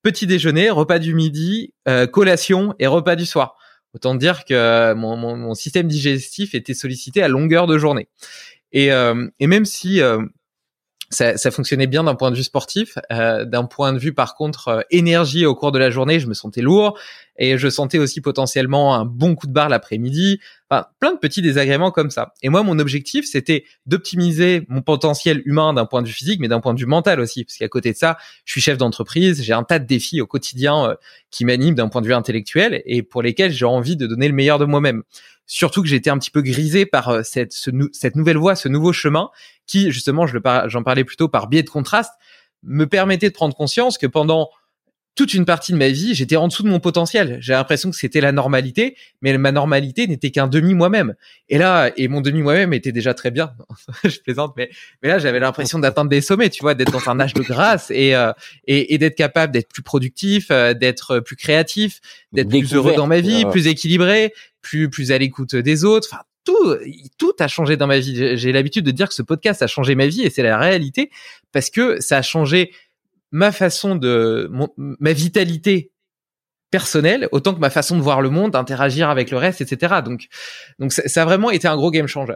petit déjeuner repas du midi collation et repas du soir autant dire que mon, système digestif était sollicité à longueur de journée. Et, et même si ça, ça, fonctionnait bien d'un point de vue sportif. Euh, d'un point de vue, par contre, euh, énergie au cours de la journée, je me sentais lourd et je sentais aussi potentiellement un bon coup de barre l'après-midi. Enfin, plein de petits désagréments comme ça. Et moi, mon objectif, c'était d'optimiser mon potentiel humain d'un point de vue physique, mais d'un point de vue mental aussi, parce qu'à côté de ça, je suis chef d'entreprise, j'ai un tas de défis au quotidien euh, qui m'animent d'un point de vue intellectuel et pour lesquels j'ai envie de donner le meilleur de moi-même. Surtout que j'étais un petit peu grisé par euh, cette, nouvelle voie, ce nouveau chemin qui, justement, je j'en parlais plutôt par biais de contraste, me permettait de prendre conscience que pendant toute une partie de ma vie, j'étais en dessous de mon potentiel. J'ai l'impression que c'était la normalité, mais ma normalité n'était qu'un demi moi-même. Et là, et mon demi moi-même était déjà très bien. je plaisante, mais mais là, j'avais l'impression d'atteindre des sommets, tu vois, d'être dans un âge de grâce et euh, et, et d'être capable d'être plus productif, euh, d'être plus créatif, d'être plus heureux dans ma vie, plus équilibré, plus plus à l'écoute des autres. Enfin, tout, tout a changé dans ma vie. J'ai l'habitude de dire que ce podcast a changé ma vie et c'est la réalité parce que ça a changé ma façon de ma vitalité personnelle autant que ma façon de voir le monde, d'interagir avec le reste, etc. Donc, donc ça, a vraiment été un gros game changer.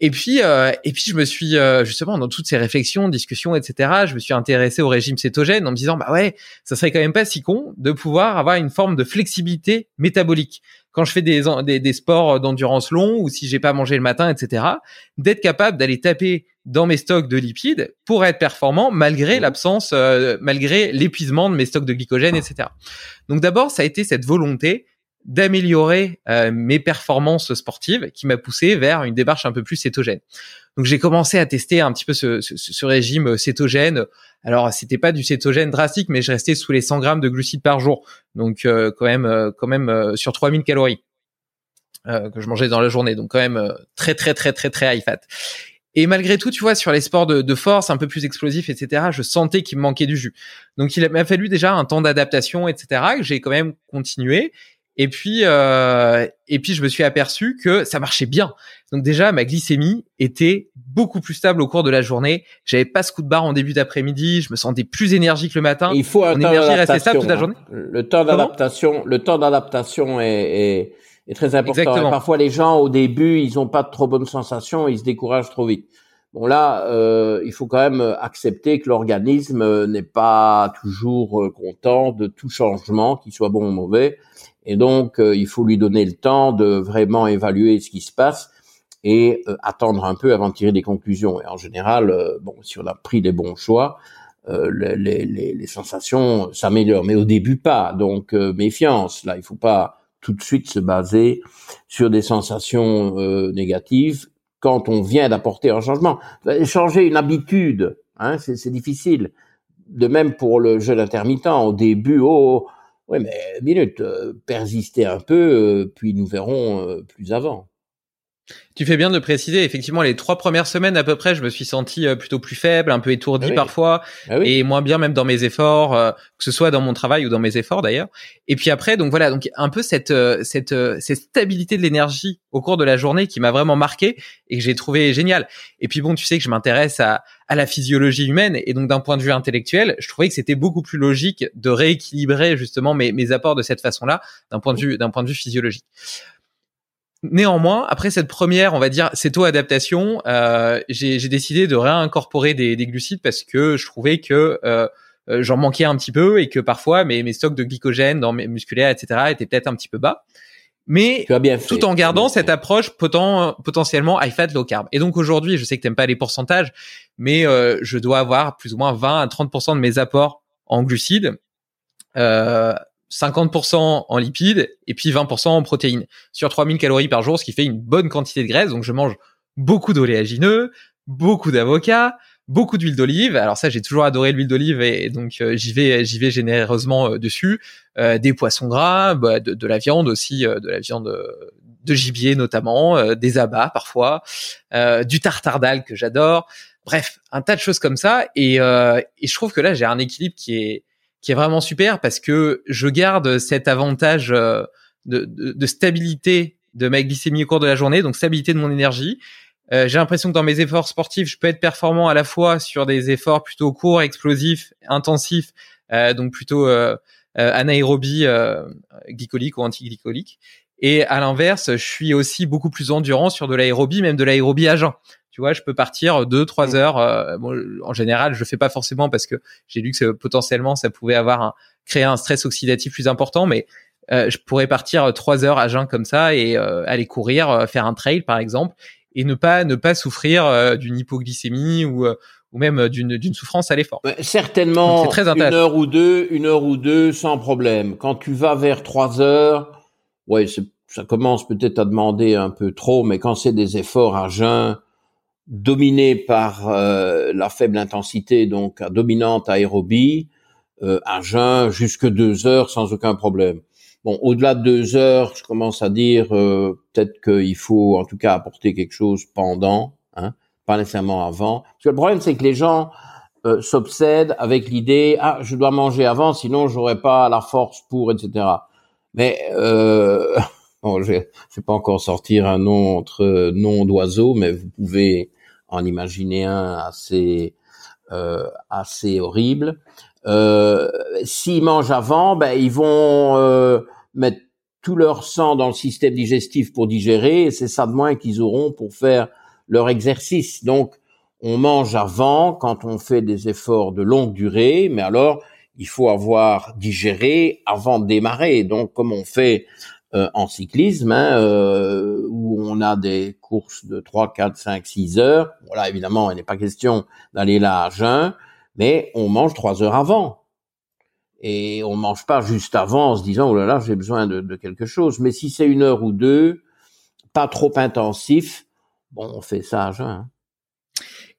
Et puis, euh, et puis je me suis euh, justement dans toutes ces réflexions, discussions, etc. Je me suis intéressé au régime cétogène en me disant bah ouais, ça serait quand même pas si con de pouvoir avoir une forme de flexibilité métabolique quand je fais des, des, des sports d'endurance long ou si j'ai pas mangé le matin, etc. D'être capable d'aller taper dans mes stocks de lipides pour être performant malgré mmh. l'absence, euh, malgré l'épuisement de mes stocks de glycogène, etc. Donc d'abord, ça a été cette volonté d'améliorer euh, mes performances sportives qui m'a poussé vers une démarche un peu plus cétogène. Donc j'ai commencé à tester un petit peu ce, ce, ce régime cétogène alors, c'était pas du cétogène drastique, mais je restais sous les 100 grammes de glucides par jour. Donc, euh, quand même, euh, quand même euh, sur 3000 calories que je mangeais dans la journée. Donc, quand même très, très, très, très, très high fat. Et malgré tout, tu vois, sur les sports de, de force, un peu plus explosifs, etc., je sentais qu'il me manquait du jus. Donc, il m'a fallu déjà un temps d'adaptation, etc., que j'ai quand même continué. Et puis, euh, et puis je me suis aperçu que ça marchait bien. Donc déjà, ma glycémie était beaucoup plus stable au cours de la journée. J'avais pas ce coup de barre en début d'après-midi. Je me sentais plus énergique le matin. Il faut un Mon énergie restait stable toute la journée. Le temps d'adaptation, le temps d'adaptation est, est, très important. parfois, les gens au début, ils ont pas de trop bonnes sensations, ils se découragent trop vite. Bon là, euh, il faut quand même accepter que l'organisme n'est pas toujours euh, content de tout changement, qu'il soit bon ou mauvais. Et donc, euh, il faut lui donner le temps de vraiment évaluer ce qui se passe et euh, attendre un peu avant de tirer des conclusions. Et en général, euh, bon, si on a pris les bons choix, les, les, les, sensations s'améliorent, mais au début pas. Donc, méfiance. Là, il faut pas tout de suite se baser sur des sensations négatives quand on vient d'apporter un changement. Changer une habitude, hein, c'est difficile. De même pour le jeûne intermittent. Au début, oh, oui, mais minute, euh, persister un peu, euh, puis nous verrons euh, plus avant. Tu fais bien de préciser, effectivement, les trois premières semaines à peu près, je me suis senti plutôt plus faible, un peu étourdi ah parfois, ah et moins bien même dans mes efforts, que ce soit dans mon travail ou dans mes efforts d'ailleurs. Et puis après, donc voilà, donc un peu cette cette cette stabilité de l'énergie au cours de la journée qui m'a vraiment marqué et que j'ai trouvé génial. Et puis bon, tu sais que je m'intéresse à à la physiologie humaine. Et donc d'un point de vue intellectuel, je trouvais que c'était beaucoup plus logique de rééquilibrer justement mes, mes apports de cette façon-là, d'un point de vue d'un point de vue physiologique. Néanmoins, après cette première, on va dire, céto-adaptation, euh, j'ai décidé de réincorporer des, des, glucides parce que je trouvais que euh, euh, j'en manquais un petit peu et que parfois mes, mes stocks de glycogène dans mes musculaires, etc., étaient peut-être un petit peu bas mais tout en gardant cette approche potentiellement high fat low carb. Et donc aujourd'hui, je sais que t'aimes pas les pourcentages, mais euh, je dois avoir plus ou moins 20 à 30% de mes apports en glucides, euh, 50% en lipides et puis 20% en protéines sur 3000 calories par jour, ce qui fait une bonne quantité de graisse. Donc je mange beaucoup d'oléagineux, beaucoup d'avocats, beaucoup d'huile d'olive. Alors ça, j'ai toujours adoré l'huile d'olive et, donc euh, j'y vais, j'y vais généreusement euh, dessus. Euh, des poissons gras, bah, de, la viande aussi, de la viande de gibier notamment, des abats parfois, du tartare que j'adore. Bref, un tas de choses comme ça. Et, et je trouve que là, j'ai un équilibre qui est qui est vraiment super parce que je garde cet avantage de, de, de stabilité de ma glycémie au cours de la journée, donc stabilité de mon énergie. Euh, j'ai l'impression que dans mes efforts sportifs, je peux être performant à la fois sur des efforts plutôt courts, explosifs, intensifs, euh, donc plutôt euh, euh anaérobie glycolique ou antiglycolique. Et à l'inverse, je suis aussi beaucoup plus endurant sur de l'aérobie, même de l'aérobie à jeun. Tu vois, je peux partir deux, trois mmh. heures. bon, en général, je fais pas forcément parce que j'ai lu que potentiellement ça pouvait avoir un, créer un stress oxydatif plus important, mais je pourrais partir trois heures à jeun comme ça et aller courir, faire un trail par exemple, et ne pas ne pas souffrir euh, d'une hypoglycémie ou euh, ou même d'une d'une souffrance à l'effort. certainement très une heure ou deux, une heure ou deux sans problème. Quand tu vas vers trois heures, ouais, ça commence peut-être à demander un peu trop, mais quand c'est des efforts à jeun dominés par euh, la faible intensité, donc à dominante aérobie, à jeun jusque deux heures sans aucun problème. Bon, au-delà de deux heures, je commence à dire euh, peut-être qu'il faut en tout cas apporter quelque chose pendant, hein, pas nécessairement avant. Parce que le problème, c'est que les gens euh, s'obsèdent avec l'idée ah je dois manger avant, sinon j'aurai pas la force pour, etc. Mais euh, bon, je vais pas encore sortir un nom entre nom d'oiseau, mais vous pouvez en imaginer un assez euh, assez horrible. Euh, S'ils mangent avant, ben ils vont euh, mettre tout leur sang dans le système digestif pour digérer, et c'est ça de moins qu'ils auront pour faire leur exercice. Donc, on mange avant quand on fait des efforts de longue durée, mais alors il faut avoir digéré avant de démarrer. Donc, comme on fait euh, en cyclisme, hein, euh, où on a des courses de 3, 4, 5, 6 heures, voilà, évidemment, il n'est pas question d'aller là à jeun, mais on mange trois heures avant et on mange pas juste avant en se disant oh là là j'ai besoin de, quelque chose. Mais si c'est une heure ou deux, pas trop intensif, bon on fait ça à jeun. Hein.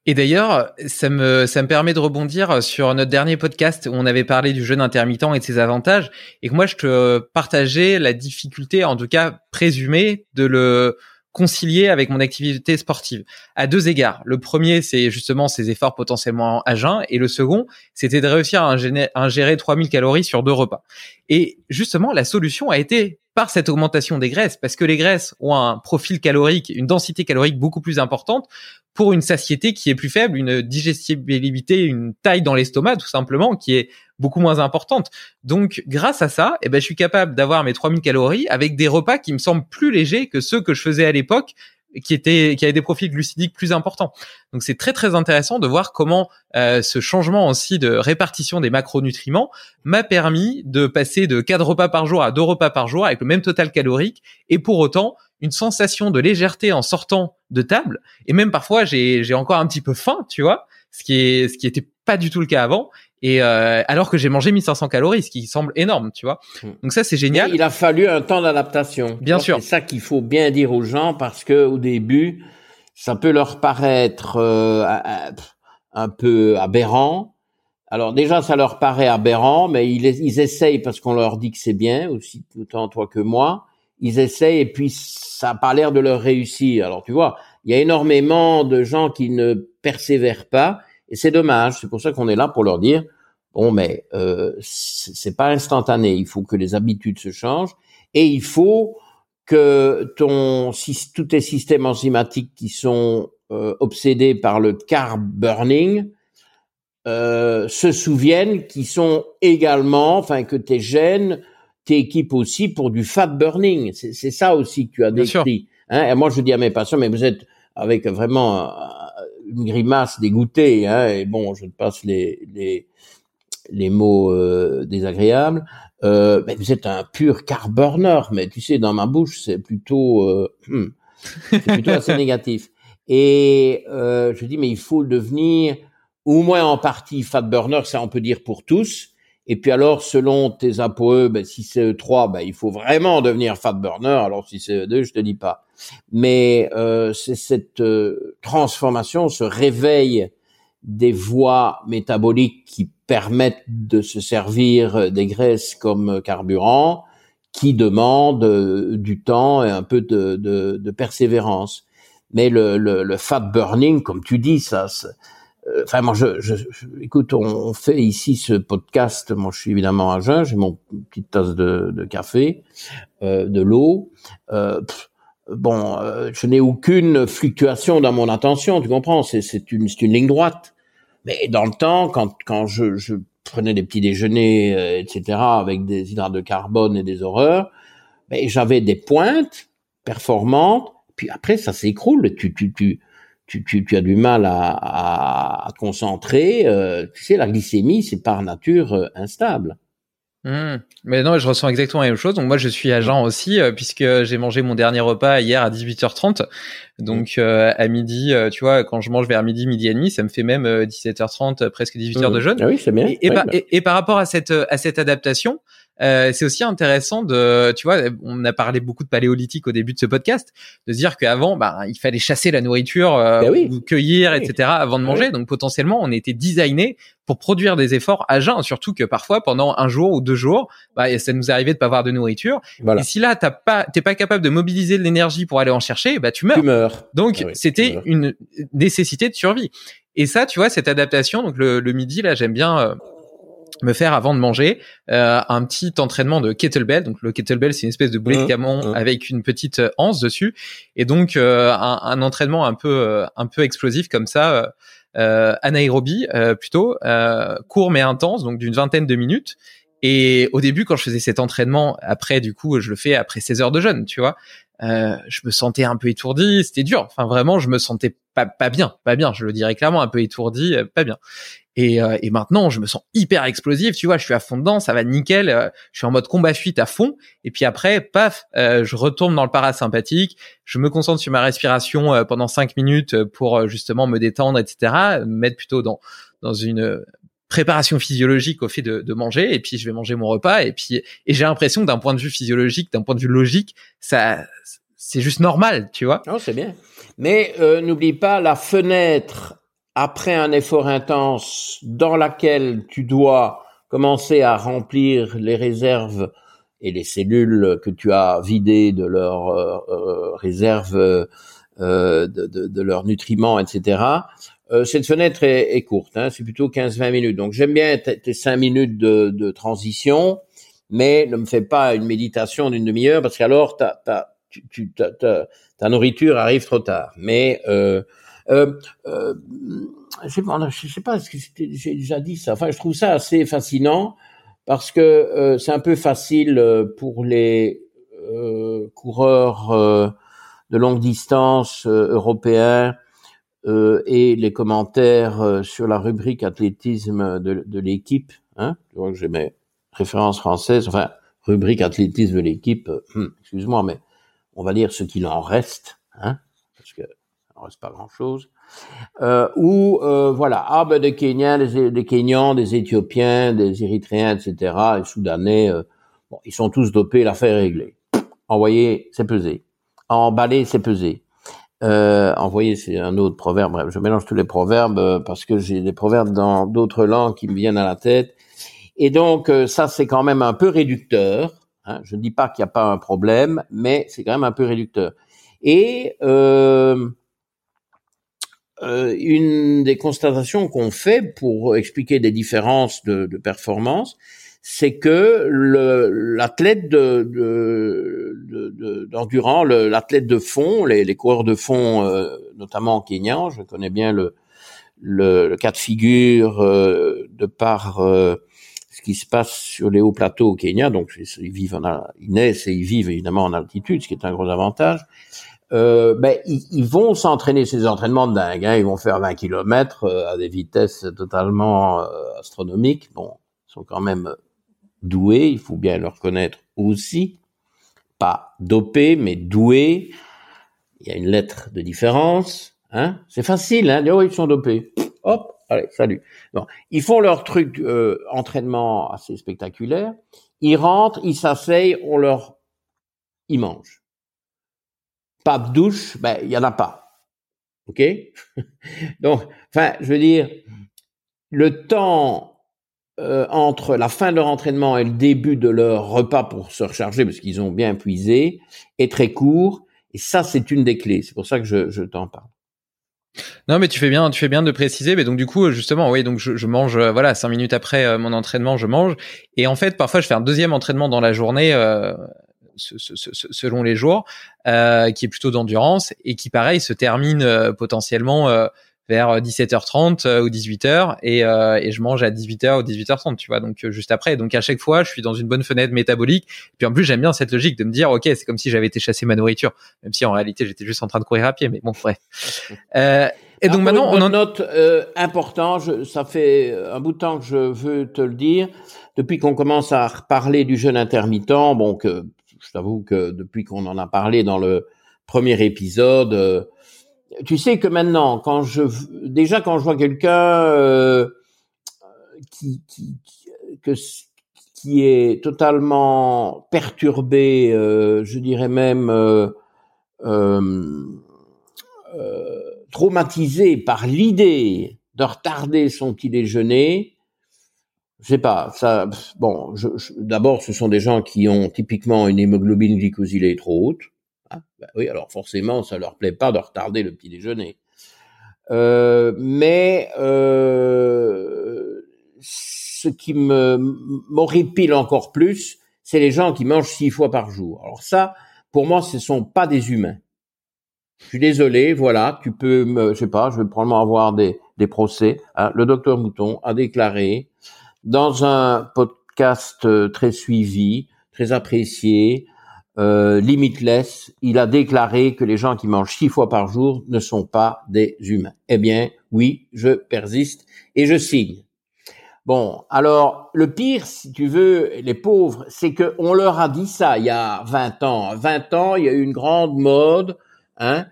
Et d'ailleurs, ça me, ça me permet de rebondir sur notre dernier podcast où on avait parlé du jeûne intermittent et de ses avantages, et que moi je te partageais la difficulté, en tout cas présumée, de le concilier avec mon activité sportive à deux égards. Le premier, c'est justement ces efforts potentiellement à jeun, et le second, c'était de réussir à ingérer, 3000 calories sur deux repas. Et justement, la solution a été par cette augmentation des graisses, parce que les graisses ont un profil calorique, une densité calorique beaucoup plus importante pour une satiété qui est plus faible, une digestibilité, une taille dans l'estomac tout simplement qui est beaucoup moins importante. Donc grâce à ça, eh ben, je suis capable d'avoir mes 3000 calories avec des repas qui me semblent plus légers que ceux que je faisais à l'époque qui étaient qui avaient des profils glucidiques plus importants. Donc c'est très très intéressant de voir comment euh, ce changement aussi de répartition des macronutriments m'a permis de passer de 4 repas par jour à 2 repas par jour avec le même total calorique et pour autant une sensation de légèreté en sortant de table et même parfois j'ai j'ai encore un petit peu faim tu vois ce qui est ce qui était pas du tout le cas avant et euh, alors que j'ai mangé 1500 calories ce qui semble énorme tu vois. Hmm. donc ça c'est génial. Il a fallu un temps d'adaptation. Bien sûr. c'est ça qu'il faut bien dire aux gens parce que au début ça peut leur paraître euh, un peu aberrant. Alors déjà ça leur paraît aberrant mais ils, ils essayent parce qu'on leur dit que c'est bien aussi autant toi que moi. Ils essayent et puis ça n'a pas l'air de leur réussir. Alors tu vois, il y a énormément de gens qui ne persévèrent pas et c'est dommage. C'est pour ça qu'on est là pour leur dire bon, mais euh, c'est pas instantané. Il faut que les habitudes se changent et il faut que ton tous tes systèmes enzymatiques qui sont euh, obsédés par le carb burning euh, se souviennent qu'ils sont également, enfin que tes gènes équipe aussi pour du fat burning. C'est ça aussi que tu as décrit. Hein. Et moi, je dis à mes patients, mais vous êtes avec vraiment une grimace dégoûtée. Hein, et bon, je passe les les, les mots euh, désagréables. Euh, mais vous êtes un pur car burner. Mais tu sais, dans ma bouche, c'est plutôt euh, hmm, c'est plutôt assez négatif. Et euh, je dis, mais il faut devenir au moins en partie fat burner. Ça, on peut dire pour tous et puis alors, selon tes ApoE, ben, si c'est E3, ben, il faut vraiment devenir fat burner. Alors si c'est E2, je te dis pas. Mais euh, c'est cette euh, transformation, ce réveil des voies métaboliques qui permettent de se servir des graisses comme carburant, qui demande euh, du temps et un peu de, de, de persévérance. Mais le, le, le, fat burning, comme tu dis, ça, euh, enfin moi je, je, écoute on, fait ici ce podcast moi je suis évidemment à jeun j'ai mon petite tasse de, de café euh, de l'eau euh, bon, je n'ai aucune fluctuation dans mon attention, tu comprends C'est une, une ligne droite. Mais dans le temps, quand, quand je, je prenais des petits déjeuners, etc., avec des hydrates de carbone et des horreurs, ben, j'avais des pointes performantes, puis après ça s'écroule. Tu, tu, tu, tu, tu, tu, as du mal à, à, concentrer. Euh, tu sais, la glycémie, c'est par nature euh, instable. Mmh. Mais non, je ressens exactement la même chose. Donc moi, je suis agent aussi, euh, puisque j'ai mangé mon dernier repas hier à 18h30. Donc mmh. à midi, tu vois, quand je mange vers midi, midi et demi, ça me fait même 17h30, presque 18h de mmh. jeûne. Ah oui, c'est bien. Et, bah. et, et, par rapport à cette à cette adaptation, euh, c'est aussi intéressant de, tu vois, on a parlé beaucoup de paléolithique au début de ce podcast, de se dire qu'avant, bah, il fallait chasser la nourriture, euh, ben ou cueillir, etc. avant de manger. Donc potentiellement, on était designé pour produire des efforts à jeun, surtout que parfois pendant un jour ou deux jours, bah, ça nous arrivait de pas avoir de nourriture. Et si là t'as pas, t'es pas capable de mobiliser de l'énergie pour aller en chercher, bah tu meurs. Tu meurs. Donc ah c'était une nécessité de survie. Et ça, tu vois, cette adaptation, donc le, le midi là, j'aime bien. Euh, me faire avant de manger euh, un petit entraînement de kettlebell. Donc le kettlebell, c'est une espèce de boulet de mmh, camon mmh. avec une petite euh, anse dessus, et donc euh, un, un, entraînement un peu euh, un peu explosif comme ça, euh, anaérobie plutôt, court mais intense, donc d'une vingtaine de minutes. Et au début, quand je faisais cet entraînement, après, du coup, je le fais après 16 heures de jeûne, tu vois. Euh, je me sentais un peu étourdi, c'était dur. Enfin, vraiment, je me sentais pas, pas bien, pas bien. Je le dirais clairement, un peu étourdi, pas bien. Et, euh, et, maintenant, je me sens hyper explosif, tu vois, je suis à fond dedans, ça va nickel, euh, je suis en mode combat fuite à fond. Et puis après, paf, euh, je retourne dans le parasympathique, je me concentre sur ma respiration pendant cinq minutes pour justement me détendre, etc. Me mettre plutôt dans dans une préparation physiologique au fait de, de, manger. Et puis je vais manger mon repas. Et puis et j'ai l'impression d'un point de vue physiologique, d'un point de vue logique, ça c'est juste normal, tu vois. Non, c'est bien. Mais n'oublie pas la fenêtre après un effort intense dans laquelle tu dois commencer à remplir les réserves et les cellules que tu as vidées de leurs euh, euh, réserves, euh, de, leurs nutriments, etc. cette fenêtre est, courte, hein, c'est plutôt 15-20 minutes. Donc j'aime bien tes 5 minutes de, transition, mais ne me fais pas une méditation d'une demi-heure parce qu'alors ta, ta, nourriture arrive trop tard. Mais euh, euh, je sais pas, je sais pas j'ai déjà dit ça. Enfin, je trouve ça assez fascinant parce que euh, c'est un peu facile euh, pour les euh, coureurs de longue distance européens et les commentaires sur la rubrique athlétisme de, l'équipe. Hein, je vois que j'ai mes références françaises. Enfin, rubrique athlétisme de l'équipe. Hmm, excuse-moi, mais on va dire ce qu'il en reste. Hein, reste pas grand-chose. Euh, ou euh, voilà, ah ben des Kenyans, des, des, Kenyans, des Éthiopiens, des Érythréens, etc., les Soudanais, euh, bon, ils sont tous dopés, l'affaire est réglée. Envoyer, c'est peser. Emballer, c'est peser. Euh, envoyer, c'est un autre proverbe. Bref, je mélange tous les proverbes euh, parce que j'ai des proverbes dans d'autres langues qui me viennent à la tête. Et donc, euh, ça, c'est quand même un peu réducteur. Hein. Je ne dis pas qu'il n'y a pas un problème, mais c'est quand même un peu réducteur. Et euh, euh, une des constatations qu'on fait pour expliquer des différences de, de performance, c'est que l'athlète de, d'endurant, de, l'athlète de fond, les, les, coureurs de fond, euh, notamment en Kenya, je connais bien le, le, cas de figure euh, de par euh, ce qui se passe sur les hauts plateaux au Kenya. Donc ils vivent en, ils naissent et ils vivent évidemment en altitude, ce qui est un gros avantage euh, ben, ils, vont s'entraîner ces entraînements de dingue. Hein. Ils vont faire 20 km euh, à des vitesses totalement euh, astronomiques. Bon, ils sont quand même doués, il faut bien le reconnaître aussi. Pas dopés, mais doués. Il y a une lettre de différence. Hein. C'est facile, hein. Oh, ils sont dopés. Hop, allez, salut. Bon, ils font leur truc euh, entraînement assez spectaculaire. Ils rentrent, ils s'asseyent, on leur, ils mangent pas douche, ben il y en a pas. OK? Donc enfin, je veux dire le temps euh, entre la fin de leur entraînement et le début de leur repas pour se recharger parce qu'ils ont bien puisé est très court et ça c'est une des clés. C'est pour ça que je, t'en parle. Non, mais tu fais bien, tu fais bien de préciser. Mais donc du coup, justement, oui, donc je, je mange, euh, voilà, cinq minutes après euh, mon entraînement, je mange. Et en fait, parfois, je fais un deuxième entraînement dans la journée selon les jours, euh, qui est plutôt d'endurance et qui pareil se termine euh, potentiellement euh, vers 17h30 euh, ou 18h et, et je mange à 18h ou 18h30 tu vois. Donc juste après. Donc à chaque fois je suis dans une bonne fenêtre métabolique. Et puis en plus j'aime bien cette logique de me dire ok c'est comme si j'avais été chasser ma nourriture même si en réalité j'étais juste en train de courir à pied mais bon bref. Euh, et donc maintenant on en note euh, important je, ça fait un bout de temps que je veux te le dire. Depuis qu'on commence à reparler du jeûne intermittent, bon, que je t'avoue que depuis qu'on en a parlé dans le premier épisode, euh, tu sais que maintenant, quand je, déjà quand je vois quelqu'un euh, qui, est totalement perturbé, euh, je dirais même traumatisé par l'idée de retarder son petit déjeuner, je sais pas, ça, bon, je, d'abord, ce sont des gens qui ont typiquement une hémoglobine glycosylée trop haute. Bah oui, alors forcément, ça leur plaît pas de retarder le petit déjeuner. Euh, mais euh, ce qui me m'horripile encore plus, c'est les gens qui mangent six fois par jour. Alors ça, pour moi, ce sont pas des humains. Je suis désolé, voilà, tu peux me, je sais pas, je vais probablement avoir des, des procès. Hein. Le docteur Mouton a déclaré dans un podcast euh, très suivi, très apprécié, euh, Limitless, il a déclaré que les gens qui mangent six fois par jour ne sont pas des humains. Eh bien, oui, je persiste et je signe. Bon, alors le pire, si tu veux, les pauvres, c'est que on leur a dit ça il y a 20 ans. 20 ans, il y a eu une grande mode, hein,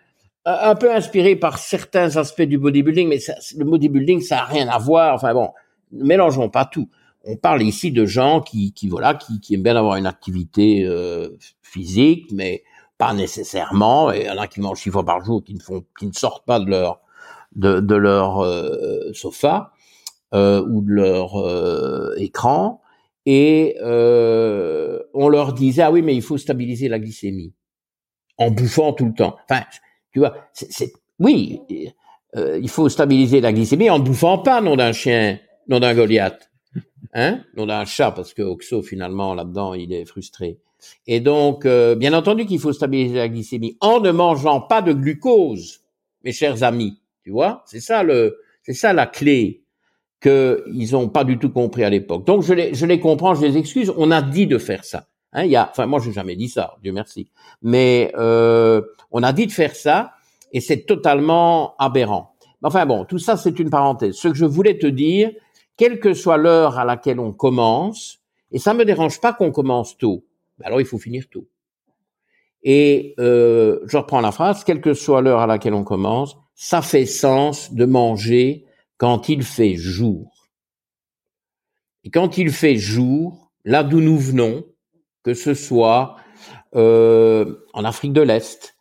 un peu inspirée par certains aspects du bodybuilding, mais le bodybuilding, ça a rien à voir. Enfin bon, mélangeons pas tout. On parle ici de gens qui, qui voilà, qui, qui aiment bien avoir une activité euh, physique, mais pas nécessairement. Et il y en a qui mangent six fois par jour, qui ne font, qui ne sortent pas de leur de, de leur euh, sofa euh, ou de leur euh, écran. Et euh, on leur disait ah oui, mais il faut stabiliser la glycémie en bouffant tout le temps. Enfin, tu vois, c'est oui, il faut stabiliser la glycémie en bouffant pas, nom d'un chien non d'un Goliath, hein, non d'un chat, parce que Oxo finalement là-dedans il est frustré. Et donc, euh, bien entendu qu'il faut stabiliser la glycémie en ne mangeant pas de glucose, mes chers amis. Tu vois, c'est ça le, c'est ça la clé que ils ont pas du tout compris à l'époque. Donc je les, je les comprends, je les excuse. On a dit de faire ça. Hein, il y a, enfin moi j'ai jamais dit ça, Dieu merci. Mais euh, on a dit de faire ça et c'est totalement aberrant. Enfin bon, tout ça c'est une parenthèse. Ce que je voulais te dire, quelle que soit l'heure à laquelle on commence, et ça me dérange pas qu'on commence tôt, alors il faut finir tôt. Et euh, je reprends la phrase, quelle que soit l'heure à laquelle on commence, ça fait sens de manger quand il fait jour. Et quand il fait jour, là d'où nous venons, que ce soit euh, en Afrique de l'Est,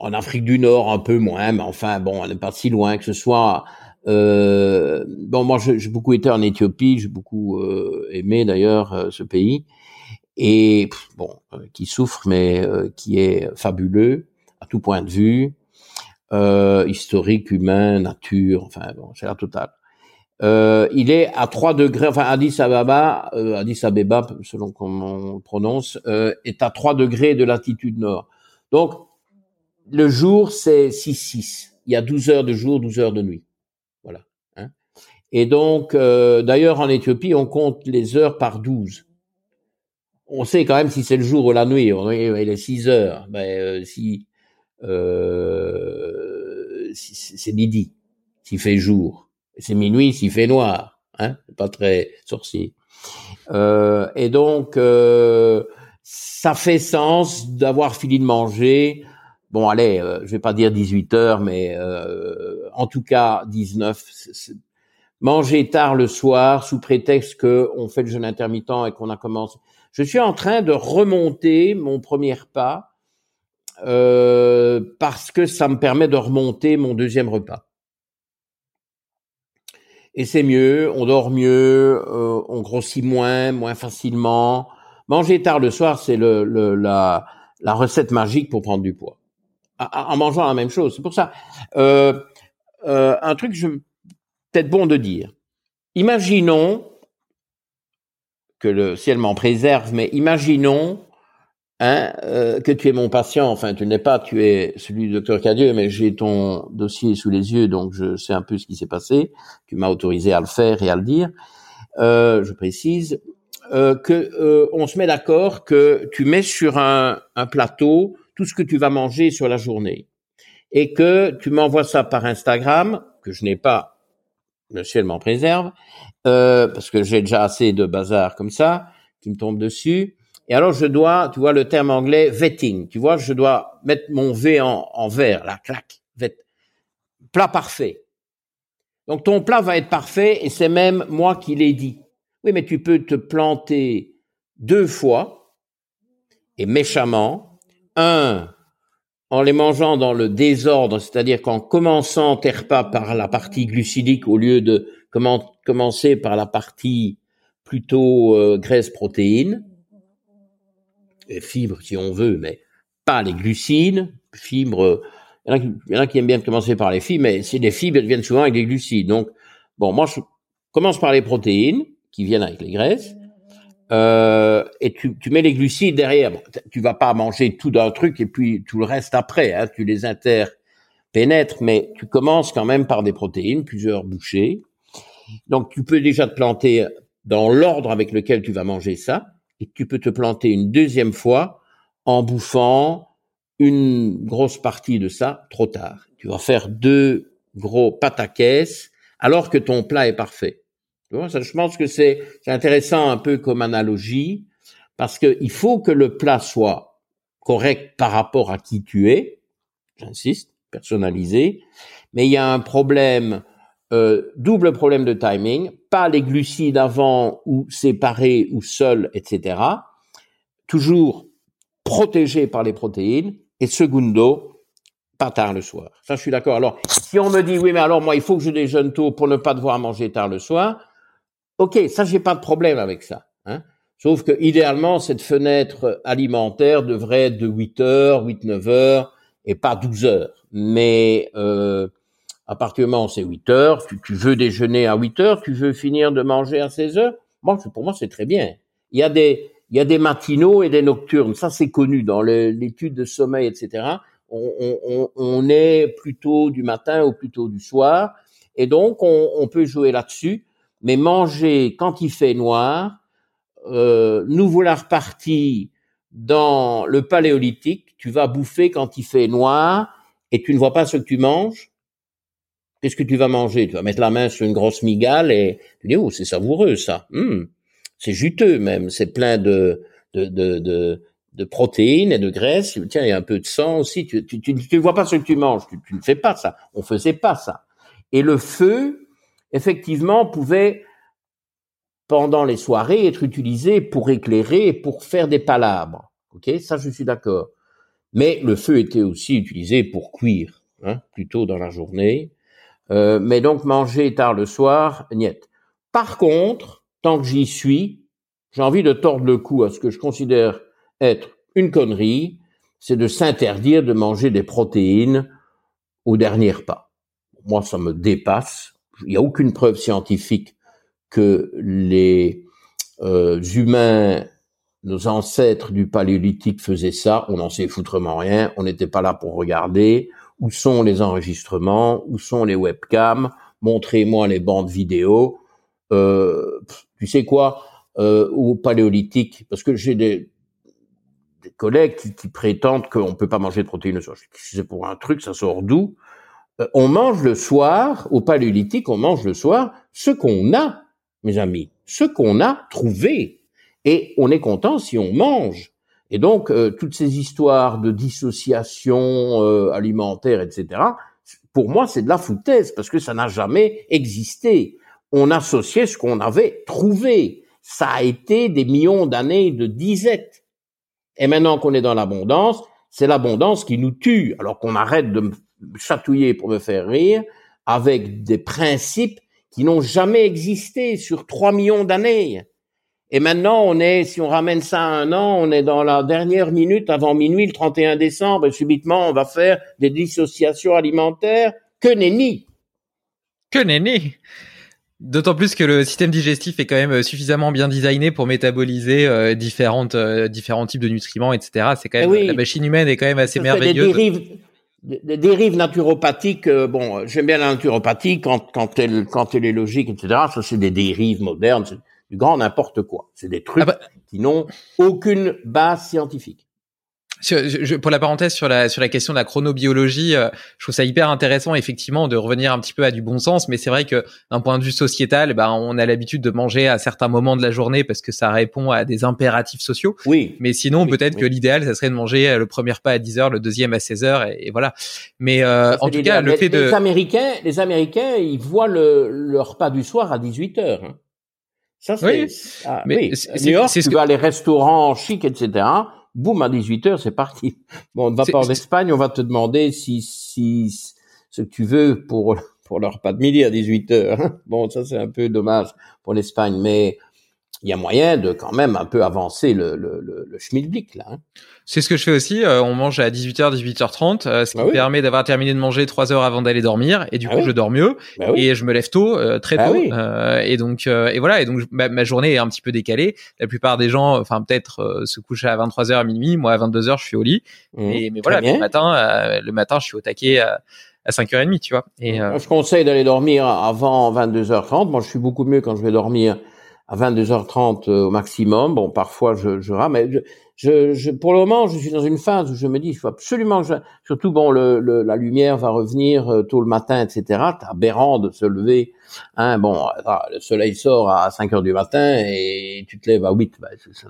en Afrique du Nord un peu moins, mais enfin bon, on n'est pas si loin, que ce soit euh, bon, moi, j'ai beaucoup été en Éthiopie, j'ai beaucoup euh, aimé d'ailleurs euh, ce pays, et bon, euh, qui souffre, mais qui est fabuleux à tout point de vue, historique, humain, nature, enfin bon, c'est la totale. il est à 3 degrés, enfin Addis Ababa, Addis Abeba, selon comment on le prononce, est à 3 degrés de latitude nord. Donc, le jour, c'est 6-6. Il y a 12 heures de jour, 12 heures de nuit. Et donc, euh, d'ailleurs, en Éthiopie, on compte les heures par 12. On sait quand même si c'est le jour ou la nuit. On, il est 6 heures. Ben, euh, si, euh, c'est midi, s'il fait jour. C'est minuit s'il fait noir. Hein pas très sorcier. Euh, et donc, euh, ça fait sens d'avoir fini de manger. Bon, allez, euh, je vais pas dire 18 heures, mais en tout cas 19 manger tard le soir sous prétexte que on fait le jeûne intermittent et qu'on a commencé. Je suis en train de remonter mon premier pas euh, parce que ça me permet de remonter mon deuxième repas. Et c'est mieux, on dort mieux, euh, on grossit moins, moins facilement. Manger tard le soir, c'est le, la, la recette magique pour prendre du poids. En mangeant la même chose, c'est pour ça. Euh, euh, un truc, je peut-être bon de dire. Imaginons que le ciel m'en préserve, mais imaginons hein, euh, que tu es mon patient. Enfin, tu n'es pas, tu es celui du docteur Cadieux, mais j'ai ton dossier sous les yeux, donc je sais un peu ce qui s'est passé. Tu m'as autorisé à le faire et à le dire. Euh, je précise euh, que euh, on se met d'accord que tu mets sur un, un plateau tout ce que tu vas manger sur la journée et que tu m'envoies ça par Instagram que je n'ai pas, le ciel m'en préserve, euh, parce que j'ai déjà assez de bazar comme ça qui me tombe dessus. Et alors je dois, tu vois le terme anglais vetting, tu vois, je dois mettre mon V en, en vert, là, clac, vet, plat parfait. Donc ton plat va être parfait et c'est même moi qui l'ai dit. Oui, mais tu peux te planter deux fois et méchamment. Un, en les mangeant dans le désordre, c'est-à-dire qu'en commençant tes repas par la partie glucidique au lieu de commencer par la partie plutôt euh, graisse-protéine, et fibres si on veut, mais pas les glucides, fibres il y, en a qui, aiment bien commencer par les fibres, mais c'est des fibres, elles viennent souvent avec des glucides. Donc, bon, moi, je commence par les protéines, qui viennent avec les graisses, euh, et tu, tu, mets les glucides derrière. tu vas pas manger tout d'un truc et puis tout le reste après. Hein, tu les interpénètres, mais tu commences quand même par des protéines, plusieurs bouchées. Donc, tu peux déjà te planter dans l'ordre avec lequel tu vas manger ça, et tu peux te planter une deuxième fois en bouffant une grosse partie de ça trop tard. Tu vas faire deux gros pataquès alors que ton plat est parfait. Ça, je pense que c'est intéressant un peu comme analogie parce que il faut que le plat soit correct par rapport à qui tu es. J'insiste, personnalisé. Mais il y a un problème, euh, double problème de timing. Pas les glucides avant ou séparés ou seuls, etc. Toujours protégés par les protéines et secundo, pas tard le soir. Ça, je suis d'accord. Alors, si on me dit, oui, mais alors moi, il faut que je déjeune tôt pour ne pas devoir manger tard le soir, ok, ça, j'ai pas de problème avec ça. Hein. Sauf que, idéalement, cette fenêtre alimentaire devrait être de 8 heures, 8, 9 heures, et pas 12 heures. Mais euh, à partir du moment où c'est 8 heures, tu, veux déjeuner à 8 heures, tu veux finir de manger à 16 heures, moi, pour moi, c'est très bien. Il y a des, matinaux et des nocturnes. Ça, c'est connu dans l'étude de sommeil, etc. On, est plutôt du matin ou plutôt du soir. Et donc, on, on peut jouer là-dessus. Mais manger quand il fait noir, euh, nous voilà repartis dans le paléolithique. Tu vas bouffer quand il fait noir et tu ne vois pas ce que tu manges. Qu'est-ce que tu vas manger? Tu vas mettre la main sur une grosse migale et tu dis, oh, c'est savoureux ça. Hum c'est juteux même, c'est plein de, de, de, de, protéines et de graisses. Tiens, il y a un peu de sang aussi. Tu, tu, tu, tu ne vois pas ce que tu manges. Tu, tu ne fais pas ça. On faisait pas ça. Et le feu, effectivement, pouvait pendant les soirées être utilisé pour éclairer et pour faire des palabres. Ok, ça je suis d'accord. Mais le feu était aussi utilisé pour cuire, hein, plutôt dans la journée. Euh, mais donc manger tard le soir, niet. Par contre, tant que j'y suis, j'ai envie de tordre le cou à ce que je considère être une connerie, c'est de s'interdire de manger des protéines au dernier repas. Moi, ça me dépasse. Il n'y a aucune preuve scientifique que les euh, humains, nos ancêtres du paléolithique faisaient ça. On n'en sait foutrement rien. On n'était pas là pour regarder. Où sont les enregistrements? Où sont les webcams? Montrez-moi les bandes vidéo. Euh, tu sais quoi, euh, au paléolithique, parce que j'ai des, collègues qui, prétendent qu'on peut pas manger de protéines soir. C'est pour un truc, ça sort d'où? On mange le soir, au paléolithique, on mange le soir ce qu'on a, mes amis, ce qu'on a trouvé. Et on est content si on mange. Et donc, euh, toutes ces histoires de dissociation euh, alimentaire, etc., pour moi, c'est de la foutaise, parce que ça n'a jamais existé on associait ce qu'on avait trouvé. Ça a été des millions d'années de disette. Et maintenant qu'on est dans l'abondance, c'est l'abondance qui nous tue, alors qu'on arrête de chatouiller pour me faire rire avec des principes qui n'ont jamais existé sur trois millions d'années. Et maintenant, on est, si on ramène ça à un an, on est dans la dernière minute avant minuit, le 31 décembre, et subitement, on va faire des dissociations alimentaires. Que nenni! Que nenni! D'autant plus que le système digestif est quand même suffisamment bien designé pour métaboliser euh, différentes, euh, différents types de nutriments, etc. C'est quand même eh la machine humaine est quand même assez merveilleuse. Des dérives, des dérives naturopathiques. Euh, bon, j'aime bien la naturopathie quand quand elle quand elle est logique, etc. Ça c'est des dérives modernes, c'est du grand n'importe quoi. C'est des trucs ah bah qui n'ont aucune base scientifique je, pour la parenthèse sur la sur la question de la chronobiologie, euh, je trouve ça hyper intéressant effectivement de revenir un petit peu à du bon sens, mais c'est vrai que d'un point de vue sociétal, ben on a l'habitude de manger à certains moments de la journée parce que ça répond à des impératifs sociaux. Oui. Mais sinon, peut-être que l'idéal, ça serait de manger euh, le premier repas à 10 heures, le deuxième à 16 heures, et, voilà. Mais euh, en tout cas, le fait de les Américains, les Américains, ils voient le, le repas du soir à 18 heures. Hein. Ça, c'est, oui, ah, mais c'est, tu que... les restaurants chics, etc boum, à 18 heures, c'est parti. Bon, on ne va pas en Espagne, on va te demander si, si, ce que tu veux pour, pour leur repas de midi à 18 heures. Hein. Bon, ça, c'est un peu dommage pour l'Espagne, mais il y a moyen de quand même un peu avancer le, le, le, le schmilblick, là. Hein. C'est ce que je fais aussi. Euh, on mange à 18h, 18h30, euh, ce qui me ah permet d'avoir terminé de manger trois heures avant d'aller dormir. Et du ah coup, je dors mieux bah et je me lève tôt, euh, très bah tôt. et donc, et voilà. Et donc, ma, journée est un petit peu décalée. La plupart des gens, enfin peut-être, se couchent à 23h à minuit. Moi, à 22h, je suis au lit. Mmh. et, mais voilà, le matin, le matin, je suis au taquet. à 5h30, tu vois. Et, Je conseille d'aller dormir avant 22h30. Moi, je suis beaucoup mieux quand je vais dormir à 22h30 au maximum. Bon, parfois je, je rame, mais je, je, pour le moment, je suis dans une phase où je me dis, il faut absolument, surtout bon, le, le, la lumière va revenir euh, tôt le matin, etc. C'est aberrant de se lever. Hein, bon, ah, le soleil sort à 5 heures du matin et tu te lèves à 8. Ben, c'est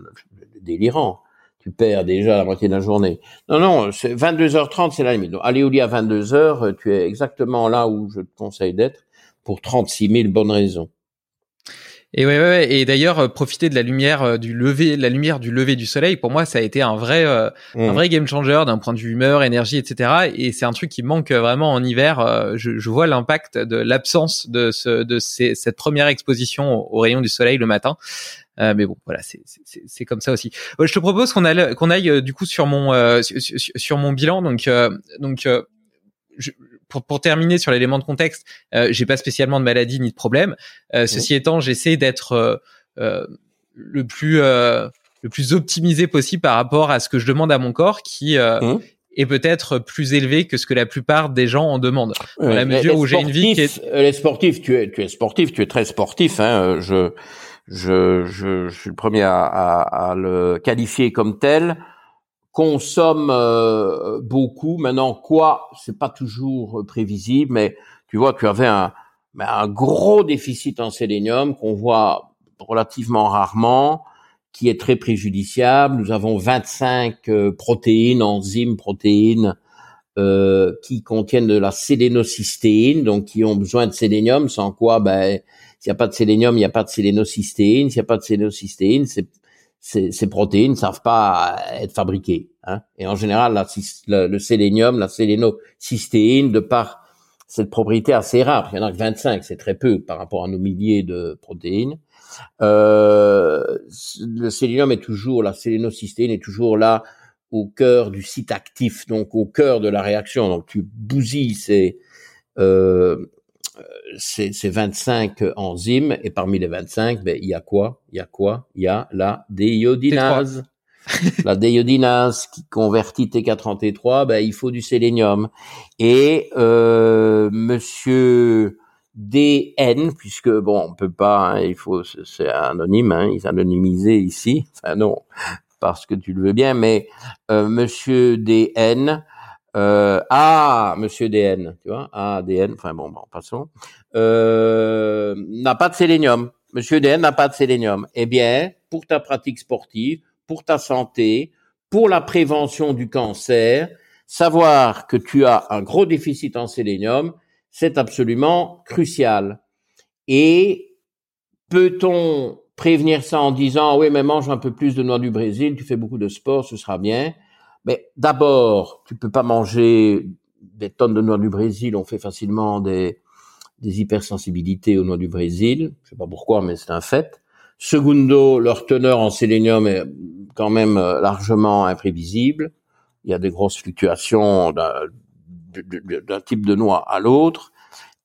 délirant. Tu perds déjà la moitié de la journée. Non, non, 22h30, c'est la limite. Donc, aller au lit à 22h, tu es exactement là où je te conseille d'être pour 36 000 bonnes raisons. Et ouais, ouais, et d'ailleurs euh, profiter de la lumière euh, du lever, la lumière du lever du soleil, pour moi ça a été un vrai, euh, un mmh. vrai game changer d'un point de vue humeur, énergie, etc. Et c'est un truc qui manque vraiment en hiver. Je, je vois l'impact de l'absence de ce, de ces, cette première exposition au, rayon du soleil le matin. Euh, mais bon, voilà, c'est comme ça aussi. je te propose qu'on aille, qu'on aille du coup sur mon sur, sur, mon bilan. Donc donc je, pour, pour terminer sur l'élément de contexte, euh, j'ai pas spécialement de maladie ni de problème. Euh, ceci étant, j'essaie d'être euh, euh le plus euh, le plus optimisé possible par rapport à ce que je demande à mon corps, qui mmh. est peut-être plus élevé que ce que la plupart des gens en demandent. Dans la mesure où j'ai une vie qui est les sportifs, tu es tu es sportif, tu es très sportif. Hein, je, je je je suis le premier à, à, à le qualifier comme tel consomme euh, beaucoup. Maintenant, quoi, c'est pas toujours prévisible, mais tu vois, tu avais un, un gros déficit en sélénium qu'on voit relativement rarement, qui est très préjudiciable. Nous avons 25 euh, protéines, enzymes, protéines euh, qui contiennent de la sélénocystéine, donc qui ont besoin de sélénium, sans quoi, ben, s'il n'y a pas de sélénium, il n'y a pas de sélénocystéine. S'il n'y a pas de sélénocystéine, c'est ces, ces protéines ne savent pas être fabriquées. Hein. Et en général, la, le, sélénium, la sélénocystéine, de par cette propriété assez rare, il y en a que 25, c'est très peu par rapport à nos milliers de protéines. Euh, le sélénium est toujours, la sélénocystéine est toujours là au cœur du site actif, donc au cœur de la réaction. Donc tu bousilles ces, euh, c'est 25 enzymes et parmi les 25, ben, il y a quoi? Il y a quoi? Il y a la déiodinase. la déiodinase qui convertit T4 en ben, il faut du sélénium. Et euh, Monsieur DN, puisque bon, on peut pas, hein, il faut, c'est anonyme, hein, ils anonymisé ici. Enfin non, parce que tu le veux bien, mais euh, Monsieur DN euh, ah, Monsieur DN, tu vois, ah DN, enfin bon, bon passons, euh, n'a pas de sélénium. Monsieur DN n'a pas de sélénium. Eh bien, pour ta pratique sportive, pour ta santé, pour la prévention du cancer, savoir que tu as un gros déficit en sélénium, c'est absolument crucial. Et peut-on prévenir ça en disant oui mais mange un peu plus de noix du Brésil, tu fais beaucoup de sport, ce sera bien. Mais d'abord, tu peux pas manger des tonnes de noix du Brésil. On fait facilement des, des hypersensibilités aux noix du Brésil. Je sais pas pourquoi, mais c'est un fait. Segundo, leur teneur en sélénium est quand même euh, largement imprévisible. Il y a des grosses fluctuations d'un type de noix à l'autre.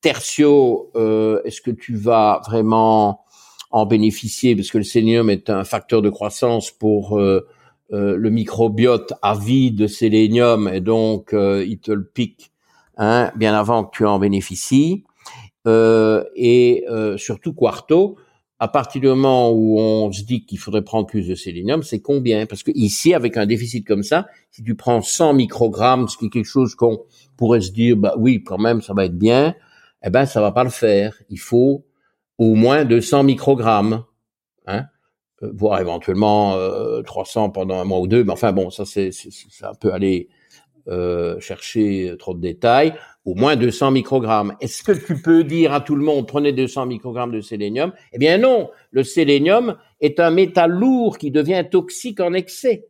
tertio, euh, est-ce que tu vas vraiment en bénéficier? Parce que le sélénium est un facteur de croissance pour euh, euh, le microbiote à vie de sélénium et donc il te le pique hein, bien avant que tu en bénéficies. et surtout quarto, à partir du moment où on se dit qu'il faudrait prendre plus de sélénium, c'est combien? Parce que ici, avec un déficit comme ça, si tu prends 100 microgrammes, ce qui est quelque chose qu'on pourrait se dire, bah oui, quand même, ça va être bien, eh ben ça va pas le faire. Il faut au moins 200 microgrammes, euh, voire éventuellement euh, 300 pendant un mois ou deux. Mais enfin bon, ça c'est un peu aller euh, chercher trop de détails. Au moins 200 microgrammes. Est-ce que tu peux dire à tout le monde prenez 200 microgrammes de sélénium? Eh bien non. Le sélénium est un métal lourd qui devient toxique en excès.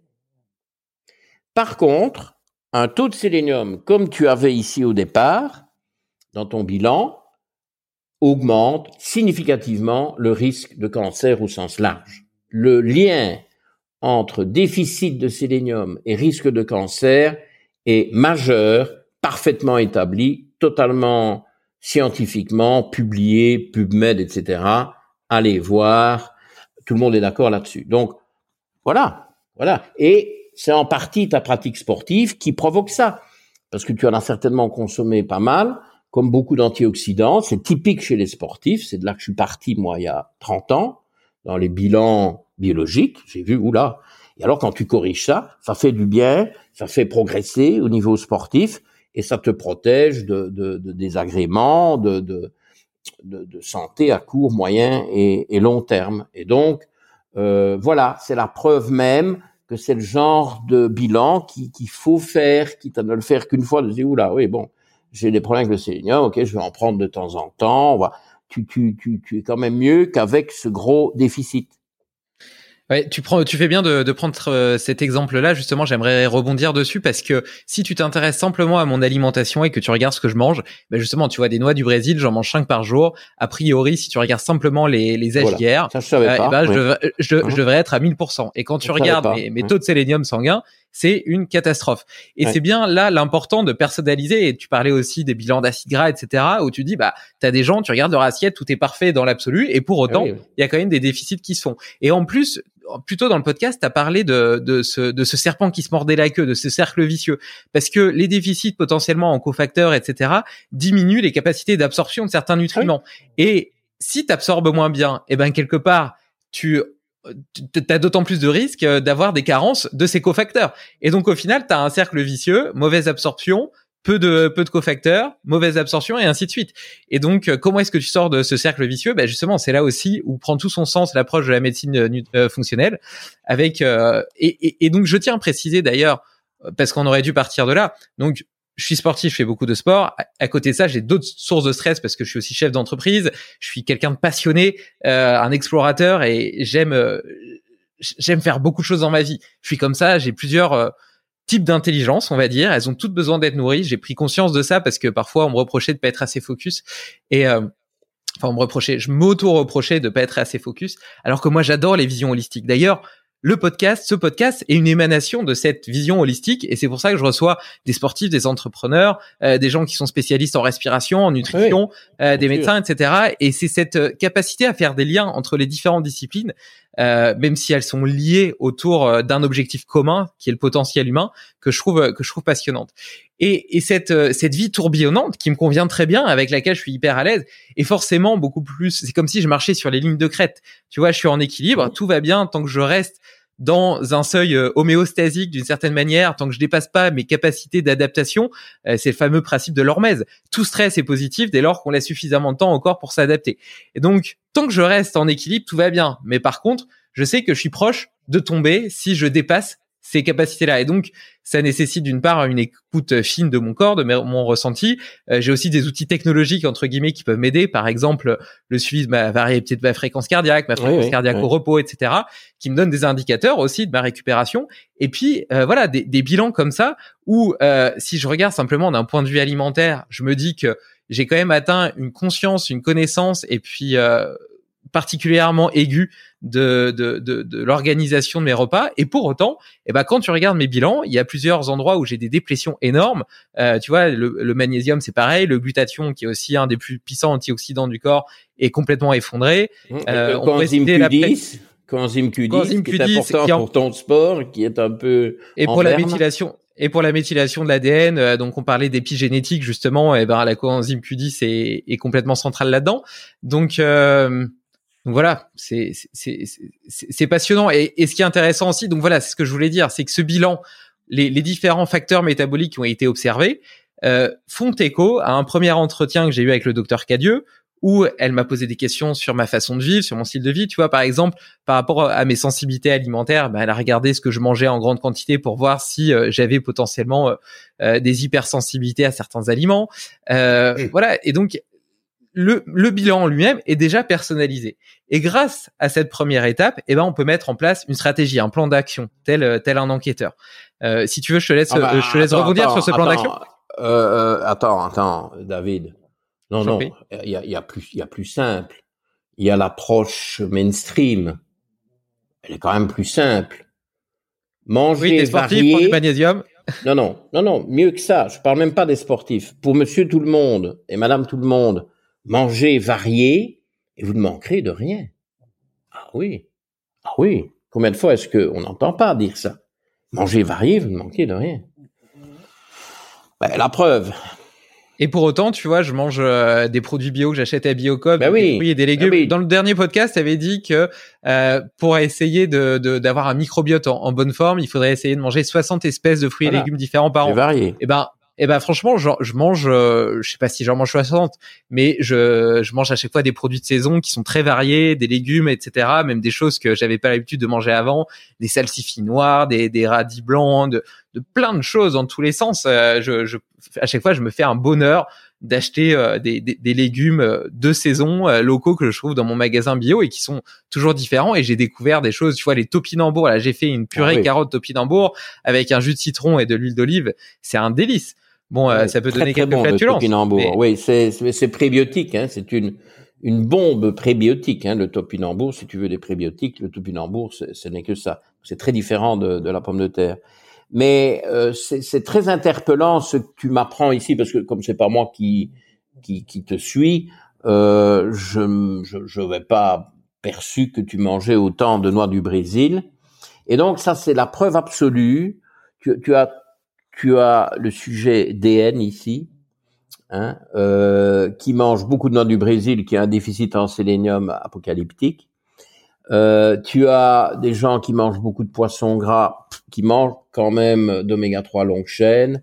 Par contre, un taux de sélénium comme tu avais ici au départ, dans ton bilan augmente significativement le risque de cancer au sens large. Le lien entre déficit de sélénium et risque de cancer est majeur, parfaitement établi, totalement scientifiquement publié, PubMed, etc. Allez voir, tout le monde est d'accord là-dessus. Donc voilà, voilà. Et c'est en partie ta pratique sportive qui provoque ça, parce que tu en as certainement consommé pas mal, comme beaucoup d'antioxydants. C'est typique chez les sportifs. C'est de là que je suis parti, moi, il y a 30 ans, dans les bilans biologiques. J'ai vu, oula. Et alors, quand tu corriges ça, ça fait du bien, ça fait progresser au niveau sportif et ça te protège de, de, de désagréments, de, de, de, santé à court, moyen et, long terme. Et donc, euh, voilà, c'est la preuve même que c'est le genre de bilan qu'il faut faire, quitte à ne le faire qu'une fois, de dire, oula, oui, bon, j'ai des problèmes avec le sélénium, ok, je vais en prendre de temps en temps. Tu, tu, tu, tu es quand même mieux qu'avec ce gros déficit. Ouais, tu prends, tu fais bien de, de prendre euh, cet exemple-là. Justement, j'aimerais rebondir dessus parce que si tu t'intéresses simplement à mon alimentation et que tu regardes ce que je mange, ben justement, tu vois des noix du Brésil, j'en mange 5 par jour. A priori, si tu regardes simplement les les voilà. Ça, je, savais euh, pas, ben, je, je, je, devrais être à 1000%. Et quand tu regardes mes, mes, taux de sélénium sanguin, c'est une catastrophe. Et c'est bien là l'important de personnaliser. Et tu parlais aussi des bilans d'acides gras, etc. Où tu dis, bah, t'as des gens, tu regardes leur assiette, tout est parfait dans l'absolu, et pour autant, il y a quand même des déficits qui se font. Et en plus, plutôt dans le podcast, tu as parlé de, de, ce, de ce serpent qui se mordait la queue, de ce cercle vicieux, parce que les déficits potentiellement en cofacteurs, etc., diminuent les capacités d'absorption de certains nutriments. Et si tu absorbes moins bien, et eh ben quelque part, tu as d'autant plus de risques d'avoir des carences de ces cofacteurs. Et donc au final, tu as un cercle vicieux, mauvaise absorption, peu de peu de cofacteurs, mauvaise absorption et ainsi de suite. Et donc, euh, comment est-ce que tu sors de ce cercle vicieux? Ben justement, c'est là aussi où prend tout son sens l'approche de la médecine euh, euh, fonctionnelle. Avec et, et, donc, je tiens à préciser d'ailleurs parce qu'on aurait dû partir de là. Donc, je suis sportif, je fais beaucoup de sport. À, côté de ça, j'ai d'autres sources de stress parce que je suis aussi chef d'entreprise. Je suis quelqu'un de passionné, un explorateur et j'aime j'aime faire beaucoup de choses dans ma vie. Je suis comme ça. J'ai plusieurs type d'intelligence, on va dire. Elles ont toutes besoin d'être nourries. J'ai pris conscience de ça parce que parfois on me reprochait de pas être assez focus et euh, enfin on me reprochait, je m'auto-reprochais de pas être assez focus, alors que moi j'adore les visions holistiques. D'ailleurs, le podcast, ce podcast est une émanation de cette vision holistique et c'est pour ça que je reçois des sportifs, des entrepreneurs, euh, des gens qui sont spécialistes en respiration, en nutrition, euh, des médecins, etc. Et c'est cette euh, capacité à faire des liens entre les différentes disciplines, même si elles sont liées autour d'un objectif commun qui est le potentiel humain, que je trouve que je trouve passionnante. Et, et cette cette vie tourbillonnante qui me convient très bien, avec laquelle je suis hyper à l'aise, est forcément beaucoup plus. C'est comme si je marchais sur les lignes de crête. Tu vois, je suis en équilibre, tout va bien tant que je reste dans un seuil euh, homéostasique d'une certaine manière, tant que je dépasse pas mes capacités d'adaptation, euh, c'est le fameux principe de l'hormèse. Tout stress est positif dès lors qu'on laisse suffisamment de temps corps pour s'adapter. Et donc, tant que je reste en équilibre, tout va bien. Mais par contre, je sais que je suis proche de tomber si je dépasse ces capacités-là. Et donc, ça nécessite d'une part une écoute fine de mon corps, de mon ressenti. Euh, j'ai aussi des outils technologiques entre guillemets qui peuvent m'aider. Par exemple, le suivi de ma variété de ma fréquence cardiaque, ma fréquence cardiaque au repos, etc., qui me donnent des indicateurs aussi de ma récupération. Et puis euh, voilà, des, des, bilans comme ça où euh, si je regarde simplement d'un point de vue alimentaire, je me dis que j'ai quand même atteint une conscience, une connaissance et puis particulièrement aigu de, de, de, de l'organisation de mes repas. Et pour autant, eh ben, quand tu regardes mes bilans, il y a plusieurs endroits où j'ai des déplétions énormes. Euh, tu vois, le, le magnésium, c'est pareil. Le glutathion, qui est aussi un des plus puissants antioxydants du corps, est complètement effondré. Mmh. Euh, on pourrait citer la coenzyme Q10, qui est important pour ton sport, qui est un peu et pour la méthylation et pour la méthylation de l'ADN, euh, donc on parlait d'épigénétique justement, et ben la coenzyme Q10 est, est complètement centrale là-dedans. Donc, euh, donc voilà, c'est passionnant. Et, et, ce qui est intéressant aussi, donc voilà, c'est ce que je voulais dire, c'est que ce bilan, les, les, différents facteurs métaboliques qui ont été observés, euh, font écho à un premier entretien que j'ai eu avec le docteur Cadieux, où elle m'a posé des questions sur ma façon de vivre, sur mon style de vie. Tu vois, par exemple, par rapport à mes sensibilités alimentaires, bah, elle a regardé ce que je mangeais en grande quantité pour voir si euh, j'avais potentiellement euh, euh, des hypersensibilités à certains aliments. Voilà. Et donc, le, le bilan en lui-même est déjà personnalisé. Et grâce à cette première étape, eh ben, on peut mettre en place une stratégie, un plan d'action, tel, tel un enquêteur. si tu veux, je te laisse, ah bah, je te laisse rebondir sur ce plan d'action. attends, attends, David. Non, non, il y a, y a, plus, il y a plus simple. Il y a l'approche mainstream. Elle est quand même plus simple. Manger oui, des sportifs, du magnésium. Non, non, non, non, mieux que ça. Je parle même pas des sportifs. Pour monsieur tout le monde et madame tout le monde, manger varié et vous ne manquerez de rien. Ah oui. Ah oui. Combien de fois est-ce qu'on n'entend pas dire ça? Manger varié, vous ne manquez de rien. Ben, la preuve, et pour autant, tu vois, je mange euh, des produits bio que j'achète à Biocop, bah des fruits et des légumes. Bah Dans le dernier podcast, tu avais dit que euh, pour essayer de d'avoir un microbiote en, bonne forme, il faudrait essayer de manger 60 espèces de fruits et légumes différents par an. Varié. Et eh ben eh ben franchement, je, je mange, euh, je sais pas si j'en mange 60, mais je, je mange à chaque fois des produits de saison qui sont très variés, des légumes, etc. Même des choses que j'avais pas l'habitude de manger avant, des salsifis noirs, des, des radis blancs, de, de plein de choses dans tous les sens. Euh, je, je, à chaque fois, je me fais un bonheur d'acheter euh, des, des, des, légumes de saison locaux que je trouve dans mon magasin bio et qui sont toujours différents. Et j'ai découvert des choses, tu vois, les topinambours. Là, j'ai fait une purée ah carotte topinambour avec un jus de citron et de l'huile d'olive. C'est un délice. Bon, euh, ça peut donner quelques bon, flatulences. Mais... Oui, c'est prébiotique. Hein, c'est une une bombe prébiotique. Hein, le topinambour, si tu veux des prébiotiques, le topinambour, ce n'est que ça. C'est très différent de, de, la pomme de terre. Mais euh, c'est très interpellant ce que tu m'apprends ici, parce que comme c'est pas moi qui qui, qui te suis, euh, je je vais pas perçu que tu mangeais autant de noix du Brésil. Et donc ça, c'est la preuve absolue. Tu, tu as tu as le sujet DN ici, hein, euh, qui mange beaucoup de noix du Brésil, qui a un déficit en sélénium apocalyptique. Euh, tu as des gens qui mangent beaucoup de poissons gras, qui mangent quand même d'oméga 3 longue chaîne,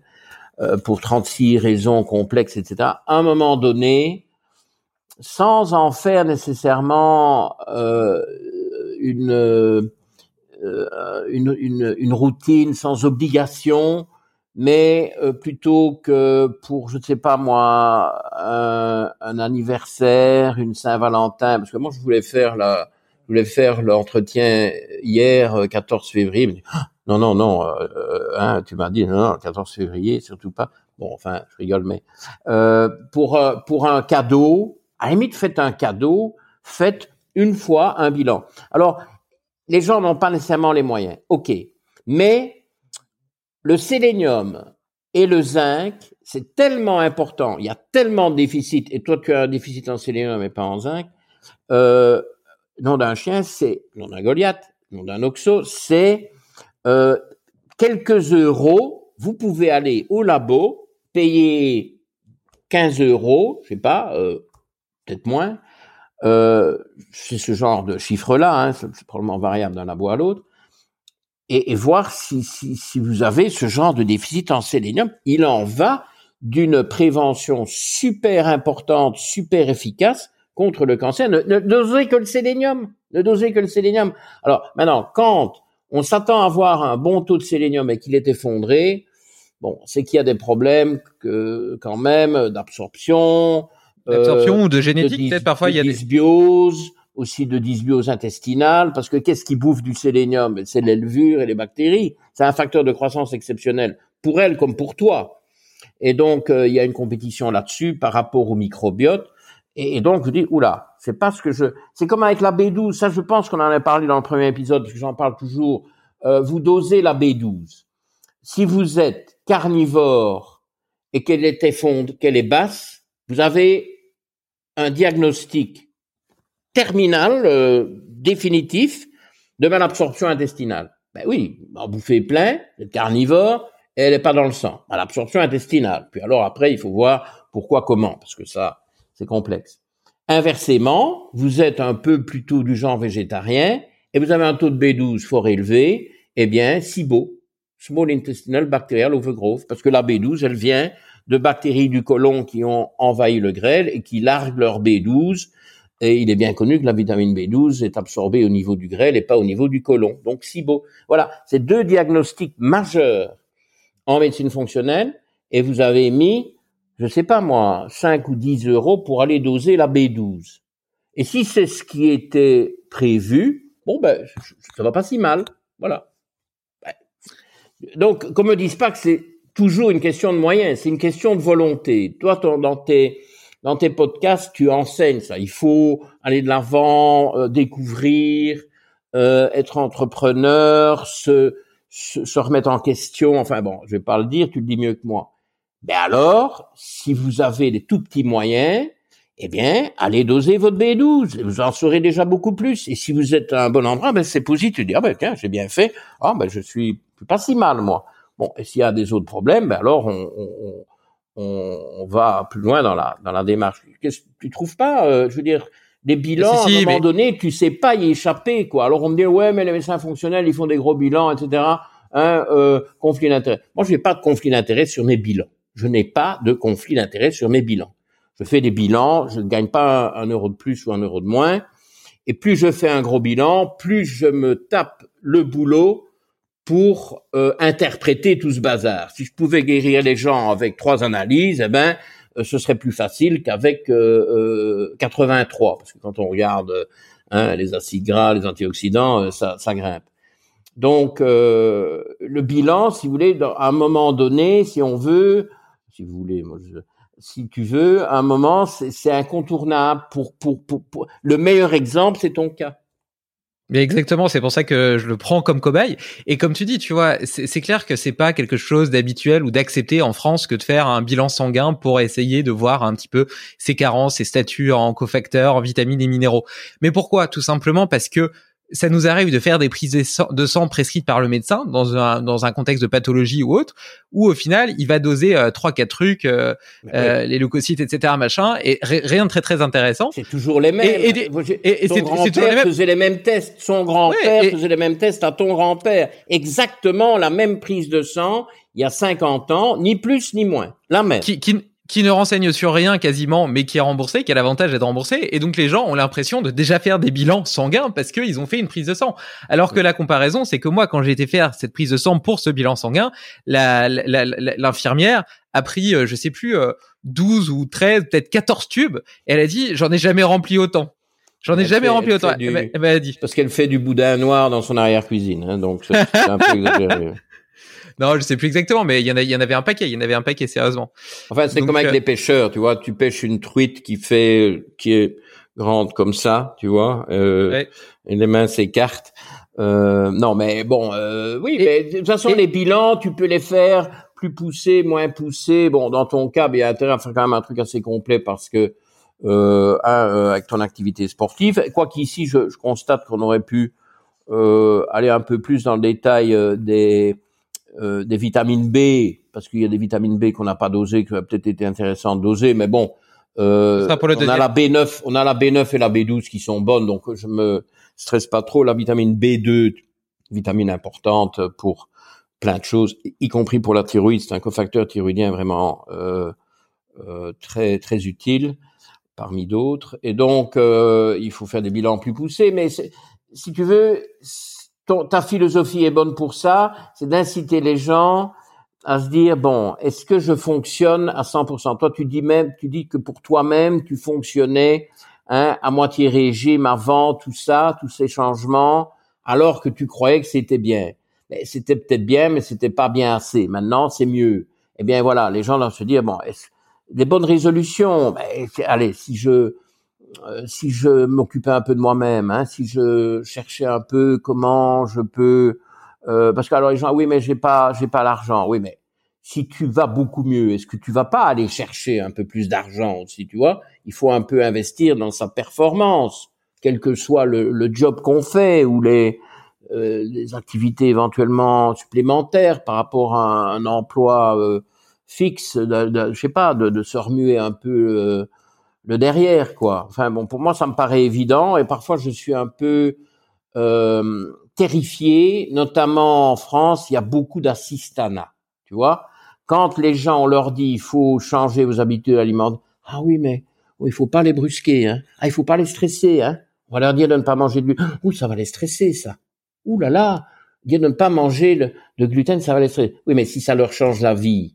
euh, pour 36 raisons complexes, etc. À un moment donné, sans en faire nécessairement euh, une, une, une, une, routine, sans obligation, mais euh, plutôt que pour, je ne sais pas moi, un, un anniversaire, une Saint-Valentin, parce que moi je voulais faire la, je voulais faire l'entretien hier, 14 euh, février. Ah, non, non, non, euh, hein, tu m'as dit non, non, 14 février, surtout pas. Bon, enfin, je rigole, mais euh, pour pour un cadeau, à limite, faites un cadeau, faites une fois un bilan. Alors, les gens n'ont pas nécessairement les moyens, ok, mais le sélénium et le zinc, c'est tellement important, il y a tellement de déficits, et toi tu as un déficit en sélénium et pas en zinc, euh, nom d'un chien, c'est, nom d'un Goliath, nom d'un Oxo, c'est euh, quelques euros, vous pouvez aller au labo, payer 15 euros, je sais pas, euh, peut-être moins, euh, c'est ce genre de chiffre-là, hein, c'est probablement variable d'un labo à l'autre, et, voir si, si, si, vous avez ce genre de déficit en sélénium. Il en va d'une prévention super importante, super efficace contre le cancer. Ne, ne dosez que le sélénium. Ne dosez que le sélénium. Alors maintenant, quand on s'attend à avoir un bon taux de sélénium et qu'il est effondré, bon, c'est qu'il y a des problèmes que, quand même d'absorption, d'absorption ou de génétique. Peut-être parfois il y a des dysbioses aussi de dysbiose intestinale, parce que qu'est-ce qui bouffe du sélénium? C'est les levures et les bactéries. C'est un facteur de croissance exceptionnel pour elles comme pour toi. Et donc, euh, il y a une compétition là-dessus par rapport au microbiote. Et, donc, je dis, oula, c'est pas ce que je... C'est comme avec la B12, ça je pense qu'on en a parlé dans le premier épisode, parce que j'en parle toujours. Euh, vous dosez la B12. Si vous êtes carnivore et qu'elle est fonde, qu'elle est basse, vous avez un diagnostic terminal, euh, définitif, de malabsorption intestinale. Ben oui, en bouffez plein, êtes carnivore, elle n'est pas dans le sang. Malabsorption intestinale. Puis alors après, il faut voir pourquoi, comment, parce que ça, c'est complexe. Inversement, vous êtes un peu plutôt du genre végétarien et vous avez un taux de B12 fort élevé, eh bien, SIBO, Small Intestinal Bacterial Overgrowth, parce que la B12, elle vient de bactéries du côlon qui ont envahi le grêle et qui larguent leur B12. Et il est bien connu que la vitamine B12 est absorbée au niveau du grêle et pas au niveau du côlon. Donc SIBO. Voilà, c'est deux diagnostics majeurs en médecine fonctionnelle et vous avez mis je sais pas moi, 5 ou 10 euros pour aller doser la B12. Et si c'est ce qui était prévu, bon ben, ça va pas si mal. Voilà. Donc, qu'on me dise pas que c'est toujours une question de moyens, c'est une question de volonté. Toi, dans tes dans tes podcasts, tu enseignes ça. Il faut aller de l'avant, euh, découvrir, euh, être entrepreneur, se, se, se remettre en question. Enfin bon, je vais pas le dire, tu le dis mieux que moi. Ben alors, si vous avez des tout petits moyens, eh bien, allez doser votre B12. Vous en saurez déjà beaucoup plus. Et si vous êtes à un bon endroit, ben, c'est positif. Dire, ah ben, tiens, j'ai bien fait. Ah, ben, je suis pas si mal, moi. Bon, et s'il y a des autres problèmes, ben, alors, on, on, on, va plus loin dans la, dans la démarche. Qu'est-ce, tu trouves pas, euh, je veux dire, des bilans, à un moment donné, tu sais pas y échapper, quoi. Alors, on me dit, ouais, mais les médecins fonctionnels, ils font des gros bilans, etc. Hein, euh, conflit d'intérêt. Moi, je n'ai pas de conflit d'intérêt sur mes bilans je n'ai pas de conflit d'intérêt sur mes bilans. Je fais des bilans, je ne gagne pas un, euro de plus ou un euro de moins. Et plus je fais un gros bilan, plus je me tape le boulot pour euh, interpréter tout ce bazar. Si je pouvais guérir les gens avec trois analyses, eh ben, euh, ce serait plus facile qu'avec euh, 83, parce que quand on regarde hein, les acides gras, les antioxydants, euh, ça, ça grimpe. Donc, le bilan, si vous voulez, à un moment donné, si on veut, si vous voulez. Moi, si tu veux, à un moment, c'est incontournable. Pour, pour, pour, le meilleur exemple, c'est ton cas. Mais exactement, c'est pour ça que je le prends comme cobaye. Et comme tu dis, tu vois, c'est clair que c'est pas quelque chose d'habituel ou d'accepter en France que de faire un bilan sanguin pour essayer de voir un petit peu ses carences, ses statuts en cofacteurs, en vitamines et minéraux. Mais pourquoi? Tout simplement parce que ça nous arrive de faire des prises de sang prescrites par le médecin dans un, dans un contexte de pathologie ou autre, où au final, il va doser euh, trois, quatre trucs, euh, euh, les leucocytes, etc., machin, et rien de très très intéressant. C'est toujours les mêmes. Et, et, et, son grand-père faisait les mêmes tests. Son grand-père faisait les mêmes tests à ton grand-père. Exactement la même prise de sang il y a 50 ans, ni plus ni moins. La même. Qui, qui, qui ne renseigne sur rien quasiment, mais qui est remboursé, qui a l'avantage d'être remboursé. Et donc les gens ont l'impression de déjà faire des bilans sanguins parce qu'ils ont fait une prise de sang. Alors que la comparaison, c'est que moi, quand j'ai été faire cette prise de sang pour ce bilan sanguin, l'infirmière a pris, euh, je sais plus, 12 euh, ou 13, peut-être 14 tubes. Et elle a dit, j'en ai jamais rempli autant. J'en ai jamais rempli autant. Elle m'a dit. Parce qu'elle fait du boudin noir dans son arrière-cuisine, hein, donc c'est un peu exagéré. Non, je sais plus exactement, mais il y en, a, il y en avait un paquet. Il y en avait un paquet, sérieusement. Enfin, c'est comme avec euh, les pêcheurs, tu vois. Tu pêches une truite qui fait, qui est grande comme ça, tu vois. Euh, Et les mains s'écartent. Euh, non, mais bon, euh, oui. mais de toute façon, les bilans, tu peux les faire plus poussés, moins poussés. Bon, dans ton cas, il y a intérêt à faire quand même un truc assez complet parce que euh, euh avec ton activité sportive. Quoi qu'ici, je, je constate qu'on aurait pu euh, aller un peu plus dans le détail des euh, des vitamines B, parce qu'il y a des vitamines B qu'on n'a pas dosées, qui auraient peut-être été intéressant de doser, mais bon, euh, on a la B9, on a la B9 et la B12 qui sont bonnes, donc je me stresse pas trop. La vitamine B2, vitamine importante pour plein de choses, y compris pour la thyroïde, c'est un cofacteur thyroïdien vraiment euh, euh, très très utile parmi d'autres. Et donc, euh, il faut faire des bilans plus poussés, mais si tu veux, ta philosophie est bonne pour ça, c'est d'inciter les gens à se dire bon, est-ce que je fonctionne à 100% Toi, tu dis même, tu dis que pour toi-même, tu fonctionnais hein, à moitié régime avant tout ça, tous ces changements, alors que tu croyais que c'était bien. C'était peut-être bien, mais c'était pas bien assez. Maintenant, c'est mieux. Eh bien voilà, les gens doivent se dire bon, des bonnes résolutions? Ben, allez, si je si je m'occupais un peu de moi-même, hein, si je cherchais un peu comment je peux, euh, parce que alors les gens, oui, mais j'ai pas, j'ai pas l'argent. Oui, mais si tu vas beaucoup mieux, est-ce que tu vas pas aller chercher un peu plus d'argent aussi, tu vois? Il faut un peu investir dans sa performance, quel que soit le, le job qu'on fait ou les, euh, les activités éventuellement supplémentaires par rapport à un, emploi euh, fixe, de, de, je sais pas, de, de se remuer un peu le derrière, quoi. Enfin bon, pour moi, ça me paraît évident et parfois je suis un peu euh, terrifié, notamment en France, il y a beaucoup d'assistanat, tu vois. Quand les gens on leur dit il faut changer vos habitudes alimentaires, ah oui mais oh, il faut pas les brusquer, hein. Ah il faut pas les stresser, hein. On va leur dire de ne pas manger de gluten. Ouh ça va les stresser ça. Ouh là là, dire de ne pas manger de gluten ça va les stresser. Oui mais si ça leur change la vie,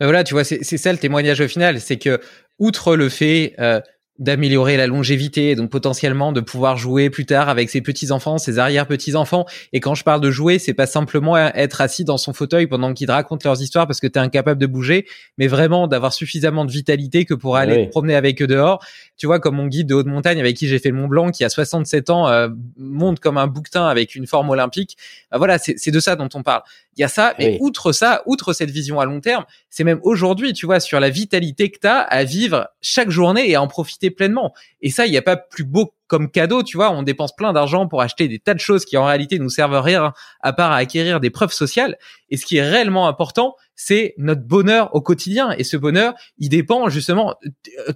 voilà, tu vois, c'est ça le témoignage au final, c'est que outre le fait euh, d'améliorer la longévité, donc potentiellement de pouvoir jouer plus tard avec ses petits enfants, ses arrière petits enfants. Et quand je parle de jouer, c'est pas simplement être assis dans son fauteuil pendant qu'ils racontent leurs histoires parce que tu es incapable de bouger, mais vraiment d'avoir suffisamment de vitalité que pour aller promener avec eux dehors. Tu vois, comme mon guide de haute montagne avec qui j'ai fait le Mont Blanc, qui a 67 ans, euh, monte comme un bouquetin avec une forme olympique. Bah voilà, c'est de ça dont on parle. Il y a ça, mais outre ça, outre cette vision à long terme, c'est même aujourd'hui, tu vois, sur la vitalité que tu as à vivre chaque journée et à en profiter pleinement. Et ça, il n'y a pas plus beau comme cadeau, tu vois, on dépense plein d'argent pour acheter des tas de choses qui en réalité nous servent à rien à part à acquérir des preuves sociales. Et ce qui est réellement important, c'est notre bonheur au quotidien. Et ce bonheur, il dépend justement,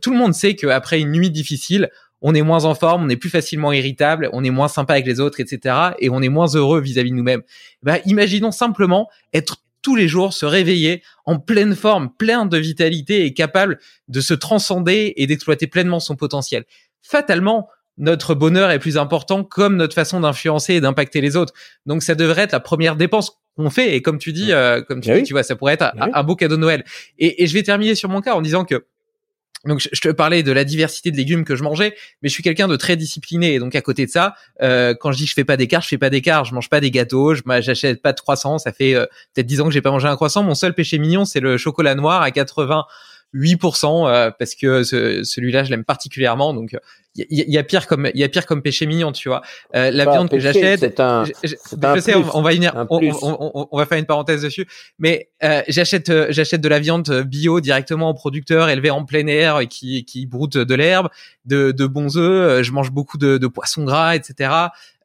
tout le monde sait qu'après une nuit difficile, on est moins en forme, on est plus facilement irritable, on est moins sympa avec les autres, etc. Et on est moins heureux vis-à-vis de nous-mêmes. Bah, imaginons simplement être tous les jours se réveiller en pleine forme, plein de vitalité et capable de se transcender et d'exploiter pleinement son potentiel. Fatalement, notre bonheur est plus important comme notre façon d'influencer et d'impacter les autres. Donc ça devrait être la première dépense qu'on fait et comme tu dis, euh, comme tu dis, tu vois, ça pourrait être un, beau cadeau de Noël. Et, et je vais terminer sur mon cas en disant que donc je, te parlais de la diversité de légumes que je mangeais, mais je suis quelqu'un de très discipliné. Et donc à côté de ça, euh, quand je dis que je fais pas d'écart, je fais pas d'écart. Je mange pas des gâteaux, je j'achète pas de croissants. Ça fait euh, peut-être dix ans que j'ai pas mangé un croissant. Mon seul péché mignon, c'est le chocolat noir à 80 8% euh, parce que celui-là je l'aime particulièrement. Donc il y, a pire comme il y a pire comme péché mignon tu vois. Euh, la viande que j'achète c'est un, je, sais on, va on, va faire une parenthèse dessus. Mais euh, j'achète j'achète de la viande bio directement au producteur élevé en plein air et qui qui broute de l'herbe de, de bons œufs je mange beaucoup de, de poissons gras etc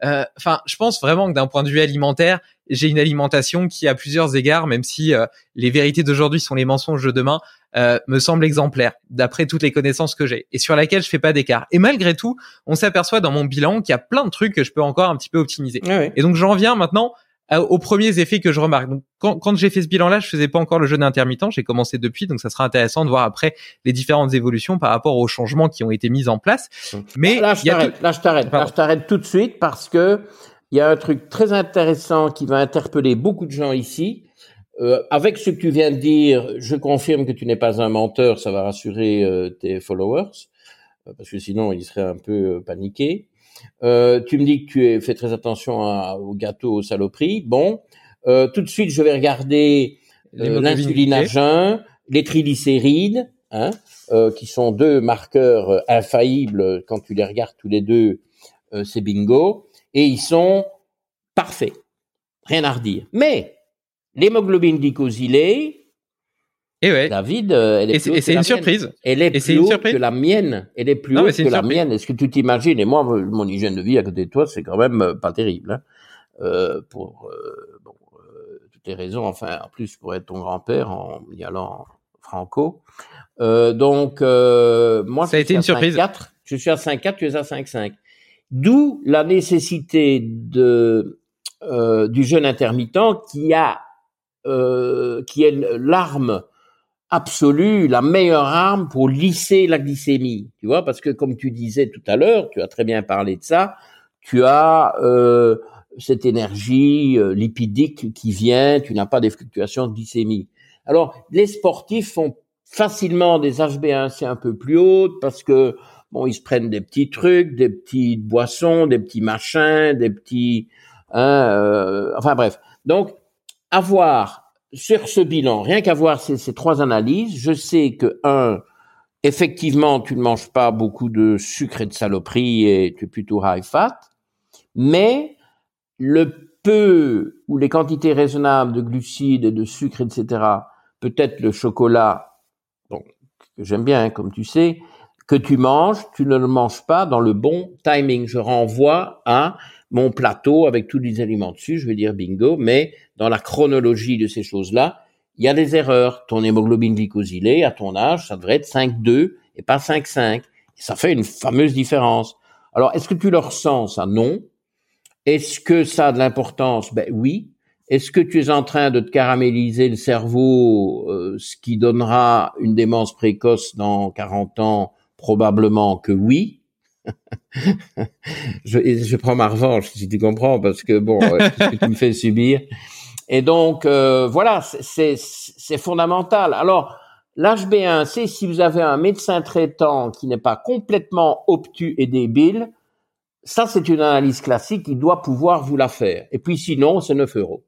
enfin je pense vraiment que d'un point de vue alimentaire j'ai une alimentation qui à plusieurs égards même si les vérités d'aujourd'hui sont les mensonges de demain euh, me semble exemplaire d'après toutes les connaissances que j'ai et sur laquelle je fais pas d'écart. Et malgré tout, on s'aperçoit dans mon bilan qu'il y a plein de trucs que je peux encore un petit peu optimiser. Et donc j'en viens maintenant aux premiers effets que je remarque. Donc quand, quand j'ai fait ce bilan-là, je faisais pas encore le jeûne intermittent, j'ai commencé depuis, donc ça sera intéressant de voir après les différentes évolutions par rapport aux changements qui ont été mis en place. Mais là, je t'arrête, là, je t'arrête, là, je t'arrête tout de suite parce que il y a un truc très intéressant qui va interpeller beaucoup de gens ici euh, avec ce que tu viens de dire, je confirme que tu n'es pas un menteur, ça va rassurer euh, tes followers, euh, parce que sinon ils seraient un peu paniqués. tu me dis que tu fais très attention aux gâteaux, aux saloperies. Bon, tout de suite je vais regarder l'insuline à jeun, les triglycérides, hein, qui sont deux marqueurs infaillibles quand tu les regardes tous les deux, c'est bingo, et ils sont parfaits, rien à redire. Mais L'hémoglobine glycosylée, et ouais. David, euh, elle est et c'est une surprise. Elle est plus haute que la mienne. Elle est plus haute que la mienne. Est-ce que tu t'imagines Et moi, mon hygiène de vie à côté de toi, c'est quand même euh, pas terrible. Hein. Euh, pour euh, bon, euh, toutes les raisons. Enfin, en plus, pour être ton grand-père en y allant franco. donc, moi, ça a été une surprise. 4, je suis à 5,4, tu es à 5,5. D'où la nécessité de du jeûne intermittent qui a euh, qui est l'arme absolue, la meilleure arme pour lisser la glycémie. Tu vois, parce que comme tu disais tout à l'heure, tu as très bien parlé de ça, tu as euh, cette énergie euh, lipidique qui vient, tu n'as pas des fluctuations de glycémie. Alors, les sportifs font facilement des HbA1c un peu plus hautes parce que bon, ils se prennent des petits trucs, des petites boissons, des petits machins, des petits, hein, enfin bref. Donc, avoir sur ce bilan, rien qu'à voir ces, trois analyses, je sais que un, effectivement, tu ne manges pas beaucoup de sucre et de saloperie et tu es plutôt high fat, mais le peu ou les quantités raisonnables de glucides et de sucre, etc., peut-être le chocolat, que j'aime bien, hein, comme tu sais, que tu manges, tu ne le manges pas dans le bon timing. Je renvoie à mon plateau avec tous les aliments dessus, je vais dire bingo, mais dans la chronologie de ces choses-là, il y a des erreurs. Ton hémoglobine glycosylée, à ton âge, ça devrait être 5,2 et pas 5,5. Et ça fait une fameuse différence. Alors, est-ce que tu le ressens, ça? Non. Est-ce que ça a de l'importance? Ben oui. Est-ce que tu es en train de te caraméliser le cerveau, euh, ce qui donnera une démence précoce dans 40 ans? Probablement que oui. Je, je, prends ma revanche, si tu comprends, parce que bon, euh, ce que tu me fais subir. Et donc, euh, voilà, c'est fondamental. Alors, l'HB1C, si vous avez un médecin traitant qui n'est pas complètement obtus et débile, ça, c'est une analyse classique, il doit pouvoir vous la faire. Et puis sinon, c'est 9 euros.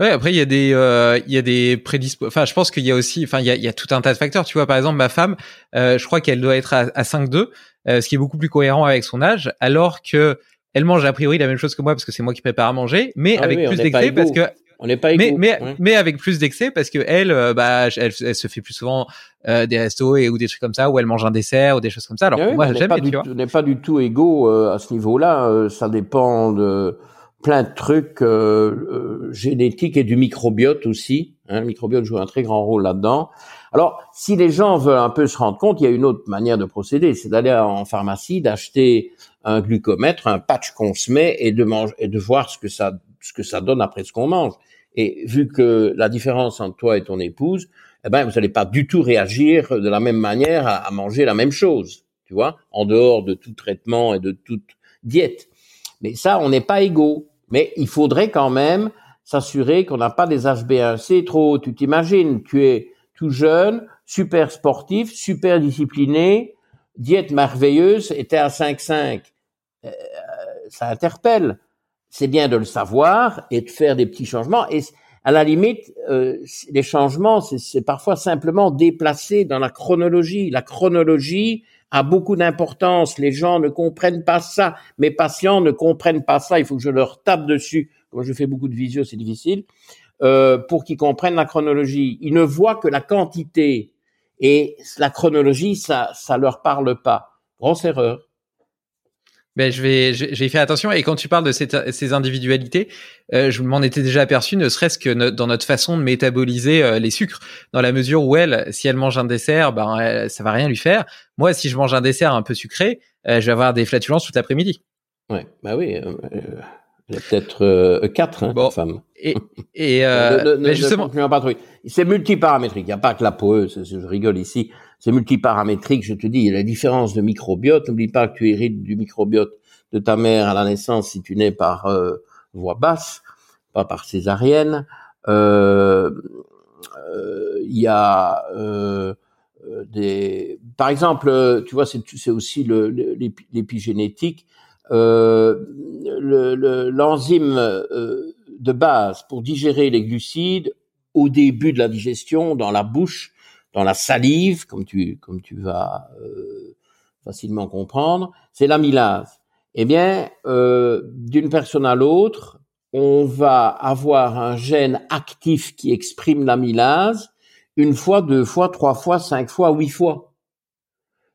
Ouais, après il y a des euh, il y a des prédispo enfin je pense qu'il y a aussi enfin il y a, il y a tout un tas de facteurs, tu vois par exemple ma femme euh, je crois qu'elle doit être à, à 5,2 euh, ce qui est beaucoup plus cohérent avec son âge alors que elle mange a priori la même chose que moi parce que c'est moi qui prépare à manger mais ah avec plus d'excès parce que on n'est pas égaux. Mais, mais, mais, avec plus d'excès parce que elle, euh, bah, elle, elle, se fait plus souvent euh, des restos et ou des trucs comme ça où elle mange un dessert ou des choses comme ça. Alors ah moi, j'aime. On n'est pas du tout égaux euh, à ce niveau-là. ça dépend de plein de trucs euh, euh, génétiques et du microbiote aussi. Hein, le microbiote joue un très grand rôle là-dedans. Alors, si les gens veulent un peu se rendre compte, il y a une autre manière de procéder, c'est d'aller en pharmacie, d'acheter un glucomètre, un patch qu'on se met et de manger et de voir ce que ça ce que ça donne après ce qu'on mange. Et vu que la différence entre toi et ton épouse, eh ben vous n'allez pas du tout réagir de la même manière à, à manger la même chose, tu vois, en dehors de tout traitement et de toute diète. Mais ça, on n'est pas égaux. Mais il faudrait quand même s'assurer qu'on n'a pas des HB1C trop. Tu t'imagines, tu es tout jeune, super sportif, super discipliné, diète merveilleuse, et à 5,5. Euh, ça interpelle. C'est bien de le savoir et de faire des petits changements. Et à la limite, euh, les changements, c'est parfois simplement déplacer dans la chronologie. La chronologie, a beaucoup d'importance. Les gens ne comprennent pas ça. Mes patients ne comprennent pas ça. Il faut que je leur tape dessus. Comme je fais beaucoup de visio, c'est difficile. Euh, pour qu'ils comprennent la chronologie. Ils ne voient que la quantité. Et la chronologie, ça, ça leur parle pas. Grosse erreur ben je vais j'ai fait attention et quand tu parles de cette, ces individualités, euh, je m'en étais déjà aperçu, ne serait-ce que dans notre façon de métaboliser euh, les sucres, dans la mesure où elle, si elle mange un dessert, ben ça va rien lui faire. Moi, si je mange un dessert un peu sucré, euh, je vais avoir des flatulences tout l'après-midi. Ouais, bah oui. Il y a peut-être quatre hein, bon, femmes. Et, et euh, mais justement, c'est multiparamétrique. Il n'y a pas que la poeuse. Je rigole ici c'est multiparamétrique, je te dis, il la différence de microbiote. N'oublie pas que tu hérites du microbiote de ta mère à la naissance si tu nais par euh, voie basse, pas par césarienne. Euh, euh, il y a des, par exemple, tu vois, c'est aussi l'épigénétique. L'enzyme de base pour digérer les glucides au début de la digestion dans la bouche dans la salive, comme tu, comme tu vas euh, facilement comprendre, c'est l'amylase. Eh bien, euh, d'une personne à l'autre, on va avoir un gène actif qui exprime l'amylase une fois, deux fois, trois fois, cinq fois, huit fois.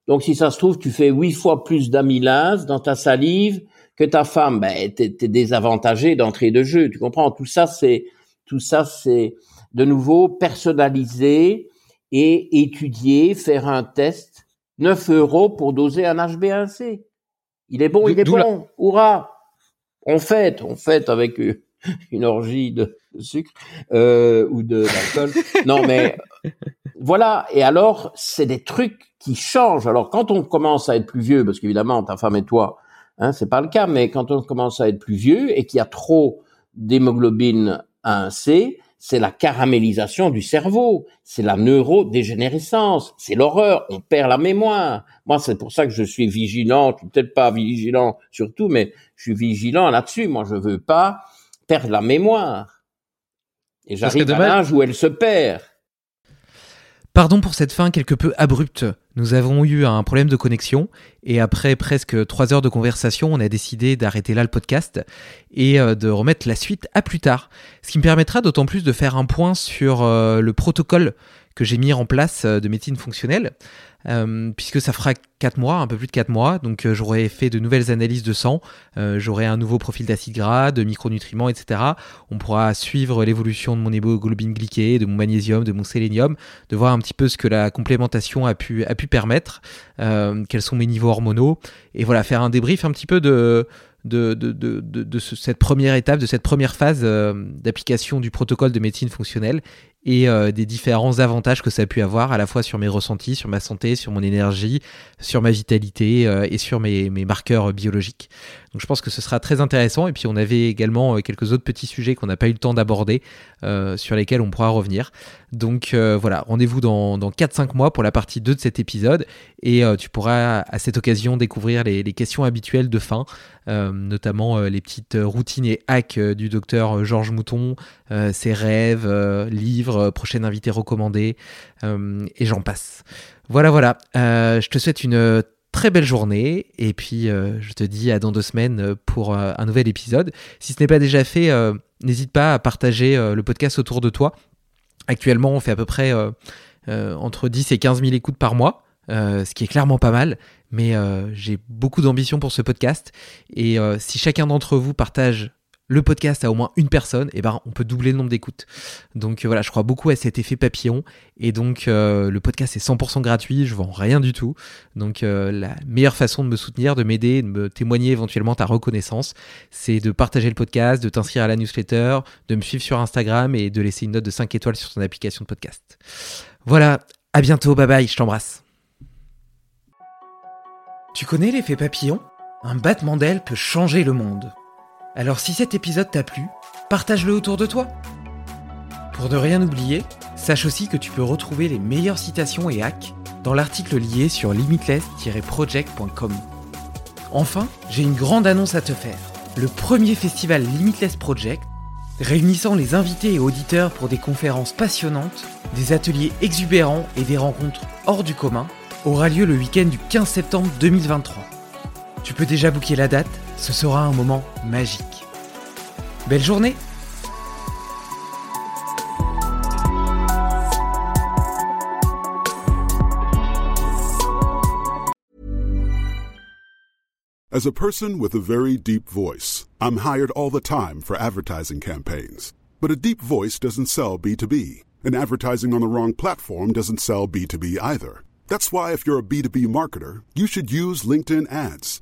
Donc, si ça se trouve, tu fais huit fois plus d'amylase dans ta salive que ta femme. Ben, t'es, désavantagé d'entrée de jeu. Tu comprends? Tout ça, c'est tout ça, c'est de nouveau personnalisé et étudier, faire un test. 9 euros pour doser un HB1C. Il est bon, il est bon. Hurrah On fête, on fête avec une orgie de, sucre euh, ou de d'alcool. non, mais voilà. Et alors, c'est des trucs qui changent. Alors, quand on commence à être plus vieux, parce qu'évidemment, ta femme et toi, hein, c'est pas le cas, mais quand on commence à être plus vieux et qu'il y a trop d'hémoglobine 1C, c'est la caramélisation du cerveau, c'est la neurodégénérescence, c'est l'horreur, on perd la mémoire. Moi, c'est pour ça que je suis vigilant, peut-être pas vigilant surtout, mais je suis vigilant là-dessus. Moi, je veux pas perdre la mémoire. Et j'arrive à l'âge où elle se perd. Pardon pour cette fin quelque peu abrupte. Nous avons eu un problème de connexion et après presque trois heures de conversation, on a décidé d'arrêter là le podcast et euh, de remettre la suite à plus tard. Ce qui me permettra d'autant plus de faire un point sur euh, le protocole que j'ai mis en place euh, de médecine fonctionnelle. Euh, puisque ça fera 4 mois, un peu plus de 4 mois. Donc euh, j'aurai fait de nouvelles analyses de sang, j'aurai un nouveau profil d'acide gras, de micronutriments, etc. On pourra suivre l'évolution de mon hémoglobine glyquée, de mon magnésium, de mon sélénium, de voir un petit peu ce que la complémentation a pu, permettre, quels sont mes niveaux hormonaux, et voilà, faire un débrief un petit peu de, cette première étape, de cette première phase d'application du protocole de médecine fonctionnelle et euh, des différents avantages que ça a pu avoir à la fois sur mes ressentis, sur ma santé, sur mon énergie, sur ma vitalité euh, et sur mes, mes, marqueurs biologiques. Donc je pense que ce sera très intéressant et puis on avait également euh, quelques autres petits sujets qu'on n'a pas eu le temps d'aborder sur lesquels on pourra revenir. Donc voilà, rendez-vous dans, dans 4-5 mois pour la partie 2 de cet épisode et tu pourras à cette occasion découvrir les, les questions habituelles de fin, notamment les petites routines et hacks du docteur Georges Mouton, ses rêves, livres, euh, prochain invité recommandé, euh, et j'en passe. Voilà, voilà. Euh, je te souhaite une très belle journée et puis je te dis à dans deux semaines pour un nouvel épisode. Si ce n'est pas déjà fait, n'hésite pas à partager le podcast autour de toi. Actuellement, on fait à peu près entre 10 et 15 000 écoutes par mois. ce qui est clairement pas mal, mais j'ai beaucoup d'ambition pour ce podcast. Et si chacun d'entre vous partage le podcast a au moins une personne, et eh ben on peut doubler le nombre d'écoutes. Donc euh, voilà, je crois beaucoup à cet effet papillon, et donc euh, le podcast est 100% gratuit, je vends rien du tout. Donc euh, la meilleure façon de me soutenir, de m'aider, de me témoigner éventuellement ta reconnaissance, c'est de partager le podcast, de t'inscrire à la newsletter, de me suivre sur Instagram et de laisser une note de 5 étoiles sur ton application de podcast. Voilà, à bientôt, bye bye, je t'embrasse. Tu connais l'effet papillon? Un battement d'aile peut changer le monde. Alors si cet épisode t'a plu, partage-le autour de toi. Pour ne rien oublier, sache aussi que tu peux retrouver les meilleures citations et hacks dans l'article lié sur limitless-project.com. Enfin, j'ai une grande annonce à te faire. Le premier festival Limitless Project, réunissant les invités et auditeurs pour des conférences passionnantes, des ateliers exubérants et des rencontres hors du commun, aura lieu le week-end du 15 septembre 2023. Tu peux déjà booker la date ce sera un moment magique. Belle journée As a person with a very deep voice, I'm hired all the time for advertising campaigns. But a deep voice doesn't sell B2B, and advertising on the wrong platform doesn't sell B2B either. That's why if you're a B2B marketer, you should use LinkedIn ads.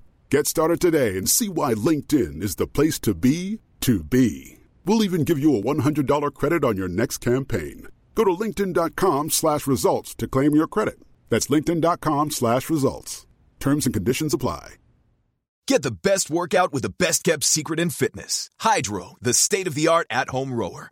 Get started today and see why LinkedIn is the place to be to be. We'll even give you a $100 credit on your next campaign. Go to linkedin.com slash results to claim your credit. That's linkedin.com slash results. Terms and conditions apply. Get the best workout with the best kept secret in fitness. Hydro, the state-of-the-art at-home rower.